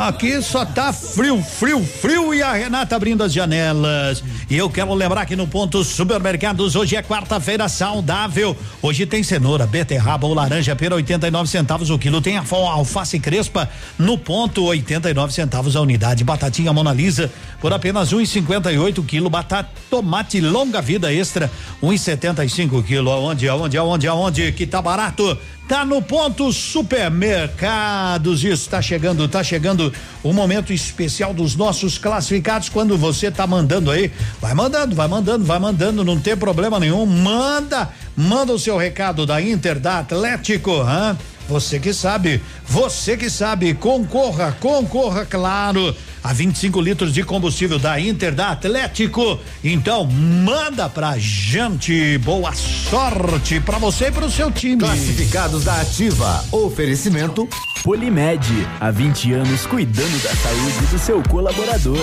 S1: Aqui só tá frio, frio, frio e a Renata abrindo as janelas. E eu quero lembrar que no ponto supermercados hoje é quarta-feira saudável. Hoje tem cenoura, beterraba ou laranja pera 89 centavos o quilo. Tem a alface crespa no ponto 89 centavos a unidade. Batatinha Mona Lisa por apenas 1,58 um quilo. Batata tomate longa vida extra 1,75 um quilo. Aonde, aonde, aonde, aonde que tá barato? Tá no ponto supermercados. Isso tá chegando, tá chegando o momento especial dos nossos classificados. Quando você tá mandando aí, vai mandando, vai mandando, vai mandando, não tem problema nenhum. Manda, manda o seu recado da Inter, da Atlético, hã? Você que sabe, você que sabe, concorra, concorra, claro, a 25 litros de combustível da Inter, da Atlético. Então, manda pra gente. Boa sorte pra você e pro seu time.
S62: Classificados da Ativa. Oferecimento Polimed. Há 20 anos cuidando da saúde do seu colaborador.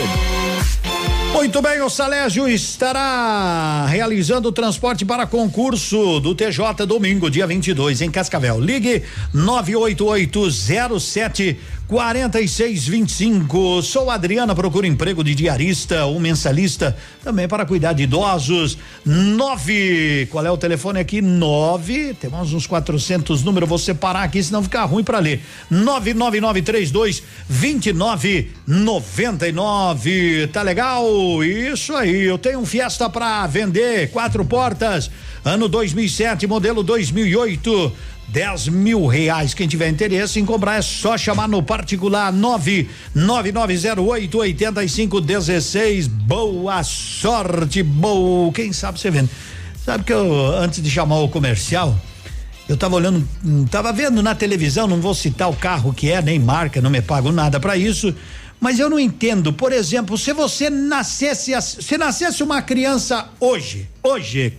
S1: Muito bem, o Salésio estará realizando o transporte para concurso do TJ domingo, dia 22, em Cascavel. Ligue 98807 4625. Sou Adriana, procura emprego de diarista ou mensalista, também para cuidar de idosos. Nove. Qual é o telefone aqui? Nove. Temos uns 400 números, vou separar aqui, senão fica ruim para ler. 99932 2999. Tá legal? Isso aí. Eu tenho um Fiesta para vender, quatro portas, ano 2007, modelo 2008. 10 mil reais. Quem tiver interesse em comprar é só chamar no particular 99908 8516. Boa sorte, boa. Quem sabe você vende. Sabe que eu, antes de chamar o comercial, eu tava olhando, tava vendo na televisão, não vou citar o carro que é, nem marca, não me pago nada para isso. Mas eu não entendo, por exemplo, se você nascesse, se nascesse uma criança hoje, hoje,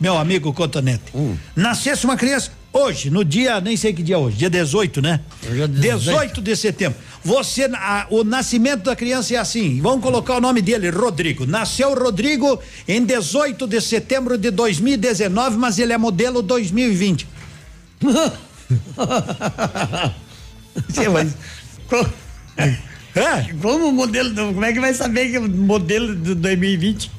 S1: meu amigo Cotonete,
S17: Hum.
S1: nascesse uma criança hoje, no dia, nem sei que dia é hoje, dia 18, né? 18 de setembro. Você, a- o nascimento da criança é assim, vamos colocar o nome dele, Rodrigo. Nasceu Rodrigo em 18 de setembro de 2019, mas ele é modelo 2020. [LAUGHS]
S17: Sim, mas. co- Como modelo. Como é que vai saber que é modelo do 2020?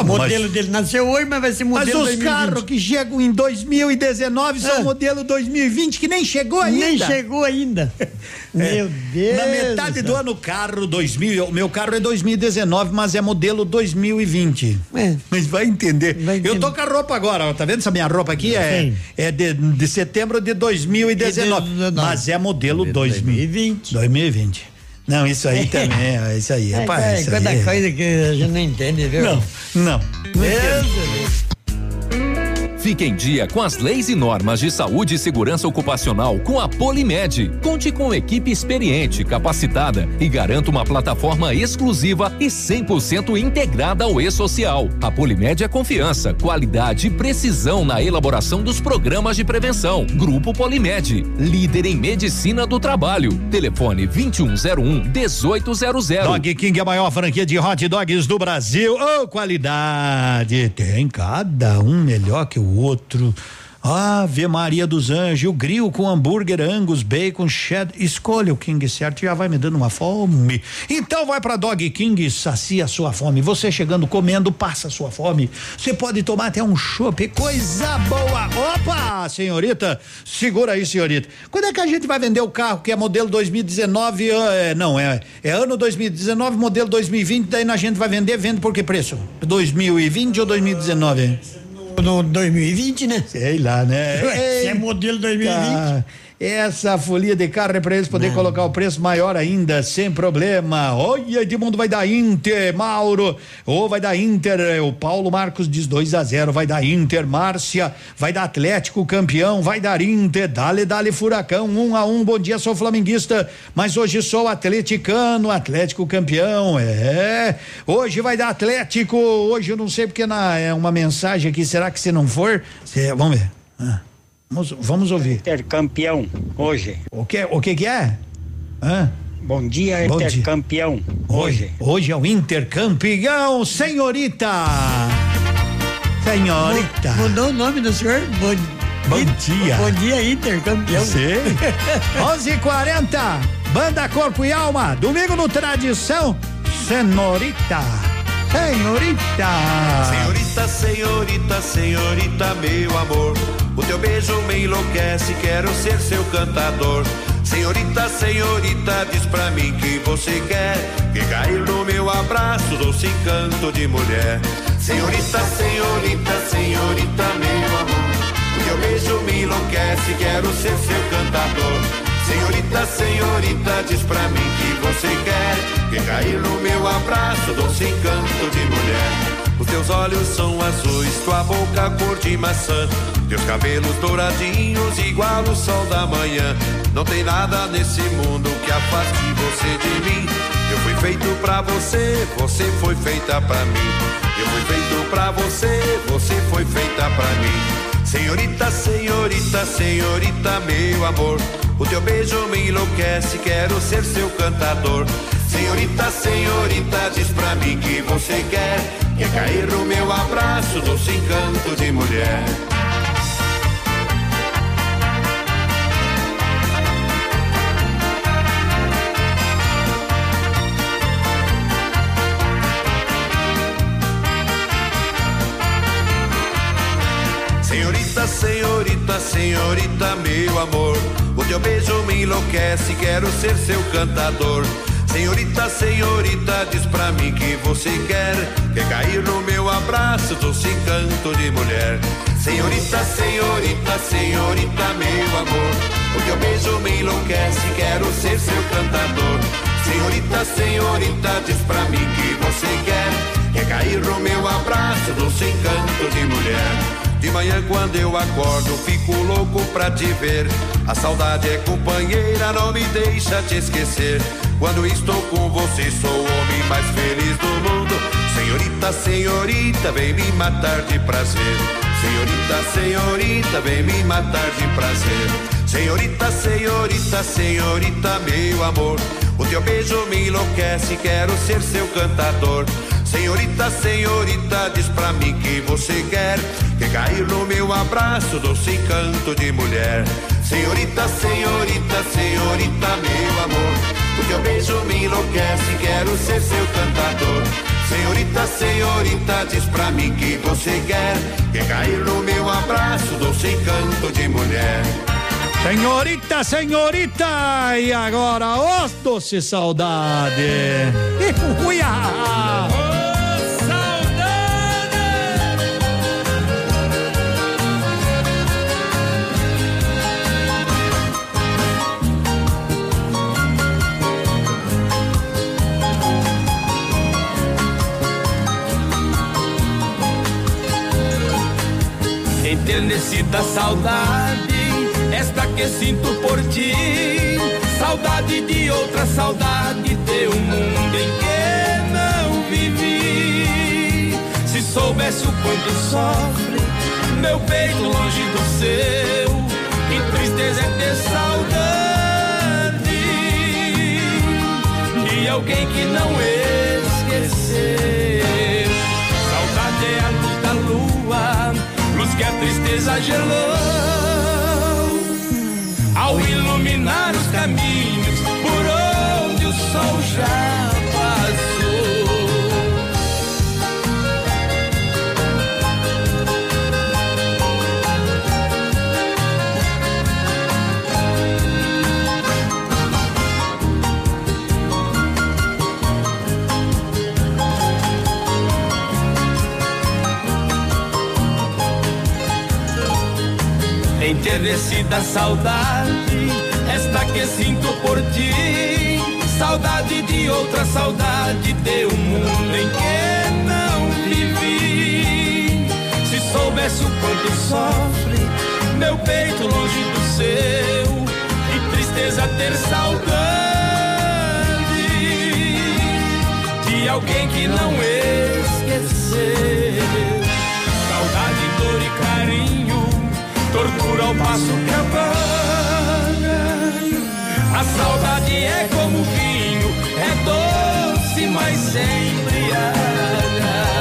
S17: O modelo
S1: mas-
S17: dele nasceu hoje, mas vai ser
S1: Mas
S17: modelo
S1: os
S17: 2020.
S1: carros que chegam em 2019 são
S17: É.
S1: modelo 2020 que nem chegou ainda.
S17: Nem chegou ainda. [LAUGHS] Meu Deus.
S1: Na metade do ano, carro 2000, o meu carro é 2019, mas é modelo 2020. Mas vai entender. Eu tô com a roupa agora, ó, tá vendo essa minha roupa aqui? É, é de, de setembro de 2019, mas é modelo 2020. 2020. Não, isso aí também, é isso aí.
S17: É,
S1: rapaz,
S17: é,
S1: isso
S17: quanta
S1: aí é-
S17: coisa que a gente não entende, viu?
S1: Não, não.
S17: Deus, Deus.
S26: Fique em dia com as leis e normas de saúde e segurança ocupacional com a Polimed. Conte com equipe experiente, capacitada e garanta uma plataforma exclusiva e 100% integrada ao e-social. A Polimed é confiança, qualidade e precisão na elaboração dos programas de prevenção. Grupo Polimed, líder em medicina do trabalho. Telefone 2101 1800.
S1: Dog King é a maior franquia de hot dogs do Brasil. Oh, qualidade! Tem cada um melhor que o outro. Ave Maria dos Anjos, o grill com hambúrguer, angus, bacon, cheddar. Escolha o King certo, já vai me dando uma fome. Então vai pra Dog King sacia a sua fome. Você chegando comendo, passa a sua fome. Você pode tomar até um chopp, coisa boa. Opa, senhorita, segura aí, senhorita. Quando é que a gente vai vender o carro que é modelo 2019? É, não, é, é ano 2019, modelo 2020, daí a gente vai vender, vende por que preço? 2020 ou 2019?
S17: No 2020, né?
S1: Sei lá, né?
S17: Se é modelo 2020.
S1: Eita, Essa folia de carro é para eles poder colocar o preço maior ainda, sem problema. Olha, Edmundo vai dar Inter, Mauro. Ou vai dar Inter, o Paulo Marcos diz 2 a 0 vai dar Inter, Márcia, vai dar Atlético campeão, vai dar Inter, dale, dale Furacão, 1 um a 1 um, bom dia, sou flamenguista, mas hoje sou atleticano, Atlético campeão, é. Hoje vai dar Atlético, hoje eu não sei porque na, é uma mensagem aqui, será que se não for, cê- vamos ver. Ah. Vamos, vamos ouvir.
S63: Inter campeão hoje.
S1: O que, o que que é? Hã?
S63: Bom dia,
S1: Bom
S63: Inter
S1: dia.
S63: campeão
S1: Hoje. Hoje é o Inter campeão, senhorita. Senhorita.
S17: Mudou o nome do senhor? Bom,
S1: Bom dia.
S17: Bom dia, Inter, campeão.
S1: Sei. [LAUGHS] 11:40. Banda Corpo e Alma. Domingo no Tradição. Senhorita. Senhorita.
S64: Senhorita, senhorita, senhorita, meu amor. O teu beijo me enlouquece, quero ser seu cantador. Senhorita, senhorita, diz pra mim que você quer que cair no meu abraço, doce encanto de mulher. Senhorita, senhorita, senhorita, meu amor. O teu beijo me enlouquece, quero ser seu cantador. Senhorita, senhorita, diz pra mim que você quer que cair no meu abraço, doce encanto de mulher. Os teus olhos são azuis, tua boca cor de maçã. Teus cabelos douradinhos, igual o sol da manhã. Não tem nada nesse mundo que afaste você de mim. Eu fui feito pra você, você foi feita pra mim. Eu fui feito pra você, você foi feita pra mim. Senhorita, senhorita, senhorita, meu amor. O teu beijo me enlouquece, quero ser seu cantador. Senhorita, senhorita, diz pra mim que você quer. Quer cair no meu abraço, doce encanto de mulher. Senhorita, senhorita, senhorita, meu amor. O teu beijo me enlouquece, quero ser seu cantador. Senhorita, senhorita, diz pra mim que você quer. Quer cair no meu abraço, doce encanto de mulher. Senhorita, senhorita, senhorita, meu amor. O teu beijo me enlouquece, quero ser seu cantador. Senhorita, senhorita, diz pra mim que você quer. Quer cair no meu abraço, doce encanto de mulher. De manhã quando eu acordo, fico louco pra te ver. A saudade é companheira, não me deixa te esquecer. Quando estou com você, sou o homem mais feliz do mundo. Senhorita, senhorita, vem me matar de prazer. Senhorita, senhorita, vem me matar de prazer. Senhorita, senhorita, senhorita, meu amor. O teu beijo me enlouquece, quero ser seu cantador. Senhorita, senhorita, diz pra mim que você quer. Quer cair no meu abraço, doce encanto de mulher. Senhorita, senhorita, senhorita, meu amor. O beijo me enlouquece, quero ser seu cantador. Senhorita, senhorita, diz pra mim que você quer. Quer cair no meu abraço, doce encanto de mulher.
S1: Senhorita, senhorita, e agora, ó, doce saudade. [LAUGHS] Uia!
S19: Enternecida saudade, esta que sinto por ti. Saudade de outra saudade, de um mundo em que não vivi. Se soubesse o quanto sofre meu peito longe do seu, que tristeza é ter saudade de alguém que não esqueceu. Saudade é a que a tristeza gelou. Ao iluminar os caminhos por onde o sol já Enternecida saudade, esta que sinto por ti. Saudade de outra saudade, de um mundo em que não vivi. Se soubesse o quanto sofre meu peito longe do seu, que tristeza ter saudade de alguém que não esqueceu. Saudade, dor e carinho tortura ao passo que apaga. A saudade é como vinho, é doce, mas sempre embriaga.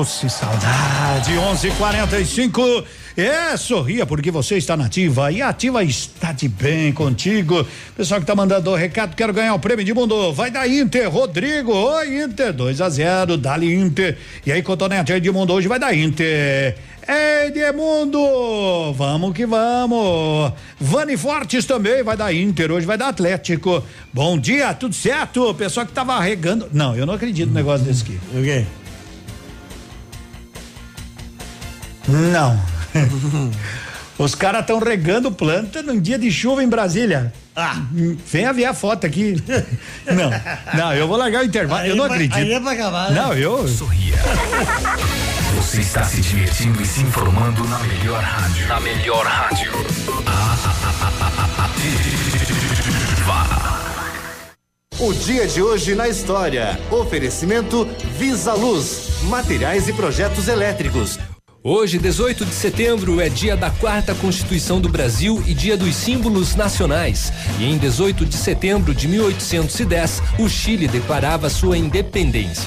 S1: Doce saudade, 11:45. É, sorria porque você está nativa e ativa está de bem contigo. Pessoal que tá mandando o recado, quero ganhar o prêmio de mundo. Vai da Inter, Rodrigo. Oi, Inter, 2 a 0, dali Inter. E aí, Cotonete, Edmundo, hoje vai da Inter. Edmundo, vamos que vamos. Vani Fortes também vai da Inter, hoje vai da Atlético. Bom dia, tudo certo? Pessoal que tava regando. Não, eu não acredito no negócio desse aqui.
S17: O quê?
S1: Não. [LAUGHS] Os caras estão regando planta num dia de chuva em Brasília. Ah, venha ver a foto aqui. Não, não, eu vou largar o intervalo.
S17: Aí
S1: eu não
S17: pra-
S1: acredito.
S17: aí é pra acabar, né?
S1: Não, eu.
S15: Sorria. Você está se divertindo e se informando na melhor rádio. Na melhor rádio.
S8: O dia de hoje na história. Oferecimento Visa Luz, materiais e projetos elétricos.
S26: Hoje, 18 de setembro, é dia da quarta Constituição do Brasil e dia dos símbolos nacionais. E em 18 de setembro de 1810, o Chile declarava sua independência.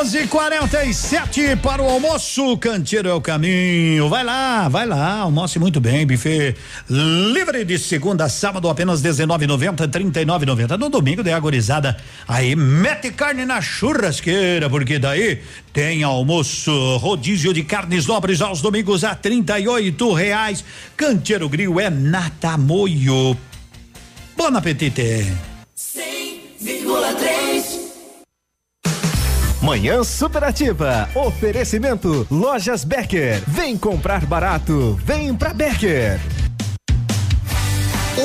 S1: Onze quarenta e sete para o almoço, canteiro é o caminho. Vai lá, vai lá, almoce muito bem, buffet livre de segunda a sábado apenas dezenove noventa, trinta e nove noventa. No domingo de agorizada, aí mete carne na churrasqueira, porque daí tem almoço, rodízio de carnes nobres aos domingos a trinta e oito reais. Canteiro Grill é Natamoio. Bom apetite.
S65: 100,3
S8: Manhã Superativa. Oferecimento Lojas Becker. Vem comprar barato. Vem pra Becker.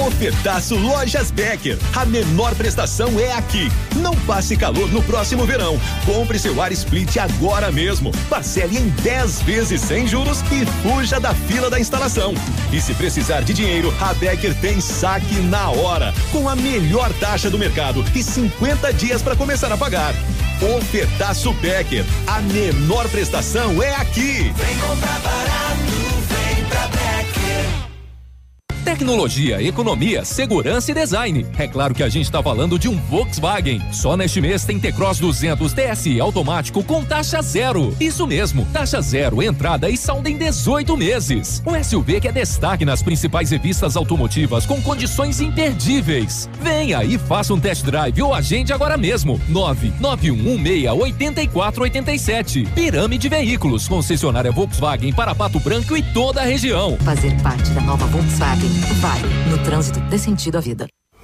S15: Ofertaço Lojas Becker. A menor prestação é aqui. Não passe calor no próximo verão. Compre seu ar split agora mesmo. Parcele em 10 vezes sem juros e fuja da fila da instalação. E se precisar de dinheiro, a Becker tem saque na hora, com a melhor taxa do mercado e 50 dias para começar a pagar. Ofertaço Becker. A menor prestação é aqui.
S19: Vem comprar barato, vem pra Becker.
S66: Tecnologia, economia, segurança e design. É claro que a gente está falando de um Volkswagen. Só neste mês tem T-Cross 200 TSI automático com taxa zero. Isso mesmo, taxa zero, entrada e saldo em 18 meses. Um SUV que é destaque nas principais revistas automotivas com condições imperdíveis. Venha e faça um test drive ou agende agora mesmo. 991168487. Pirâmide Veículos, concessionária Volkswagen para Pato Branco e toda a região.
S67: Fazer parte da nova Volkswagen vale. No trânsito dê sentido à vida.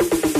S67: thank you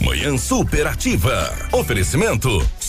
S26: Manhã Superativa. Oferecimento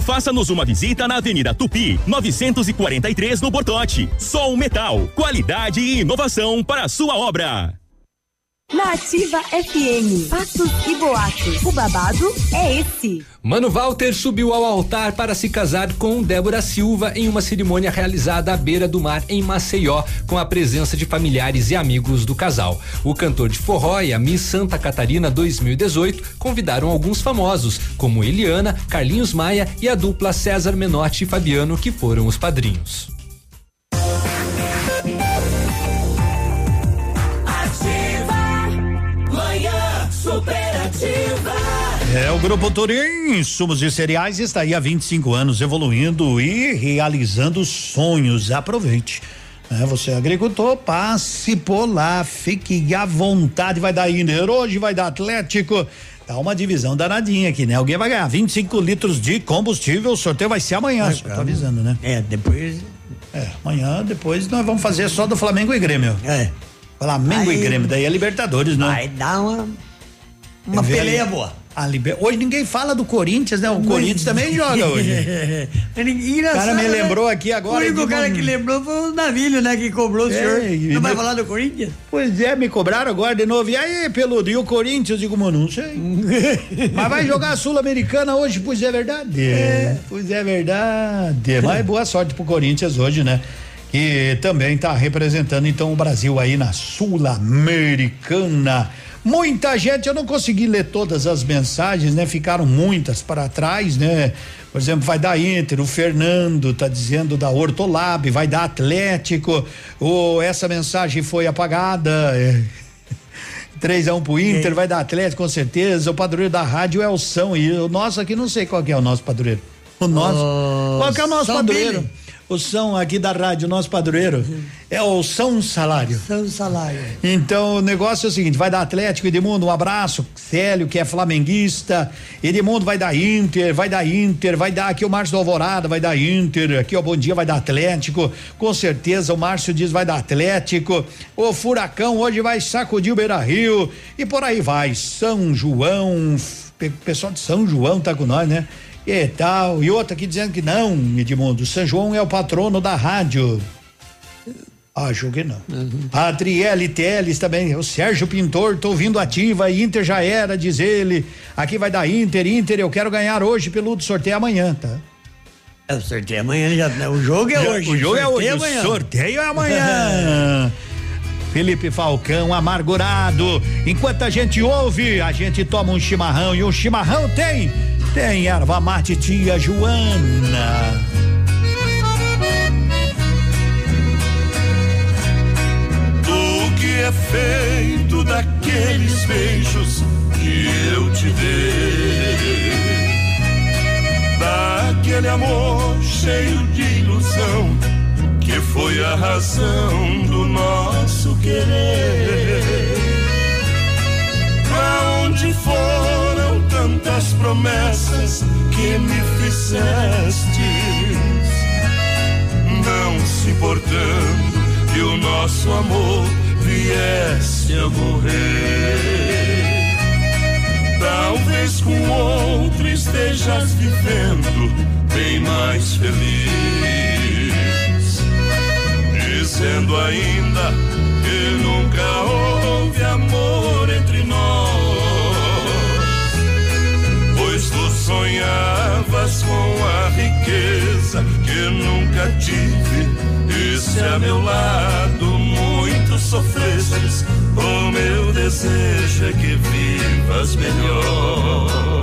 S68: faça-nos uma visita na Avenida Tupi, 943 no Bortote. Sol Metal, qualidade e inovação para a sua obra.
S69: Na Ativa FM, fatos e boatos. O babado é esse.
S70: Mano Walter subiu ao altar para se casar com Débora Silva em uma cerimônia realizada à beira do mar em Maceió, com a presença de familiares e amigos do casal. O cantor de forró e a Miss Santa Catarina 2018 convidaram alguns famosos, como Eliana, Carlinhos Maia e a dupla César Menotti e Fabiano, que foram os padrinhos.
S1: É, o Grupo Turim, insumos de cereais, está aí há 25 anos evoluindo e realizando sonhos. Aproveite. É, você é agricultor, passe por lá, fique à vontade, vai dar Inter hoje, vai dar Atlético. Tá uma divisão danadinha aqui, né? Alguém vai ganhar 25 litros de combustível, o sorteio vai ser amanhã, só tô avisando, né?
S17: É, depois.
S1: É, amanhã, depois nós vamos fazer só do Flamengo e Grêmio.
S17: É.
S1: Flamengo
S17: Aí-
S1: e Grêmio, daí é Libertadores, né?
S17: Vai dar uma. Uma peleia boa.
S1: A liber- Hoje ninguém fala do Corinthians, né? O Corinthians também joga hoje. [LAUGHS] O cara me lembrou aqui agora.
S17: O único cara
S1: um-
S17: que lembrou foi o Navilho, né? Que cobrou o
S1: É,
S17: senhor. Não vai falar do Corinthians?
S1: Pois é, me cobraram agora de novo. E aí, Peludo, e o Corinthians? Eu digo, mano, não sei. [LAUGHS] Mas vai jogar a Sul-Americana hoje, pois é verdade. Pois é verdade. Mas boa sorte pro Corinthians hoje, né? Que também tá representando então o Brasil aí na Sul-Americana. Muita gente, eu não consegui ler todas as mensagens, né? Ficaram muitas para trás, né? Por exemplo, vai dar Inter, o Fernando tá dizendo da Hortolab, vai dar Atlético, o, essa mensagem foi apagada. é. [LAUGHS] 3 a 1 pro Inter, vai dar Atlético com certeza. O padroeiro da rádio é o São e o nosso aqui não sei qual é o nosso padroeiro. O nosso. qual que é o nosso
S17: São
S1: padroeiro?
S17: Billy.
S1: O São aqui da rádio, o nosso padroeiro. É o São Salário.
S17: São Salário.
S1: Então, o negócio é o seguinte: vai dar Atlético, Edmundo, um abraço. Célio, que é flamenguista. Edmundo vai dar Inter, vai dar Inter, vai dar aqui o Márcio do Alvorada, vai dar Inter. Aqui, ó, bom dia, vai dar Atlético. Com certeza, o Márcio diz vai dar Atlético. O Furacão hoje vai sacudir o Beira Rio. E por aí vai. São João, pe- pessoal de São João tá com nós, né? E tal. E outro aqui dizendo que não, Edmundo. São João é o patrono da rádio. Acho que não. Adriele Teles também, o Sérgio Pintor, tô ouvindo ativa, Inter já era, diz ele. Aqui vai dar Inter, Inter, eu quero ganhar hoje pelo sorteio amanhã, tá?
S17: É, o sorteio amanhã já. né? O jogo é hoje.
S1: O jogo é hoje.
S17: sorteio
S1: O sorteio é amanhã. [LAUGHS] Felipe Falcão, amargurado. Enquanto a gente ouve, a gente toma um chimarrão. E um chimarrão tem, tem erva mate tia Joana.
S53: Do que é feito daqueles beijos que eu te dei? Daquele amor cheio de ilusão que foi a razão do nosso querer. Pra onde foram tantas promessas que me fizestes? Não se importando que o nosso amor viesse a morrer. Talvez com outro estejas vivendo bem mais feliz, dizendo ainda que nunca houve sonhavas com a riqueza que nunca tive. E se a meu lado muito sofresses, o meu desejo é que vivas melhor.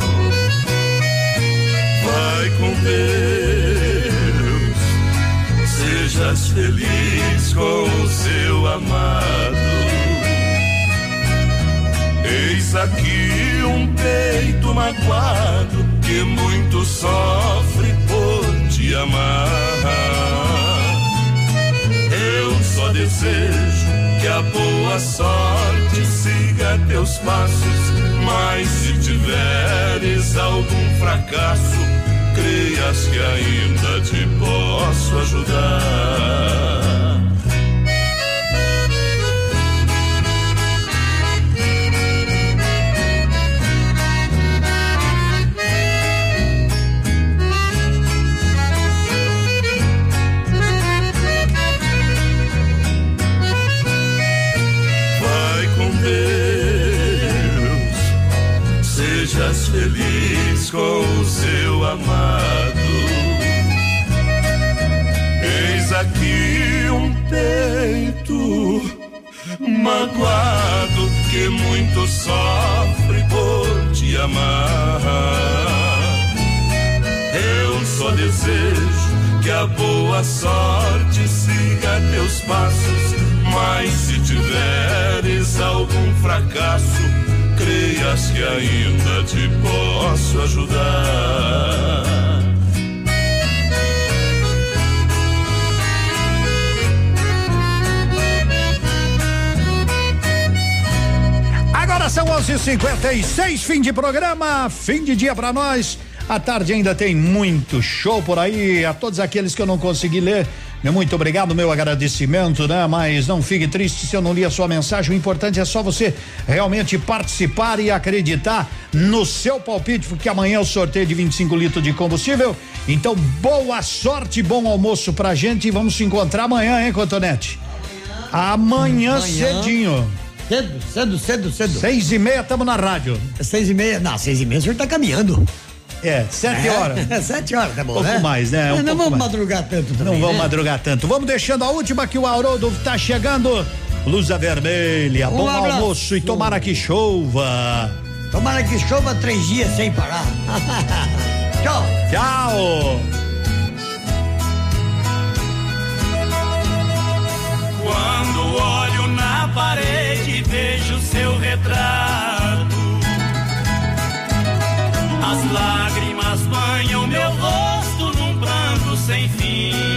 S53: Vai com Deus, sejas feliz com o seu amado. Eis aqui um peito magoado que muito sofre por te amar. Eu só desejo que a boa sorte siga teus passos, mas se tiveres algum fracasso, creias que ainda te posso ajudar. Com o seu amado. Eis aqui um peito magoado que muito sofre por te amar. Eu só desejo que a boa sorte siga teus passos, mas se tiveres algum fracasso, creias que ainda te posso ajudar.
S1: Agora são 11:56, fim de programa, fim de dia pra nós. À tarde ainda tem muito show por aí. A todos aqueles que eu não consegui ler, meu muito obrigado, meu agradecimento, né? Mas não fique triste se eu não li a sua mensagem. O importante é só você realmente participar e acreditar no seu palpite, porque amanhã é o sorteio de 25 litros de combustível. Então, boa sorte, bom almoço pra gente e vamos se encontrar amanhã, hein, Cotonete? Amanhã,
S17: Amanhã.
S1: cedinho.
S17: Cedo, cedo, cedo, cedo.
S1: Seis e meia, tamo na rádio.
S17: Seis e meia, não, seis e meia o senhor tá caminhando.
S1: É, sete
S17: É,
S1: horas.
S17: sete horas, tá bom,
S1: Pouco
S17: né?
S1: mais, né? Um
S17: não
S1: pouco
S17: vamos
S1: mais.
S17: madrugar tanto também,
S1: Não vamos
S17: né?
S1: madrugar tanto. Vamos deixando a última que o Haroldo tá chegando. Blusa vermelha,
S17: Um
S1: bom
S17: abraço.
S1: almoço e tomara que chova.
S17: Tomara que chova três dias sem parar. [LAUGHS] Tchau.
S1: Tchau.
S53: Quando olho na parede vejo seu retrato. As lágrimas banham meu rosto num pranto sem fim.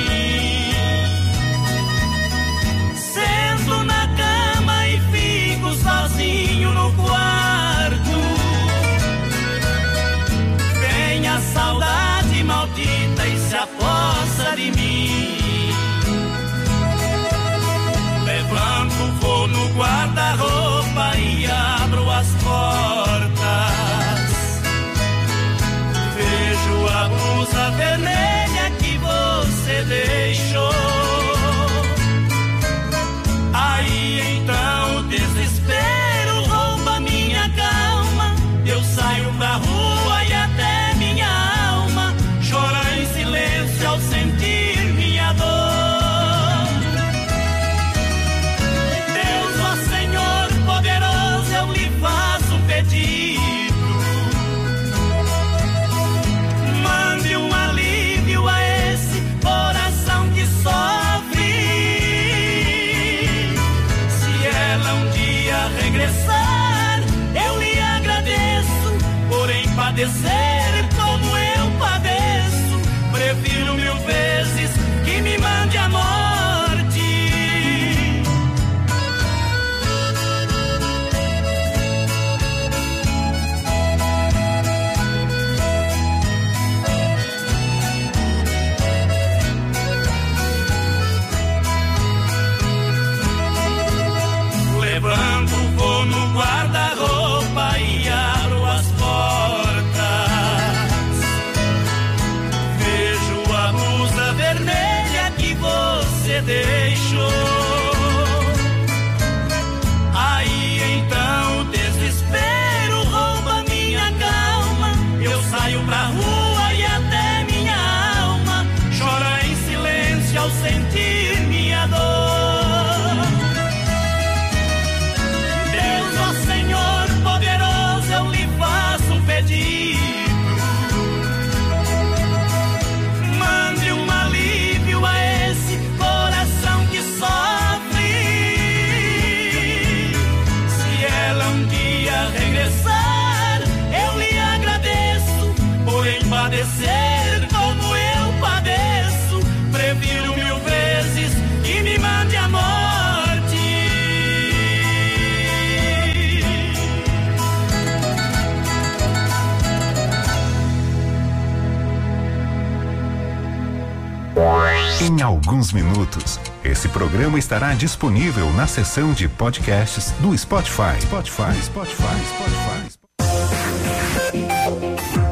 S71: alguns minutos. Esse programa estará disponível na seção de podcasts do Spotify. Spotify, Spotify, Spotify.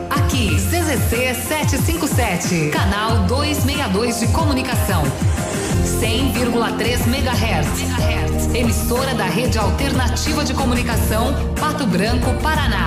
S29: Aqui, CZC 757, canal 262 de comunicação. 100,3 MHz. Emissora da Rede Alternativa de Comunicação, Pato Branco, Paraná.